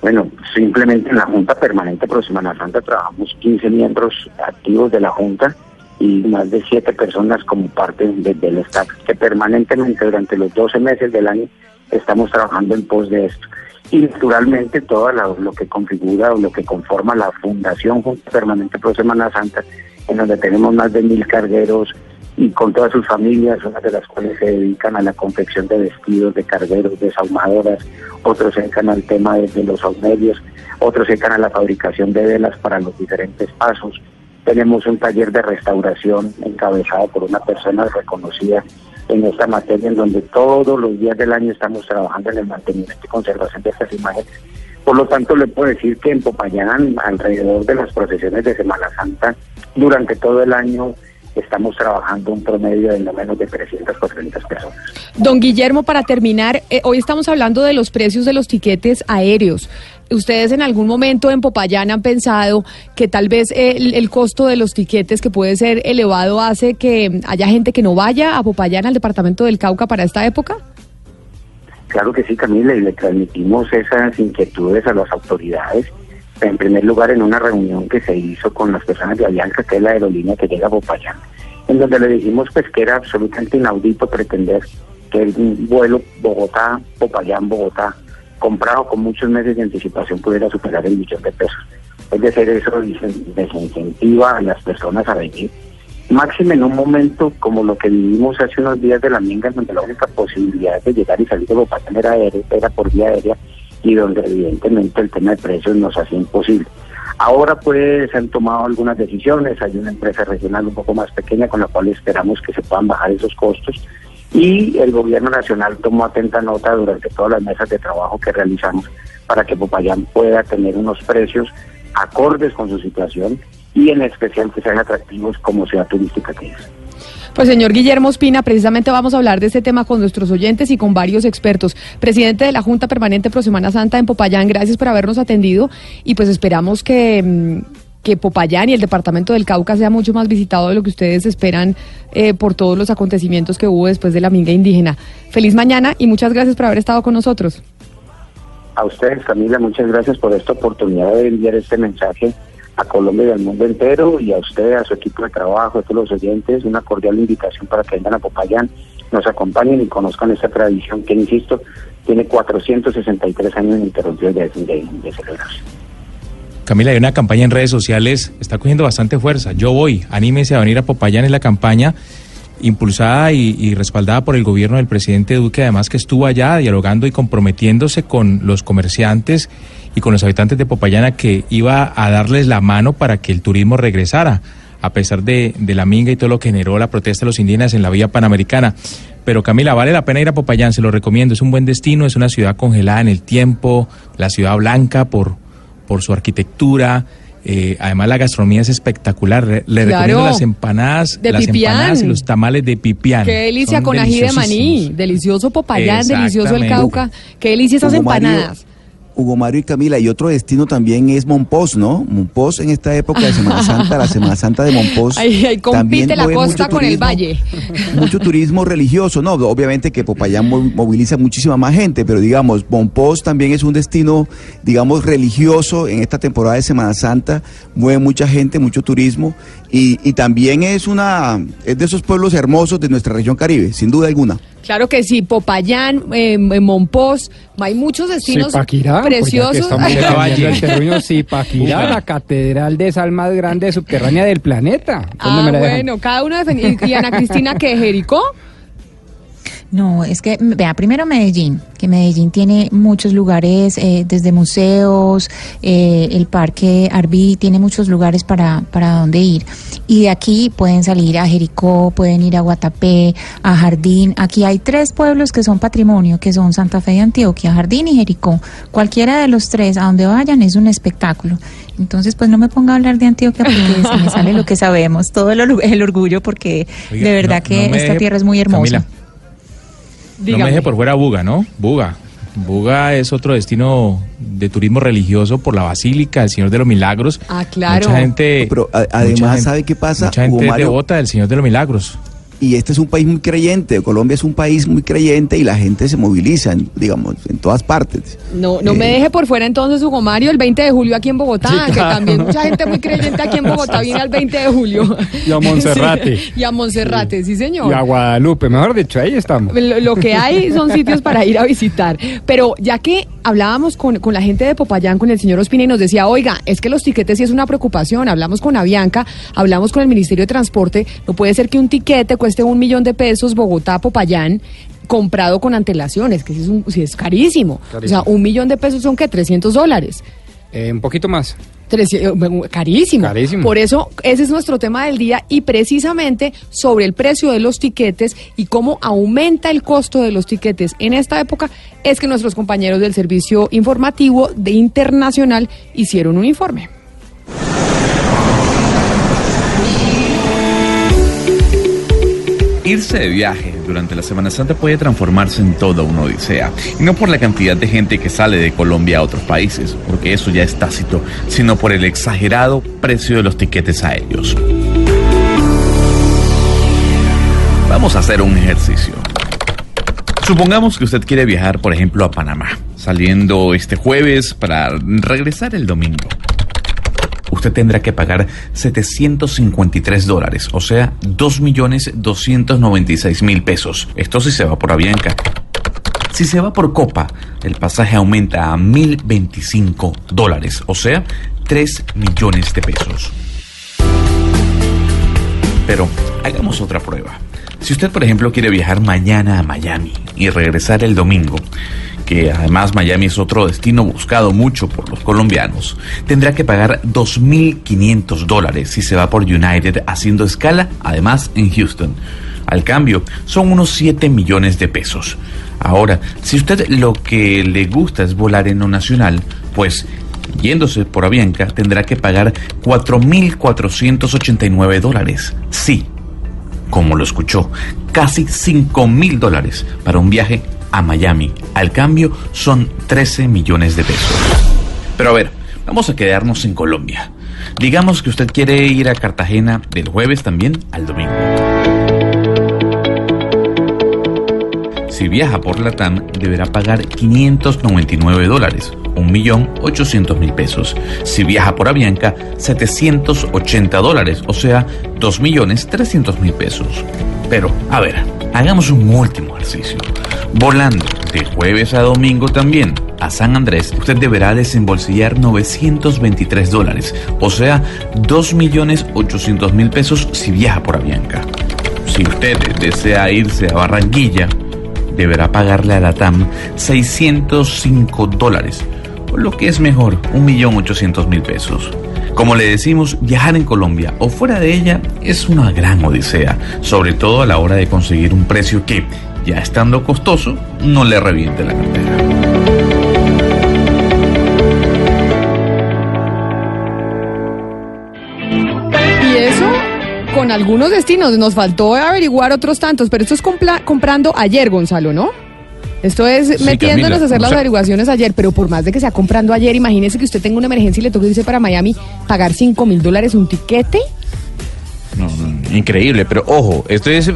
Bueno, simplemente en la Junta Permanente Pro Semana Santa trabajamos 15 miembros activos de la Junta y más de 7 personas como parte de- del staff que permanentemente durante los 12 meses del año estamos trabajando en pos de esto. Y naturalmente todo lo que configura o lo que conforma la Fundación Junta Permanente Pro Semana Santa, en donde tenemos más de mil cargueros y con todas sus familias, unas de las cuales se dedican a la confección de vestidos, de cargueros, de saumadoras, otros se dedican al tema de, los saumerios, otros se dedican a la fabricación de velas para los diferentes pasos. Tenemos un taller de restauración encabezado por una persona reconocida en esta materia, en donde todos los días del año estamos trabajando en el mantenimiento y conservación de estas imágenes. Por lo tanto, le puedo decir que en Popayán, alrededor de las procesiones de Semana Santa, durante todo el año estamos trabajando un promedio de no menos de 300, 400 personas. Don Guillermo, para terminar, eh, hoy estamos hablando de los precios de los tiquetes aéreos. ¿Ustedes en algún momento en Popayán han pensado que tal vez el, el costo de los tiquetes, que puede ser elevado, hace que haya gente que no vaya a Popayán, al departamento del Cauca, para esta época? Claro que sí, Camila, y le transmitimos esas inquietudes a las autoridades. En primer lugar, en una reunión que se hizo con las personas de Avianca, que es la aerolínea que llega a Popayán, en donde le dijimos pues que era absolutamente inaudito pretender que el vuelo Bogotá, Popayán, Bogotá, comprado con muchos meses de anticipación, pudiera superar el millón de pesos. Es decir, eso desincentiva a las personas a venir máxime en un momento como lo que vivimos hace unos días de la minga, donde la única posibilidad de llegar y salir de Bogotá era, aérea, era por vía aérea y donde evidentemente el tema de precios nos hacía imposible. Ahora pues se han tomado algunas decisiones, hay una empresa regional un poco más pequeña con la cual esperamos que se puedan bajar esos costos y el gobierno nacional tomó atenta nota durante todas las mesas de trabajo que realizamos para que Popayán pueda tener unos precios acordes con su situación y en especial que sean atractivos como ciudad turística que es. Pues señor Guillermo Espina, precisamente vamos a hablar de este tema con nuestros oyentes y con varios expertos. Presidente de la Junta Permanente Pro Semana Santa en Popayán, gracias por habernos atendido y pues esperamos que, mm, que Popayán y el departamento del Cauca sea mucho más visitado de lo que ustedes esperan eh, por todos los acontecimientos que hubo después de la minga indígena. Feliz mañana y muchas gracias por haber estado con nosotros. A ustedes, Camila, muchas gracias por esta oportunidad de enviar este mensaje a Colombia y al mundo entero y a usted, a su equipo de trabajo, a todos los oyentes, una cordial invitación para que vengan a Popayán, nos acompañen y conozcan esta tradición que, insisto, tiene 463 años ininterrumpidos de, de, de celebración. Camila, hay una campaña en redes sociales, está cogiendo bastante fuerza. Yo voy, anímese a venir a Popayán, es la campaña impulsada y, y respaldada por el gobierno del presidente Duque, además que estuvo allá dialogando y comprometiéndose con los comerciantes y con los habitantes de Popayán a que iba a darles la mano para que el turismo regresara, a pesar de, de la minga y todo lo que generó la protesta de los indígenas en la vía panamericana. Pero Camila, vale la pena ir a Popayán, se lo recomiendo, es un buen destino, es una ciudad congelada en el tiempo, la ciudad blanca por, por su arquitectura. Eh, además la gastronomía es espectacular. Le, Claro. recomiendo las empanadas, De las pipián. empanadas y los tamales de pipián. Qué delicia Son con ají de maní, delicioso Popayán, delicioso el. Cauca. Qué delicia esas empanadas. Hugo Mario y Camila, y otro destino también es Monpós, ¿no? Monpós en esta época de Semana Santa, la Semana Santa de Monpós. Ahí, ahí también compite la mueve costa mucho con el valle. Mucho turismo religioso, no, obviamente que Popayán mo- moviliza muchísima más gente, pero digamos, Monpós también es un destino, digamos, religioso en esta temporada de Semana Santa, mueve mucha gente, mucho turismo, y, y también es una, es de esos pueblos hermosos de nuestra región Caribe, sin duda alguna. Claro que sí, Popayán, eh, Monpós, hay muchos destinos Zipaquirá, pues ya que preciosos. estamos el terreno, Zipaquirá, la catedral de sal más grande subterránea del planeta. ¿Dónde Ah, bueno, cada uno defendiendo. ¿Y Ana Cristina que Jericó? No, es que, vea, primero Medellín, que Medellín tiene muchos lugares, eh, desde museos, eh, el parque Arví tiene muchos lugares para, para donde ir. Y de aquí pueden salir a Jericó, pueden ir a Guatapé, a Jardín. Aquí hay tres pueblos que son patrimonio, que son Santa Fe de Antioquia, Jardín y Jericó. Cualquiera de los tres, a donde vayan, es un espectáculo. Entonces, pues no me ponga a hablar de Antioquia porque se me sale lo que sabemos, todo el, el orgullo, porque Oiga, de verdad no- que no me esta tierra es muy hermosa. Camila, No me deje por fuera Buga, ¿no? Buga. Buga es otro destino de turismo religioso por la Basílica del Señor de los Milagros. Ah, claro. Mucha gente. Pero mucha además, gente- ¿sabe qué pasa, Mucha Hugo gente es Mario? devota del Señor de los Milagros. Y este es un país muy creyente, Colombia es un país muy creyente y la gente se moviliza, en- digamos, en todas partes. No, no me deje por fuera entonces Hugo Mario el 20 de julio aquí en Bogotá, Sí, que también mucha gente muy creyente aquí en Bogotá viene al 20 de julio. Y a Monserrate. Sí, y a Monserrate, sí señor. Y a Guadalupe, mejor dicho, ahí estamos. Lo, lo que hay son sitios para ir a visitar. Pero ya que hablábamos con, con la gente de Popayán, con el señor Ospina, y nos decía, oiga, es que los tiquetes sí es una preocupación. Hablamos con Avianca, hablamos con el Ministerio de Transporte. No puede ser que un tiquete cueste un millón de pesos Bogotá, Popayán comprado con antelaciones, que sí es, un- sí es carísimo. Carísimo. O sea, un millón de pesos son que 300 dólares. Eh, un poquito más. Eh, carísimo. Carísimo. Por eso, ese es nuestro tema del día y precisamente sobre el precio de los tiquetes y cómo aumenta el costo de los tiquetes en esta época, es que nuestros compañeros del Servicio Informativo de Internacional hicieron un informe. Irse de viaje durante la Semana Santa puede transformarse en toda una odisea. Y no por la cantidad de gente que sale de Colombia a otros países, porque eso ya es tácito, sino por el exagerado precio de los tiquetes aéreos. Vamos a hacer un ejercicio. Supongamos que usted quiere viajar, por ejemplo, a Panamá, saliendo este jueves para regresar el domingo. Usted tendrá que pagar 753 dólares, o sea, 2.296.000 pesos. Esto si se va por Avianca. Si se va por Copa, el pasaje aumenta a 1.025 dólares, o sea, 3 millones de pesos. Pero hagamos otra prueba. Si usted, por ejemplo, quiere viajar mañana a Miami y regresar el domingo, que además Miami es otro destino buscado mucho por los colombianos, tendrá que pagar 2.500 dólares si se va por United haciendo escala, además en Houston. Al cambio, son unos 7 millones de pesos. Ahora, si usted lo que le gusta es volar en lo nacional, pues yéndose por Avianca tendrá que pagar 4.489 dólares. Sí, como lo escuchó, casi 5 mil dólares para un viaje a Miami. Al cambio son 13 millones de pesos. Pero a ver, vamos a quedarnos en Colombia. Digamos que usted quiere ir a Cartagena del jueves también al domingo. Si viaja por Latam, deberá pagar 599 dólares, 1.800.000 pesos. Si viaja por Avianca, 780 dólares, o sea, 2.300.000 pesos. Pero, a ver, hagamos un último ejercicio. Volando de jueves a domingo también a San Andrés, usted deberá desembolsillar 923 dólares, o sea, 2.800.000 pesos si viaja por Avianca. Si usted desea irse a Barranquilla, deberá pagarle a la TAM 605 dólares, o lo que es mejor, 1.800.000 pesos. Como le decimos, viajar en Colombia o fuera de ella es una gran odisea, sobre todo a la hora de conseguir un precio que, ya estando costoso, no le reviente la cartera. Y eso con algunos destinos. Nos faltó averiguar otros tantos, pero esto es comprando ayer, Gonzalo, ¿no? Esto es Sí, metiéndonos Camila, a hacer o las sea- averiguaciones ayer, pero por más de que sea comprando ayer, imagínese que usted tenga una emergencia y le toque irse para Miami, pagar 5 mil dólares un tiquete. No, no, increíble, pero ojo, esto es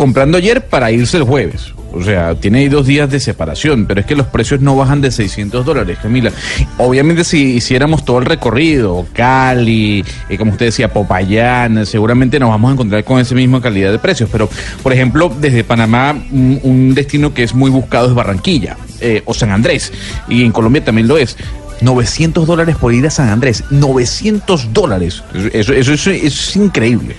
comprando ayer para irse el jueves. O sea, tiene dos días de separación, pero es que los precios no bajan de 600 dólares, Camila. Obviamente si hiciéramos todo el recorrido, Cali, eh, como usted decía, Popayán, seguramente nos vamos a encontrar con esa misma calidad de precios. Pero, por ejemplo, desde Panamá, un, un destino que es muy buscado es Barranquilla eh, o San Andrés, y en Colombia también lo es. 900 dólares por ir a San Andrés, 900 dólares. Eso, eso, eso es increíble.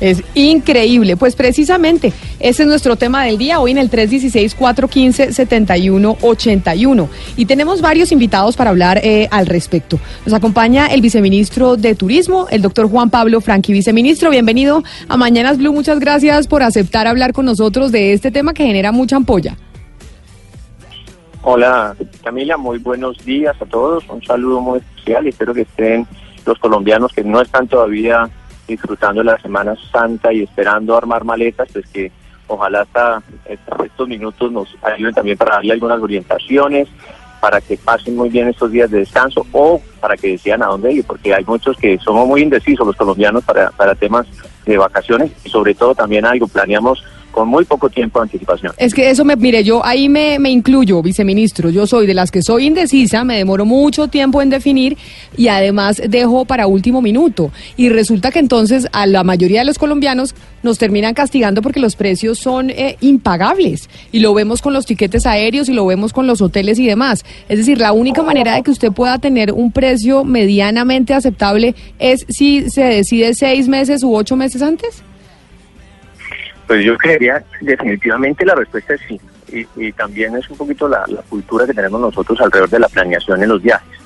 Es increíble. Pues precisamente ese es nuestro tema del día, hoy en el 316-415-7181. Y tenemos varios invitados para hablar eh, al respecto. Nos acompaña el viceministro de Turismo, el doctor Juan Pablo Franqui. Viceministro, bienvenido a Mañanas Blue. Muchas gracias por aceptar hablar con nosotros de este tema que genera mucha ampolla. Hola Camila, muy buenos días a todos. Un saludo muy especial y espero que estén los colombianos que no están todavía disfrutando la Semana Santa y esperando armar maletas, pues que ojalá hasta estos minutos nos ayuden también para darle algunas orientaciones, para que pasen muy bien estos días de descanso o para que decidan a dónde ir, porque hay muchos que somos muy indecisos los colombianos para, para temas de vacaciones y sobre todo también algo planeamos con muy poco tiempo de anticipación. Es que eso me, mire, yo ahí me, me incluyo, viceministro. Yo soy de las que soy indecisa, me demoro mucho tiempo en definir y además dejo para último minuto. Y resulta que entonces a la mayoría de los colombianos nos terminan castigando porque los precios son eh, impagables. Y lo vemos con los tiquetes aéreos y lo vemos con los hoteles y demás. Es decir, la única manera de que usted pueda tener un precio medianamente aceptable es si se decide seis meses u ocho meses antes. Pues yo creería definitivamente la respuesta es sí. Y, también es un poquito la, cultura que tenemos nosotros alrededor de la planeación en los viajes.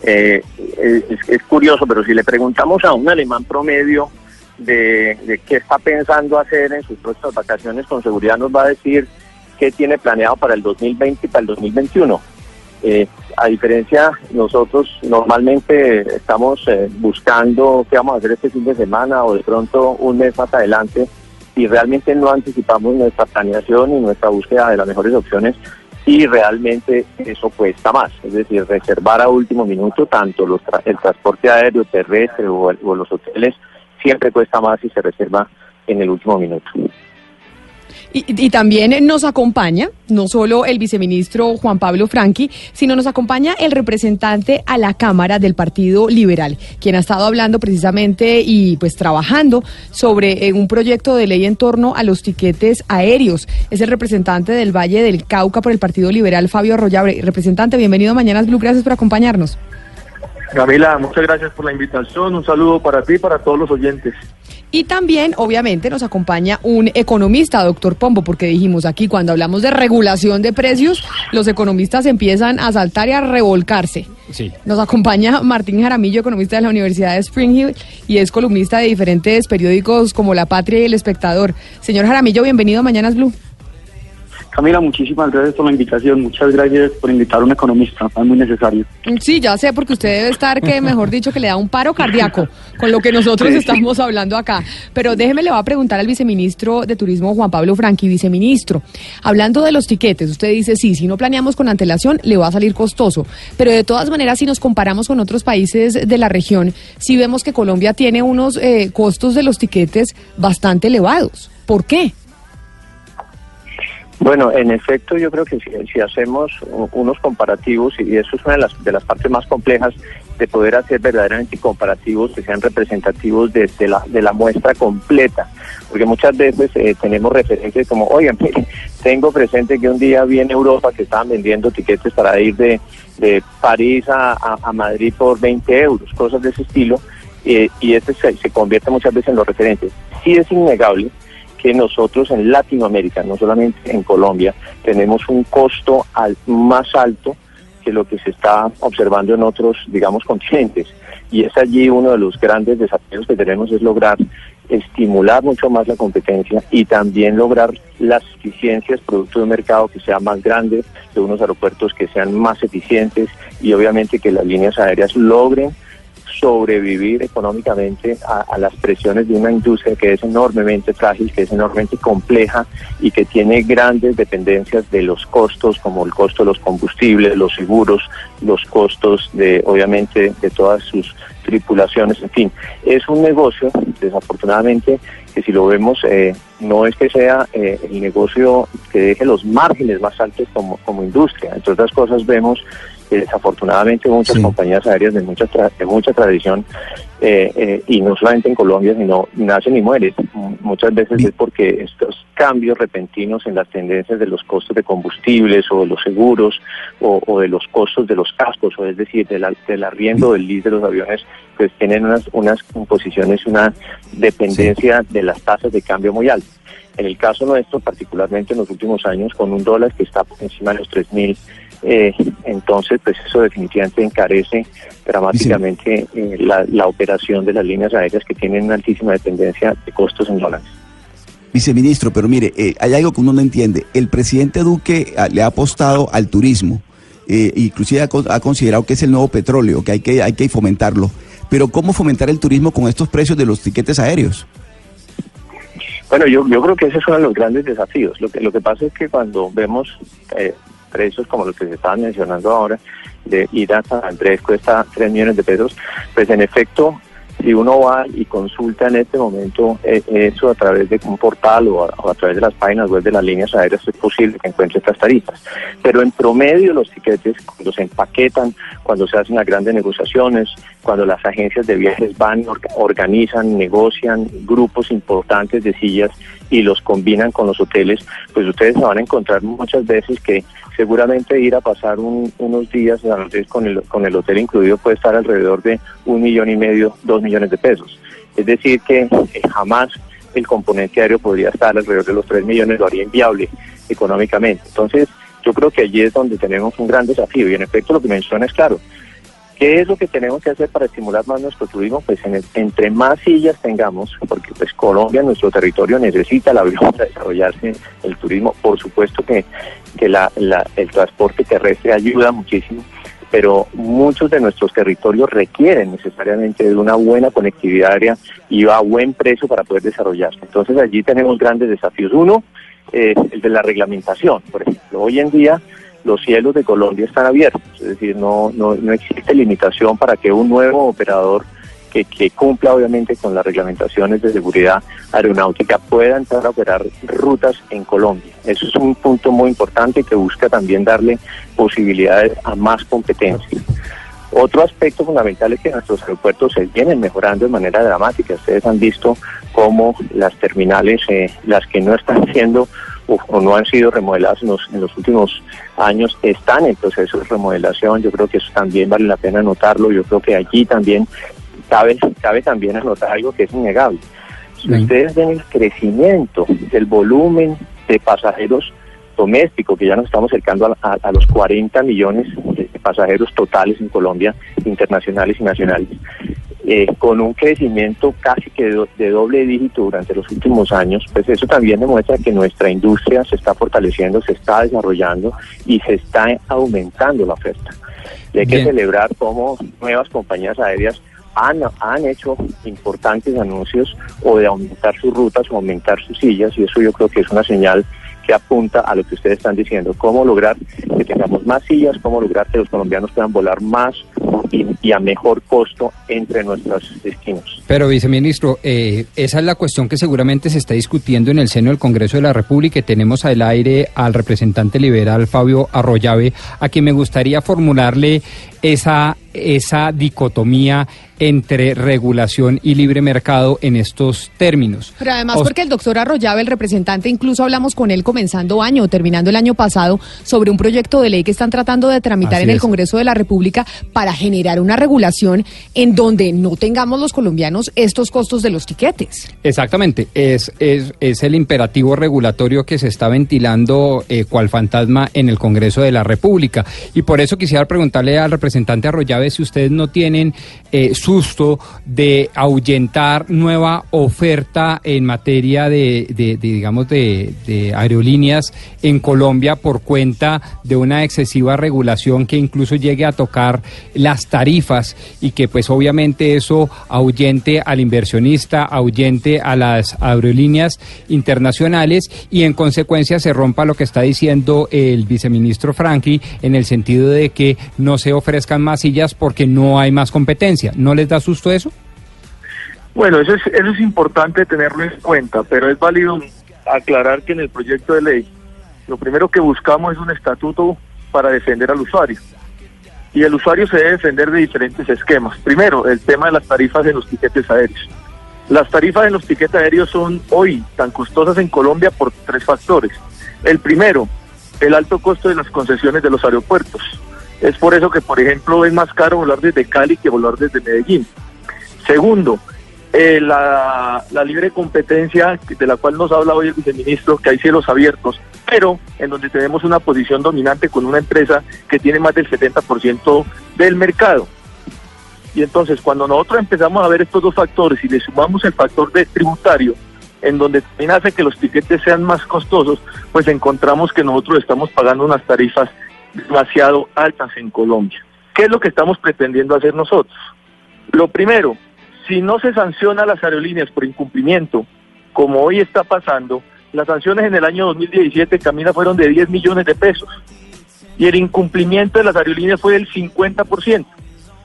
Eh, es, curioso, pero si le preguntamos a un alemán promedio de, de qué está pensando hacer en sus próximas vacaciones, con seguridad nos va a decir qué tiene planeado para el 2020 y para el 2021. Eh, a diferencia, nosotros normalmente estamos eh, buscando qué vamos a hacer este fin de semana o de pronto un mes más adelante y realmente no anticipamos nuestra planeación y nuestra búsqueda de las mejores opciones y realmente eso cuesta más. Es decir, reservar a último minuto tanto los tra- el transporte aéreo, terrestre o, o los hoteles siempre cuesta más si se reserva en el último minuto. Y, y también nos acompaña no solo el viceministro Juan Pablo Franqui, sino nos acompaña el representante a la Cámara del Partido Liberal, quien ha estado hablando precisamente y pues trabajando sobre eh, un proyecto de ley en torno a los tiquetes aéreos. Es el representante del Valle del Cauca por el Partido Liberal, Fabio Arroyabre. Representante, bienvenido a Blue, gracias por acompañarnos. Camila, muchas gracias por la invitación. Un saludo para ti y para todos los oyentes. Y también, obviamente, nos acompaña un economista, doctor Pombo, porque dijimos aquí, cuando hablamos de regulación de precios, los economistas empiezan a saltar y a revolcarse. Sí. Nos acompaña Martín Jaramillo, economista de la Universidad de Spring Hill y es columnista de diferentes periódicos como La Patria y El Espectador. Señor Jaramillo, bienvenido a Mañanas Blue. Camila, muchísimas gracias por la invitación. Muchas gracias por invitar a un economista. Es muy necesario. Sí, ya sé, porque usted debe estar, que mejor dicho, que le da un paro cardíaco con lo que nosotros Sí, sí. estamos hablando acá. Pero déjeme, le va a preguntar al viceministro de Turismo, Juan Pablo Franqui, viceministro. Hablando de los tiquetes, usted dice, sí, si no planeamos con antelación, le va a salir costoso. Pero de todas maneras, si nos comparamos con otros países de la región, sí vemos que Colombia tiene unos eh, costos de los tiquetes bastante elevados. ¿Por qué? Bueno, en efecto, yo creo que si, si hacemos unos comparativos, y eso es una de las, de las partes más complejas de poder hacer verdaderamente comparativos que sean representativos de, la, de la muestra completa, porque muchas veces eh, tenemos referencias como, oigan, tengo presente que un día vi en Europa que estaban vendiendo tiquetes para ir de, de París a, a- a Madrid por 20 euros, cosas de ese estilo, eh, y este se, se convierte muchas veces en los referentes. Sí es innegable que nosotros en Latinoamérica, no solamente en Colombia, tenemos un costo al- más alto que lo que se está observando en otros, digamos, continentes. Y es allí uno de los grandes desafíos que tenemos es lograr estimular mucho más la competencia y también lograr las eficiencias producto de mercado que sea más grande, de unos aeropuertos que sean más eficientes y obviamente que las líneas aéreas logren sobrevivir económicamente a, a, las presiones de una industria que es enormemente frágil, que es enormemente compleja y que tiene grandes dependencias de los costos, como el costo de los combustibles, los seguros, los costos de, obviamente, de todas sus tripulaciones, en fin, es un negocio, desafortunadamente, que si lo vemos, eh, no es que sea eh, el negocio que deje los márgenes más altos como, como industria. Entre otras cosas, vemos que desafortunadamente muchas compañías aéreas de mucha de mucha tradición eh, eh, y no solamente en Colombia sino nacen y mueren muchas veces es porque estos cambios repentinos en las tendencias de los costos de combustibles o de los seguros o, de los costos de los cascos o es decir del, del arriendo del lease de los aviones pues tienen unas unas composiciones una dependencia de las tasas de cambio muy altas. En el caso nuestro, particularmente en los últimos años, con un dólar que está por encima de los 3 mil eh, entonces, pues eso definitivamente encarece dramáticamente eh, la, operación de las líneas aéreas que tienen una altísima dependencia de costos en dólares. Viceministro, pero mire, eh, hay algo que uno no entiende. El presidente Duque ah, le ha apostado al turismo, inclusive ha, ha, considerado que es el nuevo petróleo, que hay que hay que fomentarlo. Pero ¿cómo fomentar el turismo con estos precios de los tiquetes aéreos? Bueno, yo, yo creo que ese es uno de los grandes desafíos. Lo que, lo que pasa es que cuando vemos eh, precios como los que se estaban mencionando ahora, de ir a San Andrés cuesta 3 millones de pesos, pues en efecto, si uno va y consulta en este momento eh, eso a través de un portal o a, través de las páginas web de las líneas aéreas, es posible que encuentre estas tarifas. Pero en promedio los tiquetes, cuando se empaquetan, cuando se hacen las grandes negociaciones, cuando las agencias de viajes van, organizan, negocian grupos importantes de sillas y los combinan con los hoteles, pues ustedes se van a encontrar muchas veces que seguramente ir a pasar unos días con el, con el hotel incluido puede estar alrededor de un millón y medio, dos millones de pesos. Es decir, que eh, jamás el componente aéreo podría estar alrededor de los tres millones, lo haría inviable económicamente. Entonces, yo creo que allí es donde tenemos un gran desafío y en efecto lo que menciona es claro. ¿Qué es lo que tenemos que hacer para estimular más nuestro turismo? Pues entre más sillas tengamos, porque pues Colombia, nuestro territorio, necesita la avión para desarrollarse el turismo. Por supuesto que, que la, el transporte terrestre ayuda muchísimo, pero muchos de nuestros territorios requieren necesariamente de una buena conectividad aérea y a buen precio para poder desarrollarse. Entonces allí tenemos grandes desafíos. Uno, eh, el de la reglamentación, por ejemplo. Hoy en día los cielos de Colombia están abiertos, es decir, no, no, no existe limitación para que un nuevo operador que, que, cumpla obviamente con las reglamentaciones de seguridad aeronáutica pueda entrar a operar rutas en Colombia. Eso es un punto muy importante que busca también darle posibilidades a más competencia. Otro aspecto fundamental es que nuestros aeropuertos se vienen mejorando de manera dramática. Ustedes han visto cómo las terminales, eh, las que no están siendo o, no han sido remodeladas en los, en los últimos años, están en proceso de remodelación. Yo creo que eso también vale la pena anotarlo. Yo creo que allí también cabe, cabe también anotar algo que es innegable. Si ustedes ven el crecimiento del volumen de pasajeros domésticos, que ya nos estamos acercando a, los 40 millones de pasajeros totales en Colombia, internacionales y nacionales, eh, con un crecimiento casi que de, doble dígito durante los últimos años, pues eso también demuestra que nuestra industria se está fortaleciendo, se está desarrollando y se está aumentando la oferta. Y hay que celebrar cómo nuevas compañías aéreas han, han hecho importantes anuncios o de aumentar sus rutas o aumentar sus sillas y eso yo creo que es una señal que apunta a lo que ustedes están diciendo, cómo lograr que tengamos más sillas, cómo lograr que los colombianos puedan volar más y, a mejor costo entre nuestros destinos. Pero, viceministro, eh, esa es la cuestión que seguramente se está discutiendo en el seno del Congreso de la República. Tenemos al aire al representante liberal Fabio Arroyave, a quien me gustaría formularle esa, esa dicotomía entre regulación y libre mercado en estos términos. Pero además porque el doctor Arroyave, el representante, incluso hablamos con él comenzando año, terminando el año pasado, sobre un proyecto de ley que están tratando de tramitar en el Congreso de la República para generar una regulación en donde no tengamos los colombianos colombianos estos costos de los tiquetes. Exactamente, es, es, es el imperativo regulatorio que se está ventilando eh, cual fantasma en el Congreso de la República. Y por eso quisiera preguntarle al representante Arroyave si ustedes no tienen eh, susto de ahuyentar nueva oferta en materia de, digamos, de, aerolíneas en Colombia por cuenta de una excesiva regulación que incluso llegue a tocar las tarifas y que pues obviamente eso ahuyente al inversionista, ahuyente a las aerolíneas internacionales y en consecuencia se rompa lo que está diciendo el viceministro Frankie en el sentido de que no se ofrezcan más sillas porque no hay más competencia. ¿No les da susto eso? Bueno, eso es, eso es importante tenerlo en cuenta, pero es válido aclarar que en el proyecto de ley lo primero que buscamos es un estatuto para defender al usuario. Y el usuario se debe defender de diferentes esquemas. Primero, el tema de las tarifas en los tiquetes aéreos. Las tarifas en los tiquetes aéreos son hoy tan costosas en Colombia por tres factores. El primero, el alto costo de las concesiones de los aeropuertos. Es por eso que, por ejemplo, es más caro volar desde Cali que volar desde Medellín. Segundo, eh, la, libre competencia de la cual nos habla hoy el viceministro, que hay cielos abiertos, pero en donde tenemos una posición dominante con una empresa que tiene más del 70% del mercado. Y entonces cuando nosotros empezamos a ver estos dos factores y le sumamos el factor de tributario, en donde también hace que los tiquetes sean más costosos, pues encontramos que nosotros estamos pagando unas tarifas demasiado altas en Colombia. ¿Qué es lo que estamos pretendiendo hacer nosotros? Lo primero, si no se sanciona a las aerolíneas por incumplimiento, como hoy está pasando, las sanciones en el año 2017, Camila, fueron de 10 millones de pesos. Y el incumplimiento de las aerolíneas fue del 50%.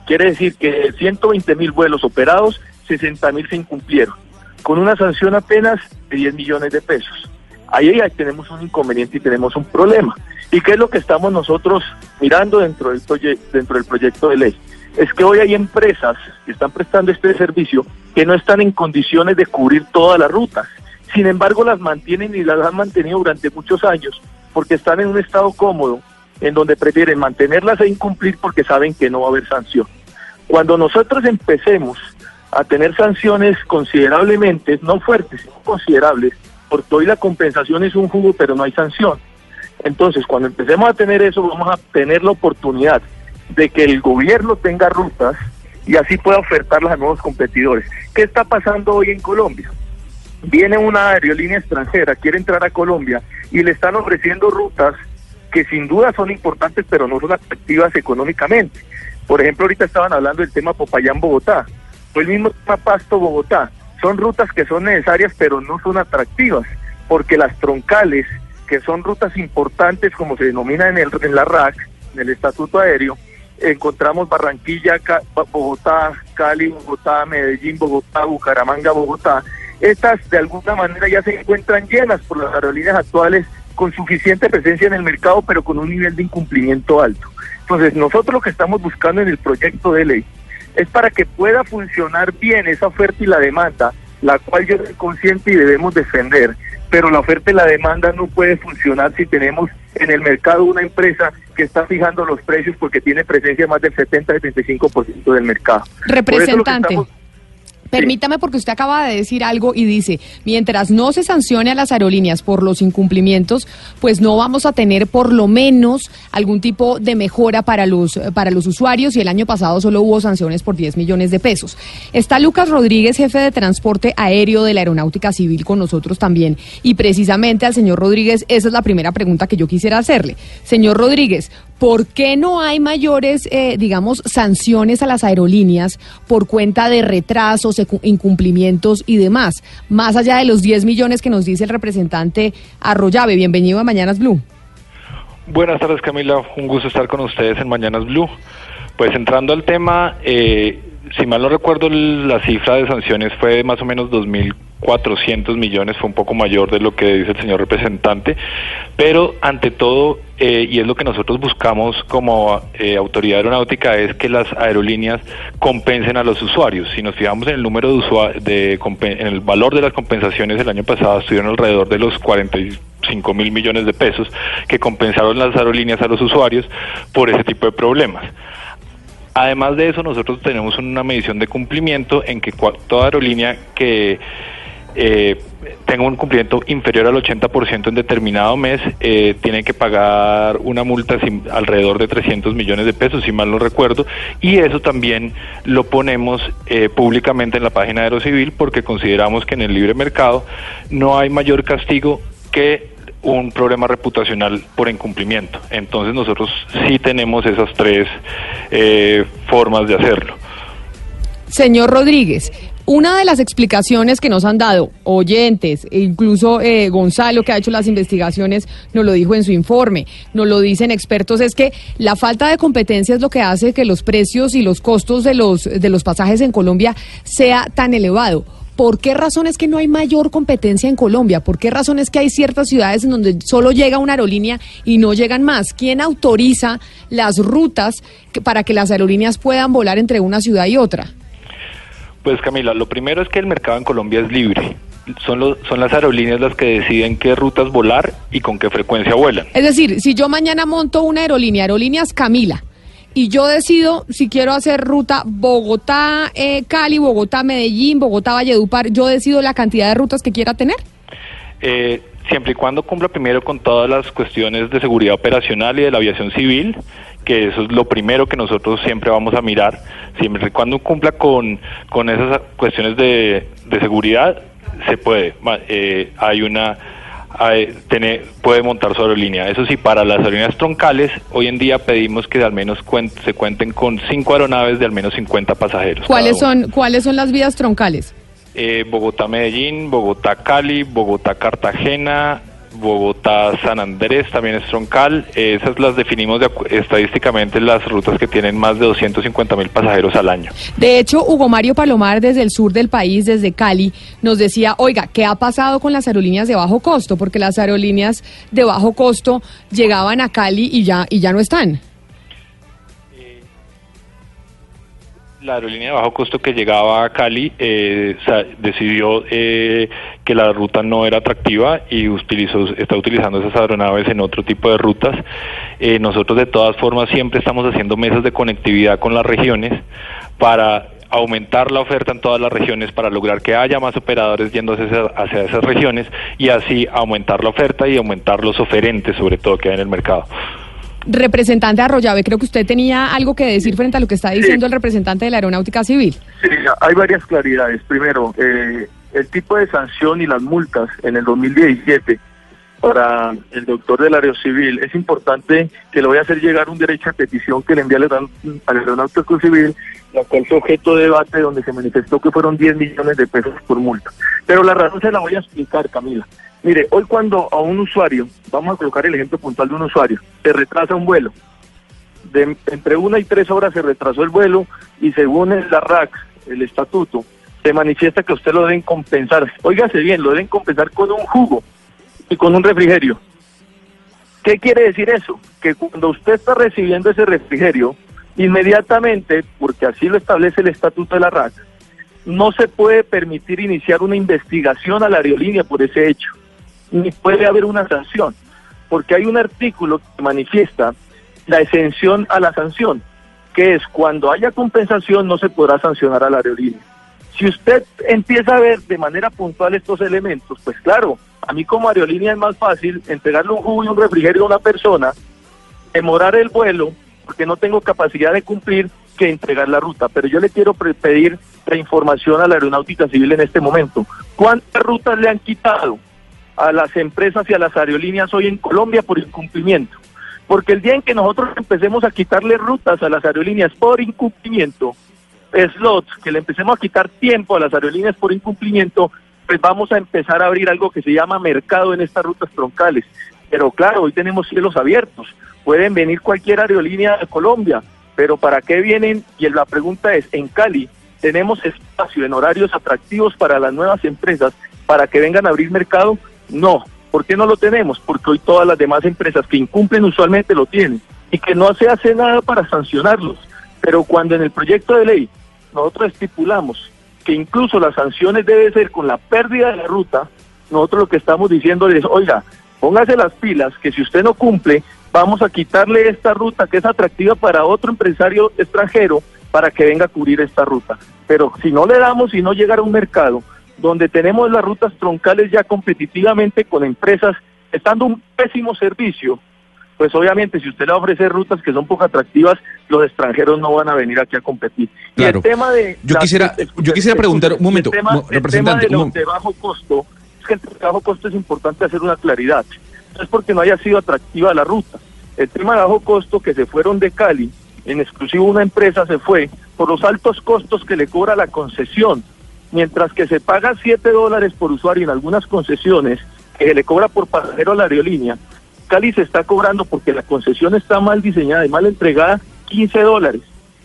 Quiere decir que de 120 mil vuelos operados, 60 mil se incumplieron, con una sanción apenas de 10 millones de pesos. Ahí ya tenemos un inconveniente y tenemos un problema. ¿Y qué es lo que estamos nosotros mirando dentro del, dentro del proyecto de ley? Es que hoy hay empresas que están prestando este servicio que no están en condiciones de cubrir todas las rutas. Sin embargo, las mantienen y las han mantenido durante muchos años porque están en un estado cómodo en donde prefieren mantenerlas e incumplir porque saben que no va a haber sanción. Cuando nosotros empecemos a tener sanciones considerablemente, no fuertes, sino considerables, porque hoy la compensación es un jugo, pero no hay sanción. Entonces, cuando empecemos a tener eso, vamos a tener la oportunidad de que el gobierno tenga rutas y así pueda ofertarlas a nuevos competidores. ¿Qué está pasando hoy en Colombia? Viene una aerolínea extranjera, quiere entrar a Colombia y le están ofreciendo rutas que sin duda son importantes, pero no son atractivas económicamente. Por ejemplo, ahorita estaban hablando del tema Popayán-Bogotá, o el mismo tema Pasto-Bogotá. Son rutas que son necesarias, pero no son atractivas, porque las troncales, que son rutas importantes, como se denomina en, el, en la RAC, en el Estatuto Aéreo, encontramos Barranquilla, Bogotá, Cali, Bogotá, Medellín, Bogotá, Bucaramanga, Bogotá. Estas de alguna manera ya se encuentran llenas por las aerolíneas actuales con suficiente presencia en el mercado, pero con un nivel de incumplimiento alto. Entonces, nosotros lo que estamos buscando en el proyecto de ley es para que pueda funcionar bien esa oferta y la demanda, la cual yo soy consciente y debemos defender, pero la oferta y la demanda no puede funcionar si tenemos en el mercado una empresa que está fijando los precios porque tiene presencia más del 70-75% del mercado. Por eso lo que Representante. estamos- Permítame porque usted acaba de decir algo y dice, mientras no se sancione a las aerolíneas por los incumplimientos, pues no vamos a tener por lo menos algún tipo de mejora para los, para los usuarios y el año pasado solo hubo sanciones por 10 millones de pesos. Está Lucas Rodríguez, jefe de transporte aéreo de la Aeronáutica Civil con nosotros también y precisamente al señor Rodríguez esa es la primera pregunta que yo quisiera hacerle. Señor Rodríguez, ¿por qué no hay mayores, eh, digamos, sanciones a las aerolíneas por cuenta de retrasos, incumplimientos y demás? Más allá de los 10 millones que nos dice el representante Arroyave. Bienvenido a Mañanas Blue. Buenas tardes Camila, un gusto estar con ustedes en Mañanas Blue. Pues entrando al tema, eh, si mal no recuerdo la cifra de sanciones fue más o menos 2.400 millones, fue un poco mayor de lo que dice el señor representante, pero ante todo, eh, y es lo que nosotros buscamos como eh, autoridad aeronáutica, es que las aerolíneas compensen a los usuarios. Si nos fijamos en el número de, usua- de en el valor de las compensaciones el año pasado estuvieron alrededor de los 45 mil millones de pesos que compensaron las aerolíneas a los usuarios por ese tipo de problemas. Además de eso, nosotros tenemos una medición de cumplimiento en que toda aerolínea que eh, tenga un cumplimiento inferior al 80% en determinado mes, eh, tiene que pagar una multa sim- alrededor de 300 millones de pesos, si mal no recuerdo, y eso también lo ponemos eh, públicamente en la página de Aerocivil porque consideramos que en el libre mercado no hay mayor castigo que un problema reputacional por incumplimiento. Entonces nosotros sí tenemos esas tres eh, formas de hacerlo. Señor Rodríguez, una de las explicaciones que nos han dado oyentes, e incluso eh, Gonzalo, que ha hecho las investigaciones, nos lo dijo en su informe, nos lo dicen expertos, es que la falta de competencia es lo que hace que los precios y los costos de los, de los pasajes en Colombia sea tan elevado. ¿Por qué razón es que no hay mayor competencia en Colombia? ¿Por qué razón es que hay ciertas ciudades en donde solo llega una aerolínea y no llegan más? ¿Quién autoriza las rutas que- para que las aerolíneas puedan volar entre una ciudad y otra? Pues Camila, lo primero es que el mercado en Colombia es libre. Son, los, son las aerolíneas las que deciden qué rutas volar y con qué frecuencia vuelan. Es decir, si yo mañana monto una aerolínea, Aerolíneas Camila, y yo decido si quiero hacer ruta Bogotá-Cali, Bogotá-Medellín, Bogotá-Valledupar, yo decido la cantidad de rutas que quiera tener. Eh, siempre y cuando cumpla primero con todas las cuestiones de seguridad operacional y de la aviación civil, que eso es lo primero que nosotros siempre vamos a mirar, siempre y cuando cumpla con, con esas cuestiones de, de seguridad, se puede. Eh, hay una puede montar su aerolínea. Eso sí, para las aerolíneas troncales, hoy en día pedimos que al menos cuen- se cuenten con cinco aeronaves de al menos 50 pasajeros. ¿Cuáles son, ¿Cuáles son las vías troncales? Eh, Bogotá-Medellín, Bogotá-Cali, Bogotá-Cartagena, Bogotá-San Andrés también es troncal. Esas las definimos de estadísticamente las rutas que tienen más de 250 mil pasajeros al año. De hecho, Hugo Mario Palomar, desde el sur del país, desde Cali, nos decía, oiga, ¿qué ha pasado con las aerolíneas de bajo costo? Porque las aerolíneas de bajo costo llegaban a Cali y ya, y ya no están. La aerolínea de bajo costo que llegaba a Cali eh, decidió eh, que la ruta no era atractiva y utilizó, está utilizando esas aeronaves en otro tipo de rutas. Eh, nosotros de todas formas siempre estamos haciendo mesas de conectividad con las regiones para aumentar la oferta en todas las regiones para lograr que haya más operadores yendo hacia esas regiones y así aumentar la oferta y aumentar los oferentes sobre todo que hay en el mercado. Representante Arroyave, creo que usted tenía algo que decir frente a lo que está diciendo el representante de la Aeronáutica Civil. Sí, hay varias claridades. Primero, eh, el tipo de sanción y las multas en el 2017 para el doctor del área civil, es importante que le voy a hacer llegar un derecho a petición que le envié al al aeronáutico civil, la cual fue objeto de debate donde se manifestó que fueron 10 millones de pesos por multa. Pero la razón se la voy a explicar, Camila. Mire, hoy cuando a un usuario, vamos a colocar el ejemplo puntual de un usuario, se retrasa un vuelo, de entre una y tres horas se retrasó el vuelo y según el- RAC, el estatuto, se manifiesta que usted lo deben compensar. Óigase bien, lo deben compensar con un jugo y con un refrigerio. ¿Qué quiere decir eso? Que cuando usted está recibiendo ese refrigerio, inmediatamente, porque así lo establece el estatuto de la RAC, no se puede permitir iniciar una investigación a la aerolínea por ese hecho, ni puede haber una sanción, porque hay un artículo que manifiesta la exención a la sanción, que es cuando haya compensación no se podrá sancionar a la aerolínea. Si usted empieza a ver de manera puntual estos elementos, pues claro, a mí como aerolínea es más fácil entregarle un jugo y un refrigerio a una persona, demorar el vuelo, porque no tengo capacidad de cumplir, que entregar la ruta. Pero yo le quiero pedir la información a la aeronáutica civil en este momento. ¿Cuántas rutas le han quitado a las empresas y a las aerolíneas hoy en Colombia por incumplimiento? Porque el día en que nosotros empecemos a quitarle rutas a las aerolíneas por incumplimiento, slots, que le empecemos a quitar tiempo a las aerolíneas por incumplimiento, pues vamos a empezar a abrir algo que se llama mercado en estas rutas troncales. Pero claro, hoy tenemos cielos abiertos. Pueden venir cualquier aerolínea de Colombia, pero ¿para qué vienen? Y la pregunta es, en Cali, ¿tenemos espacio en horarios atractivos para las nuevas empresas para que vengan a abrir mercado? No. ¿Por qué no lo tenemos? Porque hoy todas las demás empresas que incumplen usualmente lo tienen y que no se hace nada para sancionarlos. Pero cuando en el proyecto de ley nosotros estipulamos que incluso las sanciones deben ser con la pérdida de la ruta, nosotros lo que estamos diciendo es, oiga, póngase las pilas, que si usted no cumple, vamos a quitarle esta ruta que es atractiva para otro empresario extranjero para que venga a cubrir esta ruta. Pero si no le damos y no llegar a un mercado donde tenemos las rutas troncales ya competitivamente con empresas, estando un pésimo servicio, pues obviamente si usted le ofrece rutas que son poco atractivas, los extranjeros no van a venir aquí a competir. Y Claro. el tema de... Yo las- quisiera- escuche, yo quisiera preguntar, un momento, el tema, mo- el tema representante, de, los de bajo costo, es que el de bajo costo es importante hacer una claridad. No es porque no haya sido atractiva la ruta. El tema de bajo costo que se fueron de Cali, en exclusivo una empresa se fue por los altos costos que le cobra la concesión. Mientras que se paga 7 dólares por usuario en algunas concesiones, que se le cobra por pasajero a la aerolínea, Cali se está cobrando porque la concesión está mal diseñada y mal entregada 15 dólares.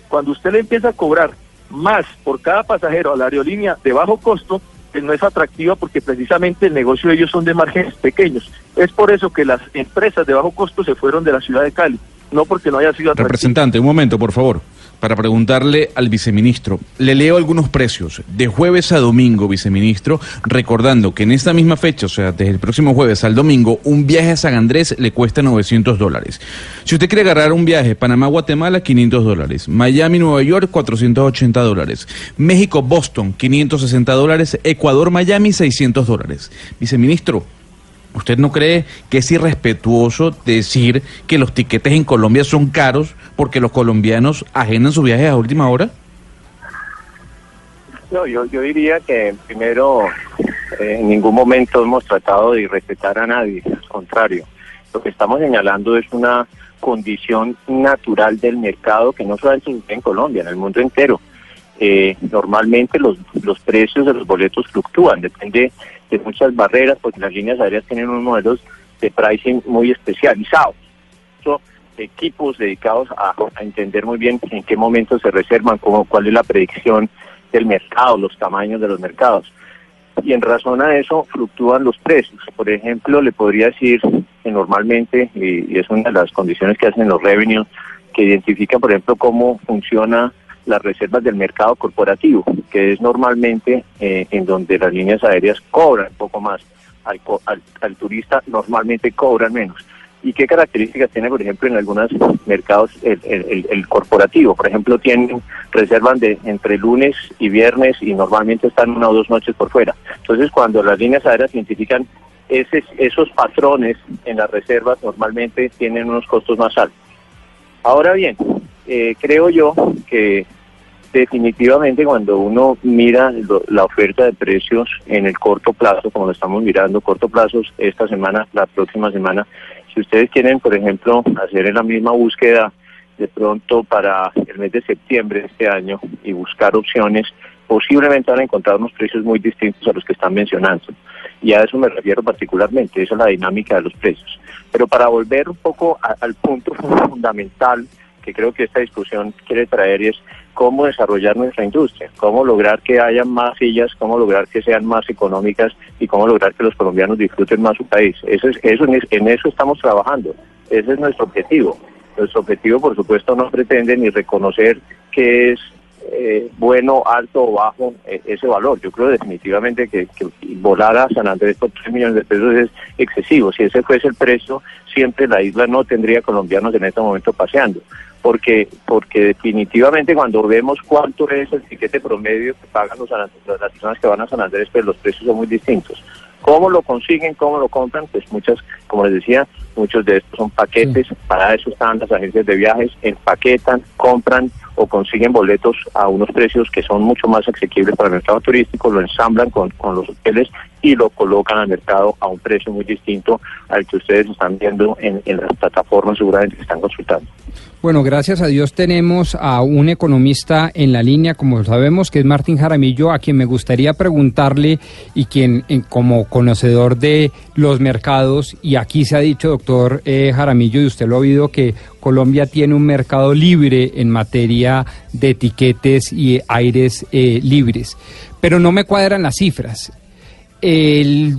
Cuando usted le empieza a cobrar más por cada pasajero a la aerolínea de bajo costo, pues no es atractiva porque precisamente el negocio de ellos son de márgenes pequeños. Es por eso que las empresas de bajo costo se fueron de la ciudad de Cali, no porque no haya sido atractiva. Representante, un momento, por favor, para preguntarle al viceministro. Le leo algunos precios. De jueves a domingo, viceministro, recordando que en esta misma fecha, o sea, desde el próximo jueves al domingo, un viaje a San Andrés le cuesta 900 dólares. Si usted quiere agarrar un viaje Panamá-Guatemala, 500 dólares. Miami-Nueva York, 480 dólares. México-Boston, 560 dólares. Ecuador-Miami, 600 dólares. Viceministro, ¿Usted no cree que es irrespetuoso decir que los tiquetes en Colombia son caros porque los colombianos agendan sus viajes a última hora? No, yo, yo diría que primero eh, en ningún momento hemos tratado de irrespetar a nadie, al contrario. Lo que estamos señalando es una condición natural del mercado que no solamente sucede en Colombia, en el mundo entero. Eh, normalmente los, los precios de los boletos fluctúan, depende de muchas barreras, porque las líneas aéreas tienen unos modelos de pricing muy especializados. Son equipos dedicados a, a entender muy bien en qué momento se reservan, cómo, cuál es la predicción del mercado, los tamaños de los mercados. Y en razón a eso fluctúan los precios. Por ejemplo, le podría decir que normalmente, y, y es una de las condiciones que hacen los revenues, que identifican, por ejemplo, cómo funciona las reservas del mercado corporativo, que es normalmente eh, en donde las líneas aéreas cobran un poco más, al, al, al turista normalmente cobran menos. ¿Y qué características tiene, por ejemplo, en algunos mercados el- el corporativo? Por ejemplo, tienen reservan de entre lunes y viernes y normalmente están una o dos noches por fuera. Entonces, cuando las líneas aéreas identifican ese- esos patrones en las reservas, normalmente tienen unos costos más altos. Ahora bien, eh, creo yo que definitivamente cuando uno mira lo- la oferta de precios en el corto plazo, como lo estamos mirando, corto plazo esta semana, la próxima semana, si ustedes quieren, por ejemplo, hacer en la misma búsqueda de pronto para el mes de septiembre de este año y buscar opciones, posiblemente van a encontrar unos precios muy distintos a los que están mencionando. Y a eso me refiero particularmente, esa es la dinámica de los precios. Pero para volver un poco a- al punto fundamental que creo que esta discusión quiere traer es cómo desarrollar nuestra industria, cómo lograr que haya más sillas, cómo lograr que sean más económicas y cómo lograr que los colombianos disfruten más su país. Eso es, eso, en es- en eso estamos trabajando. Ese es nuestro objetivo. Nuestro objetivo, por supuesto, no pretende ni reconocer que es eh, bueno, alto o bajo eh, ese valor. Yo creo definitivamente que, que volar a San Andrés por 3 millones de pesos es excesivo. Si ese fuese el precio, siempre la isla no tendría colombianos en este momento paseando. Porque, porque definitivamente cuando vemos cuánto es el tiquete promedio que pagan los las personas que van a San Andrés, pues los precios son muy distintos. ¿Cómo lo consiguen? ¿Cómo lo compran? Pues muchas, como les decía, muchos de estos son paquetes, para eso están las agencias de viajes, empaquetan, compran o consiguen boletos a unos precios que son mucho más asequibles para el mercado turístico, lo ensamblan con, con los hoteles y lo colocan al mercado a un precio muy distinto al que ustedes están viendo en, en las plataformas seguramente que están consultando. Bueno, gracias a Dios tenemos a un economista en la línea, como sabemos, que es Martín Jaramillo, a quien me gustaría preguntarle y quien, en- como conocedor de los mercados, y aquí se ha dicho, doctor eh, Jaramillo, y usted lo ha oído, que Colombia tiene un mercado libre en materia de etiquetes y aires eh, libres, pero no me cuadran las cifras. En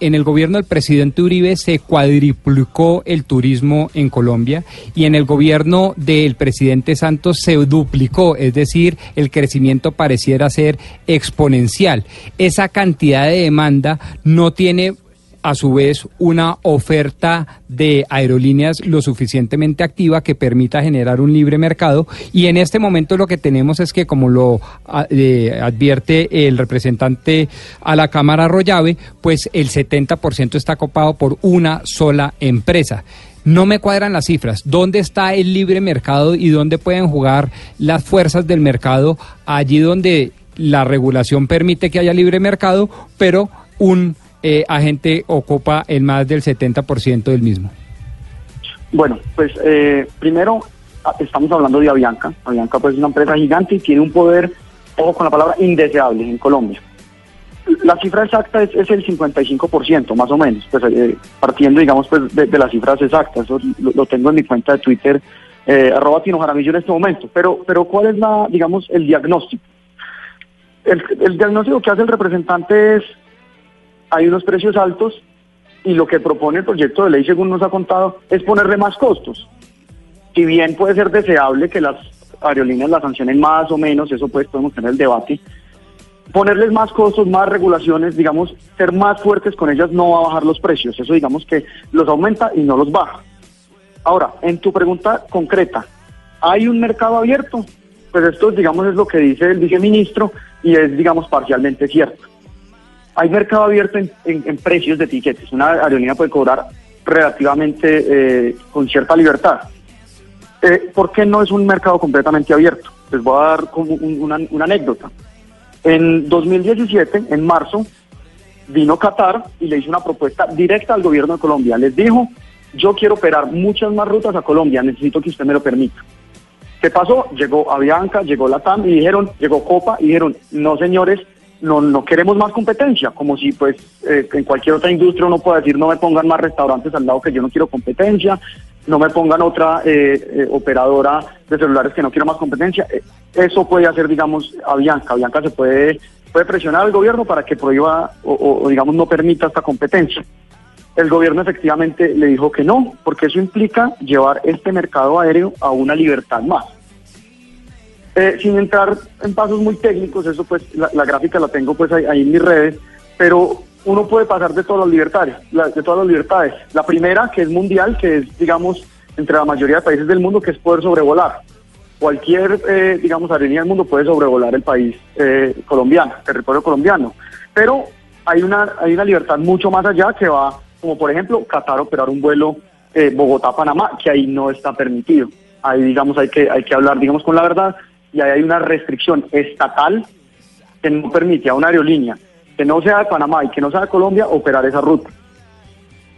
el gobierno del presidente Uribe se cuadriplicó el turismo en Colombia y en el gobierno del presidente Santos se duplicó, es decir, el crecimiento pareciera ser exponencial. Esa cantidad de demanda no tiene a su vez una oferta de aerolíneas lo suficientemente activa que permita generar un libre mercado y en este momento lo que tenemos es que como lo a- eh, advierte el representante a la Cámara Rollave, pues el 70% está copado por una sola empresa. No me cuadran las cifras. ¿Dónde está el libre mercado y dónde pueden jugar las fuerzas del mercado? Allí donde la regulación permite que haya libre mercado, pero un eh, agente ocupa el más del 70% del mismo. Bueno, pues eh, primero estamos hablando de Avianca. Avianca pues es una empresa gigante y tiene un poder, ojo con la palabra, indeseable en Colombia. La cifra exacta es, es el 55%, más o menos, pues, eh, partiendo, digamos, pues, de, las cifras exactas. Lo tengo en mi cuenta de Twitter, eh, arroba Tino Jaramillo en este momento. Pero, pero ¿cuál es, la, digamos, el diagnóstico? El, el diagnóstico que hace el representante es, hay unos precios altos y lo que propone el proyecto de ley, según nos ha contado, es ponerle más costos. Si bien puede ser deseable que las aerolíneas la sancionen más o menos, eso pues podemos tener el debate, ponerles más costos, más regulaciones, digamos, ser más fuertes con ellas no va a bajar los precios, eso digamos que los aumenta y no los baja. Ahora, en tu pregunta concreta, ¿hay un mercado abierto? Pues esto, digamos, es lo que dice el viceministro y es, digamos, parcialmente cierto. Hay mercado abierto en, en- precios de tiquetes. Una aerolínea puede cobrar relativamente eh, con cierta libertad. Eh, ¿Por qué no es un mercado completamente abierto? Les voy a dar como un- una, una anécdota. En 2017, en marzo, vino Qatar y le hizo una propuesta directa al gobierno de Colombia. Les dijo, yo quiero operar muchas más rutas a Colombia, necesito que usted me lo permita. ¿Qué pasó? Llegó Avianca, llegó Latam y dijeron, llegó Copa y dijeron, no señores, no, no queremos más competencia, como si pues eh, en cualquier otra industria uno pueda decir no me pongan más restaurantes al lado que yo no quiero competencia, no me pongan otra eh, eh, operadora de celulares que no quiero más competencia. Eh, eso puede hacer, digamos, Avianca. Avianca se puede, puede presionar al gobierno para que prohíba o, digamos, no permita esta competencia. El gobierno efectivamente le dijo que no, porque eso implica llevar este mercado aéreo a una libertad más. Eh, sin entrar en pasos muy técnicos, eso pues la, la gráfica la tengo pues ahí, ahí en mis redes, pero uno puede pasar de todas las libertades, la- de todas las libertades. La primera, que es mundial, que es digamos entre la mayoría de países del mundo, que es poder sobrevolar. Cualquier, eh, digamos, aerolínea del mundo puede sobrevolar el país eh, colombiano, territorio colombiano. Pero hay una, hay una libertad mucho más allá que va, como por ejemplo, Qatar operar un vuelo eh, Bogotá-Panamá, que ahí no está permitido. Ahí, digamos, hay que, hay que hablar, digamos, con la verdad, y ahí hay una restricción estatal que no permite a una aerolínea que no sea de Panamá y que no sea de Colombia operar esa ruta.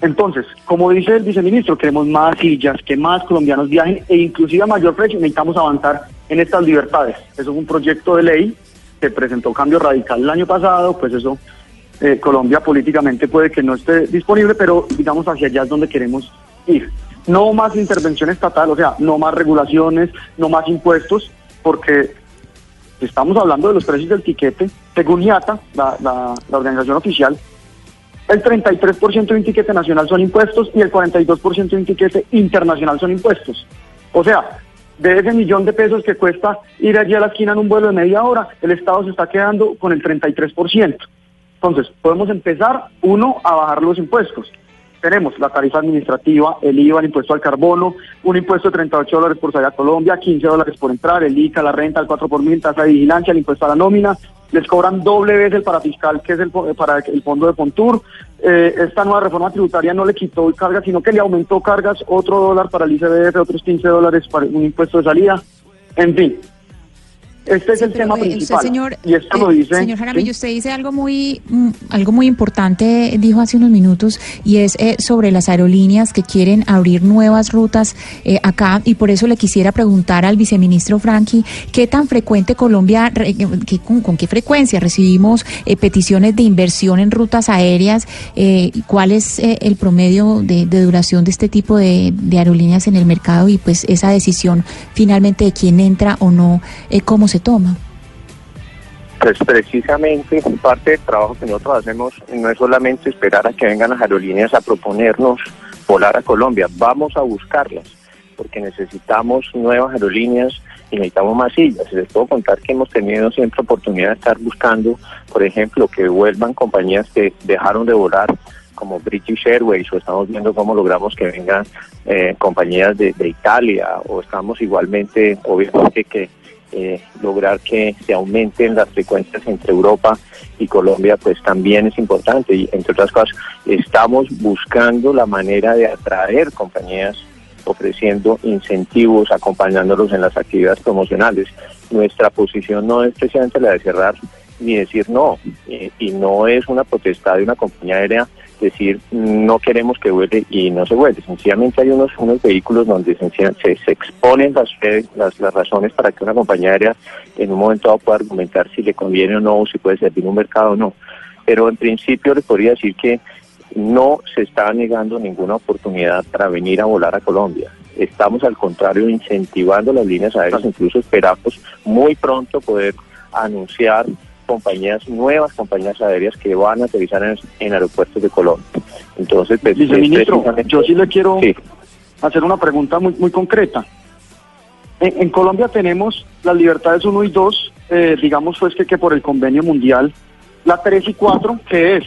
Entonces, como dice el viceministro, queremos más sillas, que más colombianos viajen e inclusive a mayor precio necesitamos avanzar en estas libertades. Eso es un proyecto de ley que presentó Cambio Radical el año pasado, pues eso eh, Colombia políticamente puede que no esté disponible, pero digamos hacia allá es donde queremos ir. No más intervención estatal, o sea, no más regulaciones, no más impuestos, porque estamos hablando de los precios del tiquete, según IATA, la, la- organización oficial, el 33% de un tiquete nacional son impuestos y el 42% de un tiquete internacional son impuestos. O sea, de ese millón de pesos que cuesta ir allí a la esquina en un vuelo de media hora, el Estado se está quedando con el 33%. Entonces, podemos empezar, uno, a bajar los impuestos. Tenemos la tarifa administrativa, el IVA, el impuesto al carbono, un impuesto de 38 dólares por salir a Colombia, 15 dólares por entrar, el ICA, la renta, el 4 por mil, tasa de vigilancia, el impuesto a la nómina, les cobran doble vez el parafiscal que es el, fo- para el fondo de Fontur. Eh, esta nueva reforma tributaria no le quitó cargas, sino que le aumentó cargas, otro dólar para el ICBF, otros 15 dólares para un impuesto de salida. En fin, este es el tema Eh, usted, principal. señor, y esto eh, lo dice... señor Jaramillo, ¿sí? usted dice algo muy, mm, algo muy importante, dijo hace unos minutos, y es eh, sobre las aerolíneas que quieren abrir nuevas rutas eh, acá, y por eso le quisiera preguntar al viceministro Franchi, ¿qué tan frecuente Colombia, re- qué- con, con qué frecuencia recibimos eh, peticiones de inversión en rutas aéreas? Eh, ¿Cuál es eh, el promedio de, de duración de este tipo de, de aerolíneas en el mercado? Y pues esa decisión finalmente de quién entra o no, eh, ¿cómo se toma? Pues precisamente parte del trabajo que nosotros hacemos no es solamente esperar a que vengan las aerolíneas a proponernos volar a Colombia, vamos a buscarlas, porque necesitamos nuevas aerolíneas y necesitamos más sillas. Les puedo contar que hemos tenido siempre oportunidad de estar buscando, por ejemplo, que vuelvan compañías que dejaron de volar como British Airways o estamos viendo cómo logramos que vengan eh, compañías de, de Italia o estamos igualmente, obviamente que eh, lograr que se aumenten las frecuencias entre Europa y Colombia, pues también es importante. Y entre otras cosas, estamos buscando la manera de atraer compañías ofreciendo incentivos, acompañándolos en las actividades promocionales. Nuestra posición no es precisamente la de cerrar ni decir no, eh, y no es una potestad de una compañía aérea decir no queremos que vuele y no se vuele. Sencillamente hay unos unos vehículos donde se, se exponen las, las las razones para que una compañía aérea en un momento dado pueda argumentar si le conviene o no, si puede servir un mercado o no. Pero en principio les podría decir que no se está negando ninguna oportunidad para venir a volar a Colombia. Estamos al contrario incentivando las líneas aéreas, incluso esperamos muy pronto poder anunciar compañías, nuevas compañías aéreas que van a aterrizar en, en aeropuertos de Colombia. Entonces, pues, Viceministro, yo sí le quiero hacer una pregunta muy, muy concreta. En, en Colombia tenemos las libertades 1 y 2, eh, digamos pues que, que por el convenio mundial, la 3 y 4, que es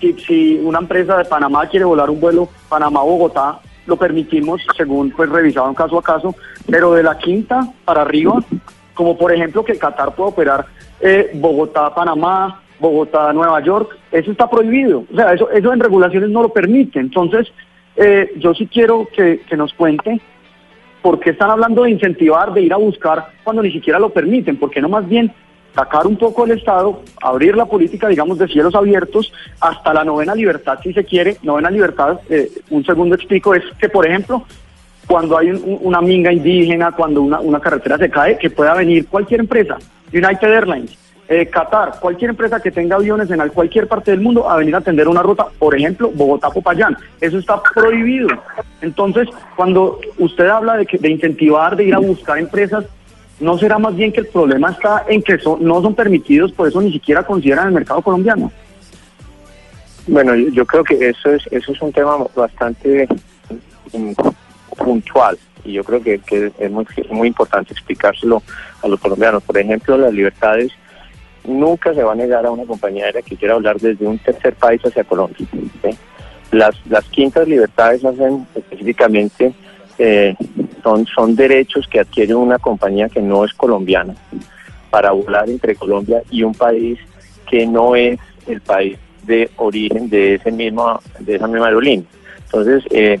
si, si una empresa de Panamá quiere volar un vuelo Panamá-Bogotá, lo permitimos según pues revisado en caso a caso, pero de la quinta para arriba, como por ejemplo que Qatar pueda operar eh, Bogotá-Panamá, Bogotá-Nueva York, eso está prohibido. O sea, eso, eso en regulaciones no lo permite. Entonces, eh, yo sí quiero que, nos cuente por qué están hablando de incentivar, de ir a buscar cuando ni siquiera lo permiten, porque no más bien sacar un poco el Estado, abrir la política, digamos, de cielos abiertos hasta la novena libertad, si se quiere. Novena libertad, eh, un segundo explico, es que, por ejemplo, cuando hay un- un- una minga indígena, cuando una, una carretera se cae, que pueda venir cualquier empresa, United Airlines, eh, Qatar, cualquier empresa que tenga aviones en al- cualquier parte del mundo a venir a atender una ruta, por ejemplo, Bogotá-Popayán. Eso está prohibido. Entonces, cuando usted habla de, que, de incentivar, de ir a buscar empresas, ¿no será más bien que el problema está en que son, no son permitidos, por eso ni siquiera consideran el mercado colombiano? Bueno, yo, yo creo que eso es eso es un tema bastante mm, puntual y yo creo que, es muy, muy importante explicárselo a los colombianos. Por ejemplo, las libertades nunca se va a negar a una compañía que quiera hablar desde un tercer país hacia Colombia. Las, las quintas libertades hacen específicamente, eh, son, son derechos que adquiere una compañía que no es colombiana para volar entre Colombia y un país que no es el país de origen de ese mismo de esa misma aerolínea. Entonces, eh,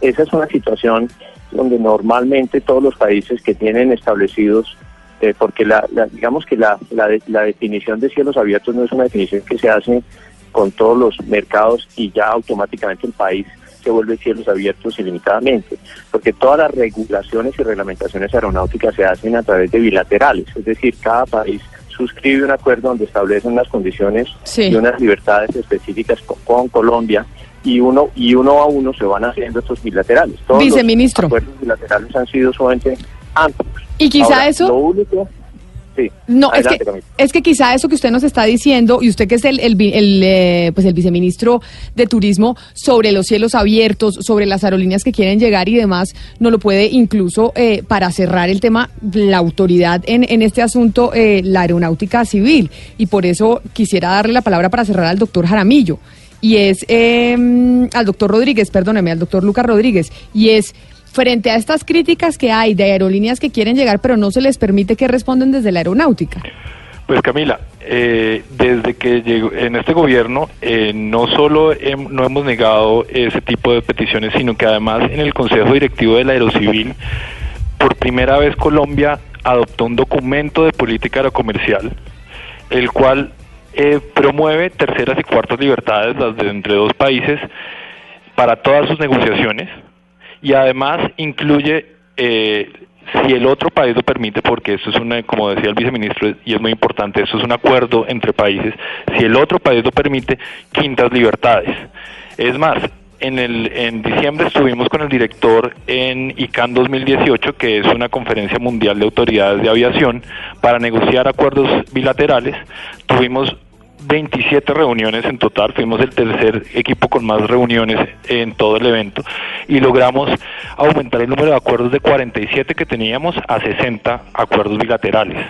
esa es una situación donde normalmente todos los países que tienen establecidos, eh, porque la, la- digamos que la, la, de- la definición de cielos abiertos no es una definición que se hace con todos los mercados y ya automáticamente el país se vuelve cielos abiertos ilimitadamente, porque todas las regulaciones y reglamentaciones aeronáuticas se hacen a través de bilaterales, es decir, cada país suscribe un acuerdo donde establece unas condiciones Sí. y unas libertades específicas con, con Colombia y uno y uno a uno se van haciendo estos bilaterales. Todos Viceministro. los acuerdos bilaterales han sido sumamente amplios. Y quizá Ahora, eso- Lo único, sí. No, es que, es que quizá eso que usted nos está diciendo, y usted que es el, el, vi- el, eh, pues el viceministro de Turismo, sobre los cielos abiertos, sobre las aerolíneas que quieren llegar y demás, no lo puede incluso, eh, para cerrar el tema, la autoridad en, en este asunto, eh, la aeronáutica civil. Y por eso quisiera darle la palabra para cerrar al doctor Jaramillo. Y es eh, al doctor Rodríguez, perdóneme, al doctor Lucas Rodríguez. Y es frente a estas críticas que hay de aerolíneas que quieren llegar pero no se les permite que responden desde la aeronáutica. Pues Camila, eh, desde que llegó en este gobierno eh, no solo no hemos negado ese tipo de peticiones, sino que además en el Consejo Directivo de la Aerocivil, por primera vez Colombia adoptó un documento de política aerocomercial, el cual eh, promueve terceras y cuartas libertades, las de entre dos países, para todas sus negociaciones y además incluye eh, si el otro país lo permite, porque esto es una, como decía el viceministro, y es muy importante, esto es un acuerdo entre países, si el otro país lo permite, quintas libertades. Es más, en, el, en diciembre estuvimos con el director en ICANN 2018, que es una conferencia mundial de autoridades de aviación, para negociar acuerdos bilaterales. Tuvimos 27 reuniones en total, fuimos el tercer equipo con más reuniones en todo el evento y logramos aumentar el número de acuerdos de 47 que teníamos a 60 acuerdos bilaterales.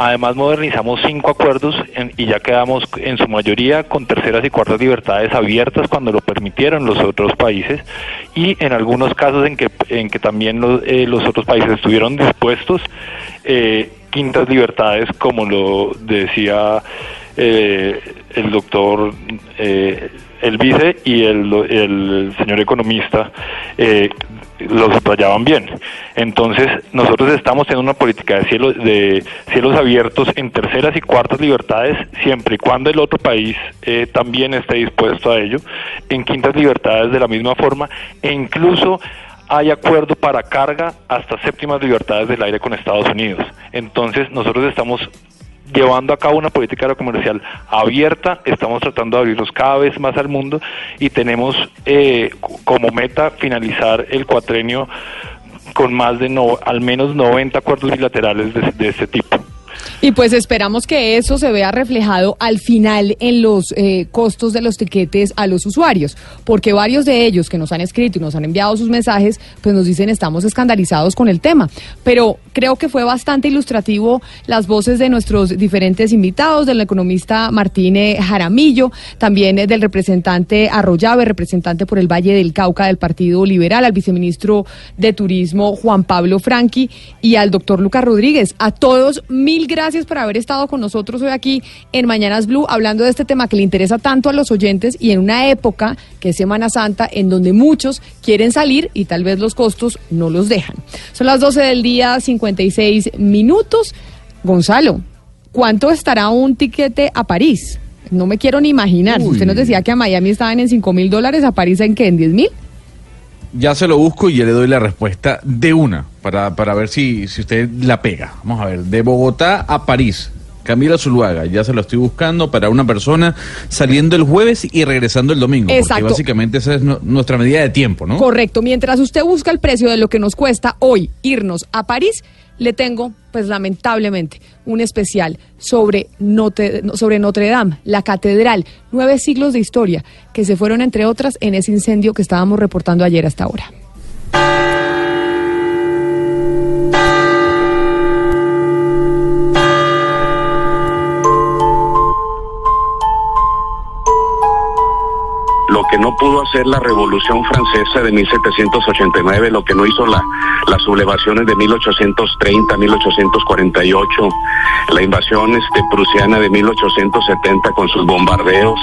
Además modernizamos cinco acuerdos y ya quedamos en su mayoría con terceras y cuartas libertades abiertas cuando lo permitieron los otros países y en algunos casos en que, en que también los, eh, los otros países estuvieron dispuestos, eh, quintas libertades como lo decía eh, el doctor eh, el vice y el, el señor economista eh, lo subrayaban bien. Entonces, nosotros estamos en una política de cielos, de cielos abiertos en terceras y cuartas libertades, siempre y cuando el otro país eh, también esté dispuesto a ello, en quintas libertades de la misma forma, e incluso hay acuerdo para carga hasta séptimas libertades del aire con Estados Unidos. Entonces, nosotros estamos llevando a cabo una política aerocomercial abierta, estamos tratando de abrirnos cada vez más al mundo y tenemos eh, como meta finalizar el cuatrenio con más de no, al menos 90 acuerdos bilaterales de, de este tipo. Y pues esperamos que eso se vea reflejado al final en los eh, costos de los tiquetes a los usuarios, porque varios de ellos que nos han escrito y nos han enviado sus mensajes, pues nos dicen estamos escandalizados con el tema. Pero creo que fue bastante ilustrativo las voces de nuestros diferentes invitados, del economista Martín Jaramillo, también del representante Arroyave, representante por el Valle del Cauca del Partido Liberal, al viceministro de Turismo Juan Pablo Franqui y al doctor Lucas Rodríguez. A todos, mil gracias por haber estado con nosotros hoy aquí en Mañanas Blue hablando de este tema que le interesa tanto a los oyentes y en una época que es Semana Santa en donde muchos quieren salir y tal vez los costos no los dejan. Son las 12 del día, 56 minutos. Gonzalo, ¿cuánto estará un tiquete a París? No me quiero ni imaginar. Uy. Usted nos decía que a Miami estaban en 5 mil dólares, a París en qué, en 10 mil. Ya se lo busco y ya le doy la respuesta de una para, para ver si, si usted la pega. Vamos a ver, de Bogotá a París. Camila Zuluaga, ya se lo estoy buscando para una persona saliendo el jueves y regresando el domingo. Exacto. Porque básicamente esa es nu- nuestra medida de tiempo, ¿no? Correcto. Mientras usted busca el precio de lo que nos cuesta hoy irnos a París, le tengo, pues lamentablemente, un especial sobre Notre, Dame, la catedral, nueve siglos de historia, que se fueron, entre otras, en ese incendio que estábamos reportando ayer hasta ahora. Lo que no pudo hacer la Revolución Francesa de 1789, lo que no hizo la, las sublevaciones de 1830, 1848, la invasión este, prusiana de 1870 con sus bombardeos,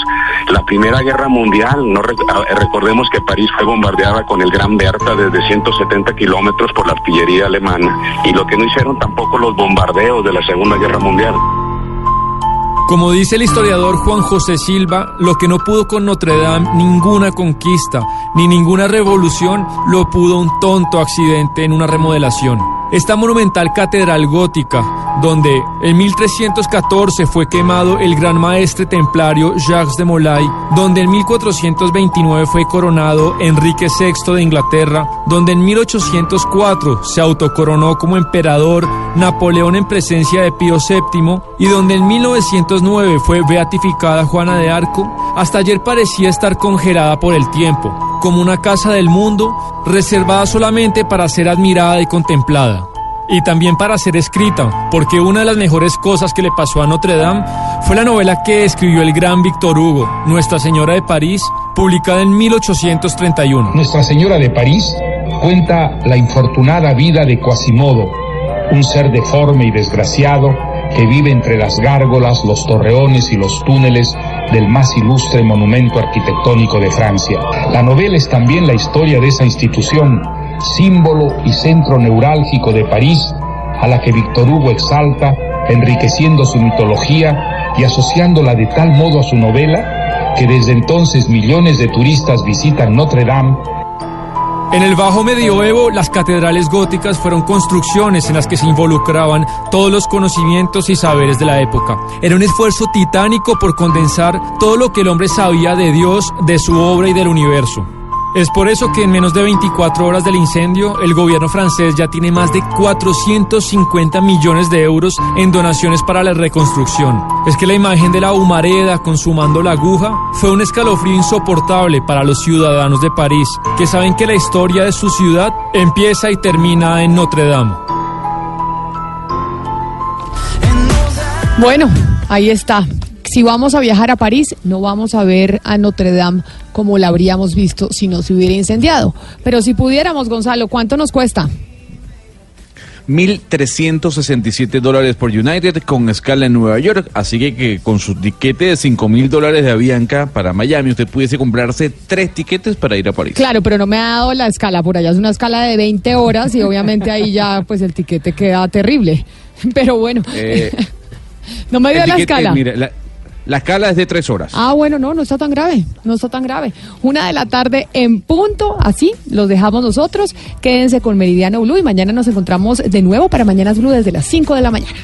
la Primera Guerra Mundial, no rec- recordemos que París fue bombardeada con el Gran Berta desde 170 kilómetros por la artillería alemana, y lo que no hicieron tampoco los bombardeos de la Segunda Guerra Mundial. Como dice el historiador Juan José Silva, lo que no pudo con Notre Dame ninguna conquista ni ninguna revolución lo pudo un tonto accidente en una remodelación. Esta monumental catedral gótica, donde en 1314 fue quemado el gran maestre templario Jacques de Molay, donde en 1429 fue coronado Enrique VI de Inglaterra, donde en 1804 se autocoronó como emperador Napoleón en presencia de Pío VII y donde en 1909 fue beatificada Juana de Arco, hasta ayer parecía estar congelada por el tiempo, como una casa del mundo reservada solamente para ser admirada y contemplada. Y también para ser escrita, porque una de las mejores cosas que le pasó a Notre Dame fue la novela que escribió el gran Víctor Hugo, Nuestra Señora de París, publicada en 1831. Nuestra Señora de París cuenta la infortunada vida de Quasimodo, un ser deforme y desgraciado que vive entre las gárgolas, los torreones y los túneles del más ilustre monumento arquitectónico de Francia. La novela es también la historia de esa institución, símbolo y centro neurálgico de París, a la que Víctor Hugo exalta, enriqueciendo su mitología y asociándola de tal modo a su novela que desde entonces millones de turistas visitan Notre Dame En el bajo medioevo, las catedrales góticas fueron construcciones en las que se involucraban todos los conocimientos y saberes de la época. Era un esfuerzo titánico por condensar todo lo que el hombre sabía de Dios, de su obra y del universo. Es por eso que en menos de 24 horas del incendio, el gobierno francés ya tiene más de 450 millones de euros en donaciones para la reconstrucción. Es que la imagen de la humareda consumando la aguja fue un escalofrío insoportable para los ciudadanos de París, que saben que la historia de su ciudad empieza y termina en Notre Dame. Bueno, ahí está. Si vamos a viajar a París, no vamos a ver a Notre Dame como la habríamos visto si no se hubiera incendiado. Pero si pudiéramos, Gonzalo, ¿cuánto nos cuesta? 1.367 dólares por United con escala en Nueva York. Así que, que con su tiquete de 5 mil dólares de Avianca para Miami, usted pudiese comprarse tres tiquetes para ir a París. Claro, pero no me ha dado la escala. Por allá es una escala de 20 horas y obviamente ahí ya pues el tiquete queda terrible. Pero bueno, Eh, no me dio la escala. mire, la, la escala es de tres horas. Ah, bueno, no, no está tan grave, no está tan grave. Una de la tarde en punto, así los dejamos nosotros. Quédense con Meridiano Blue y mañana nos encontramos de nuevo para Mañanas Blue desde las 5 de la mañana.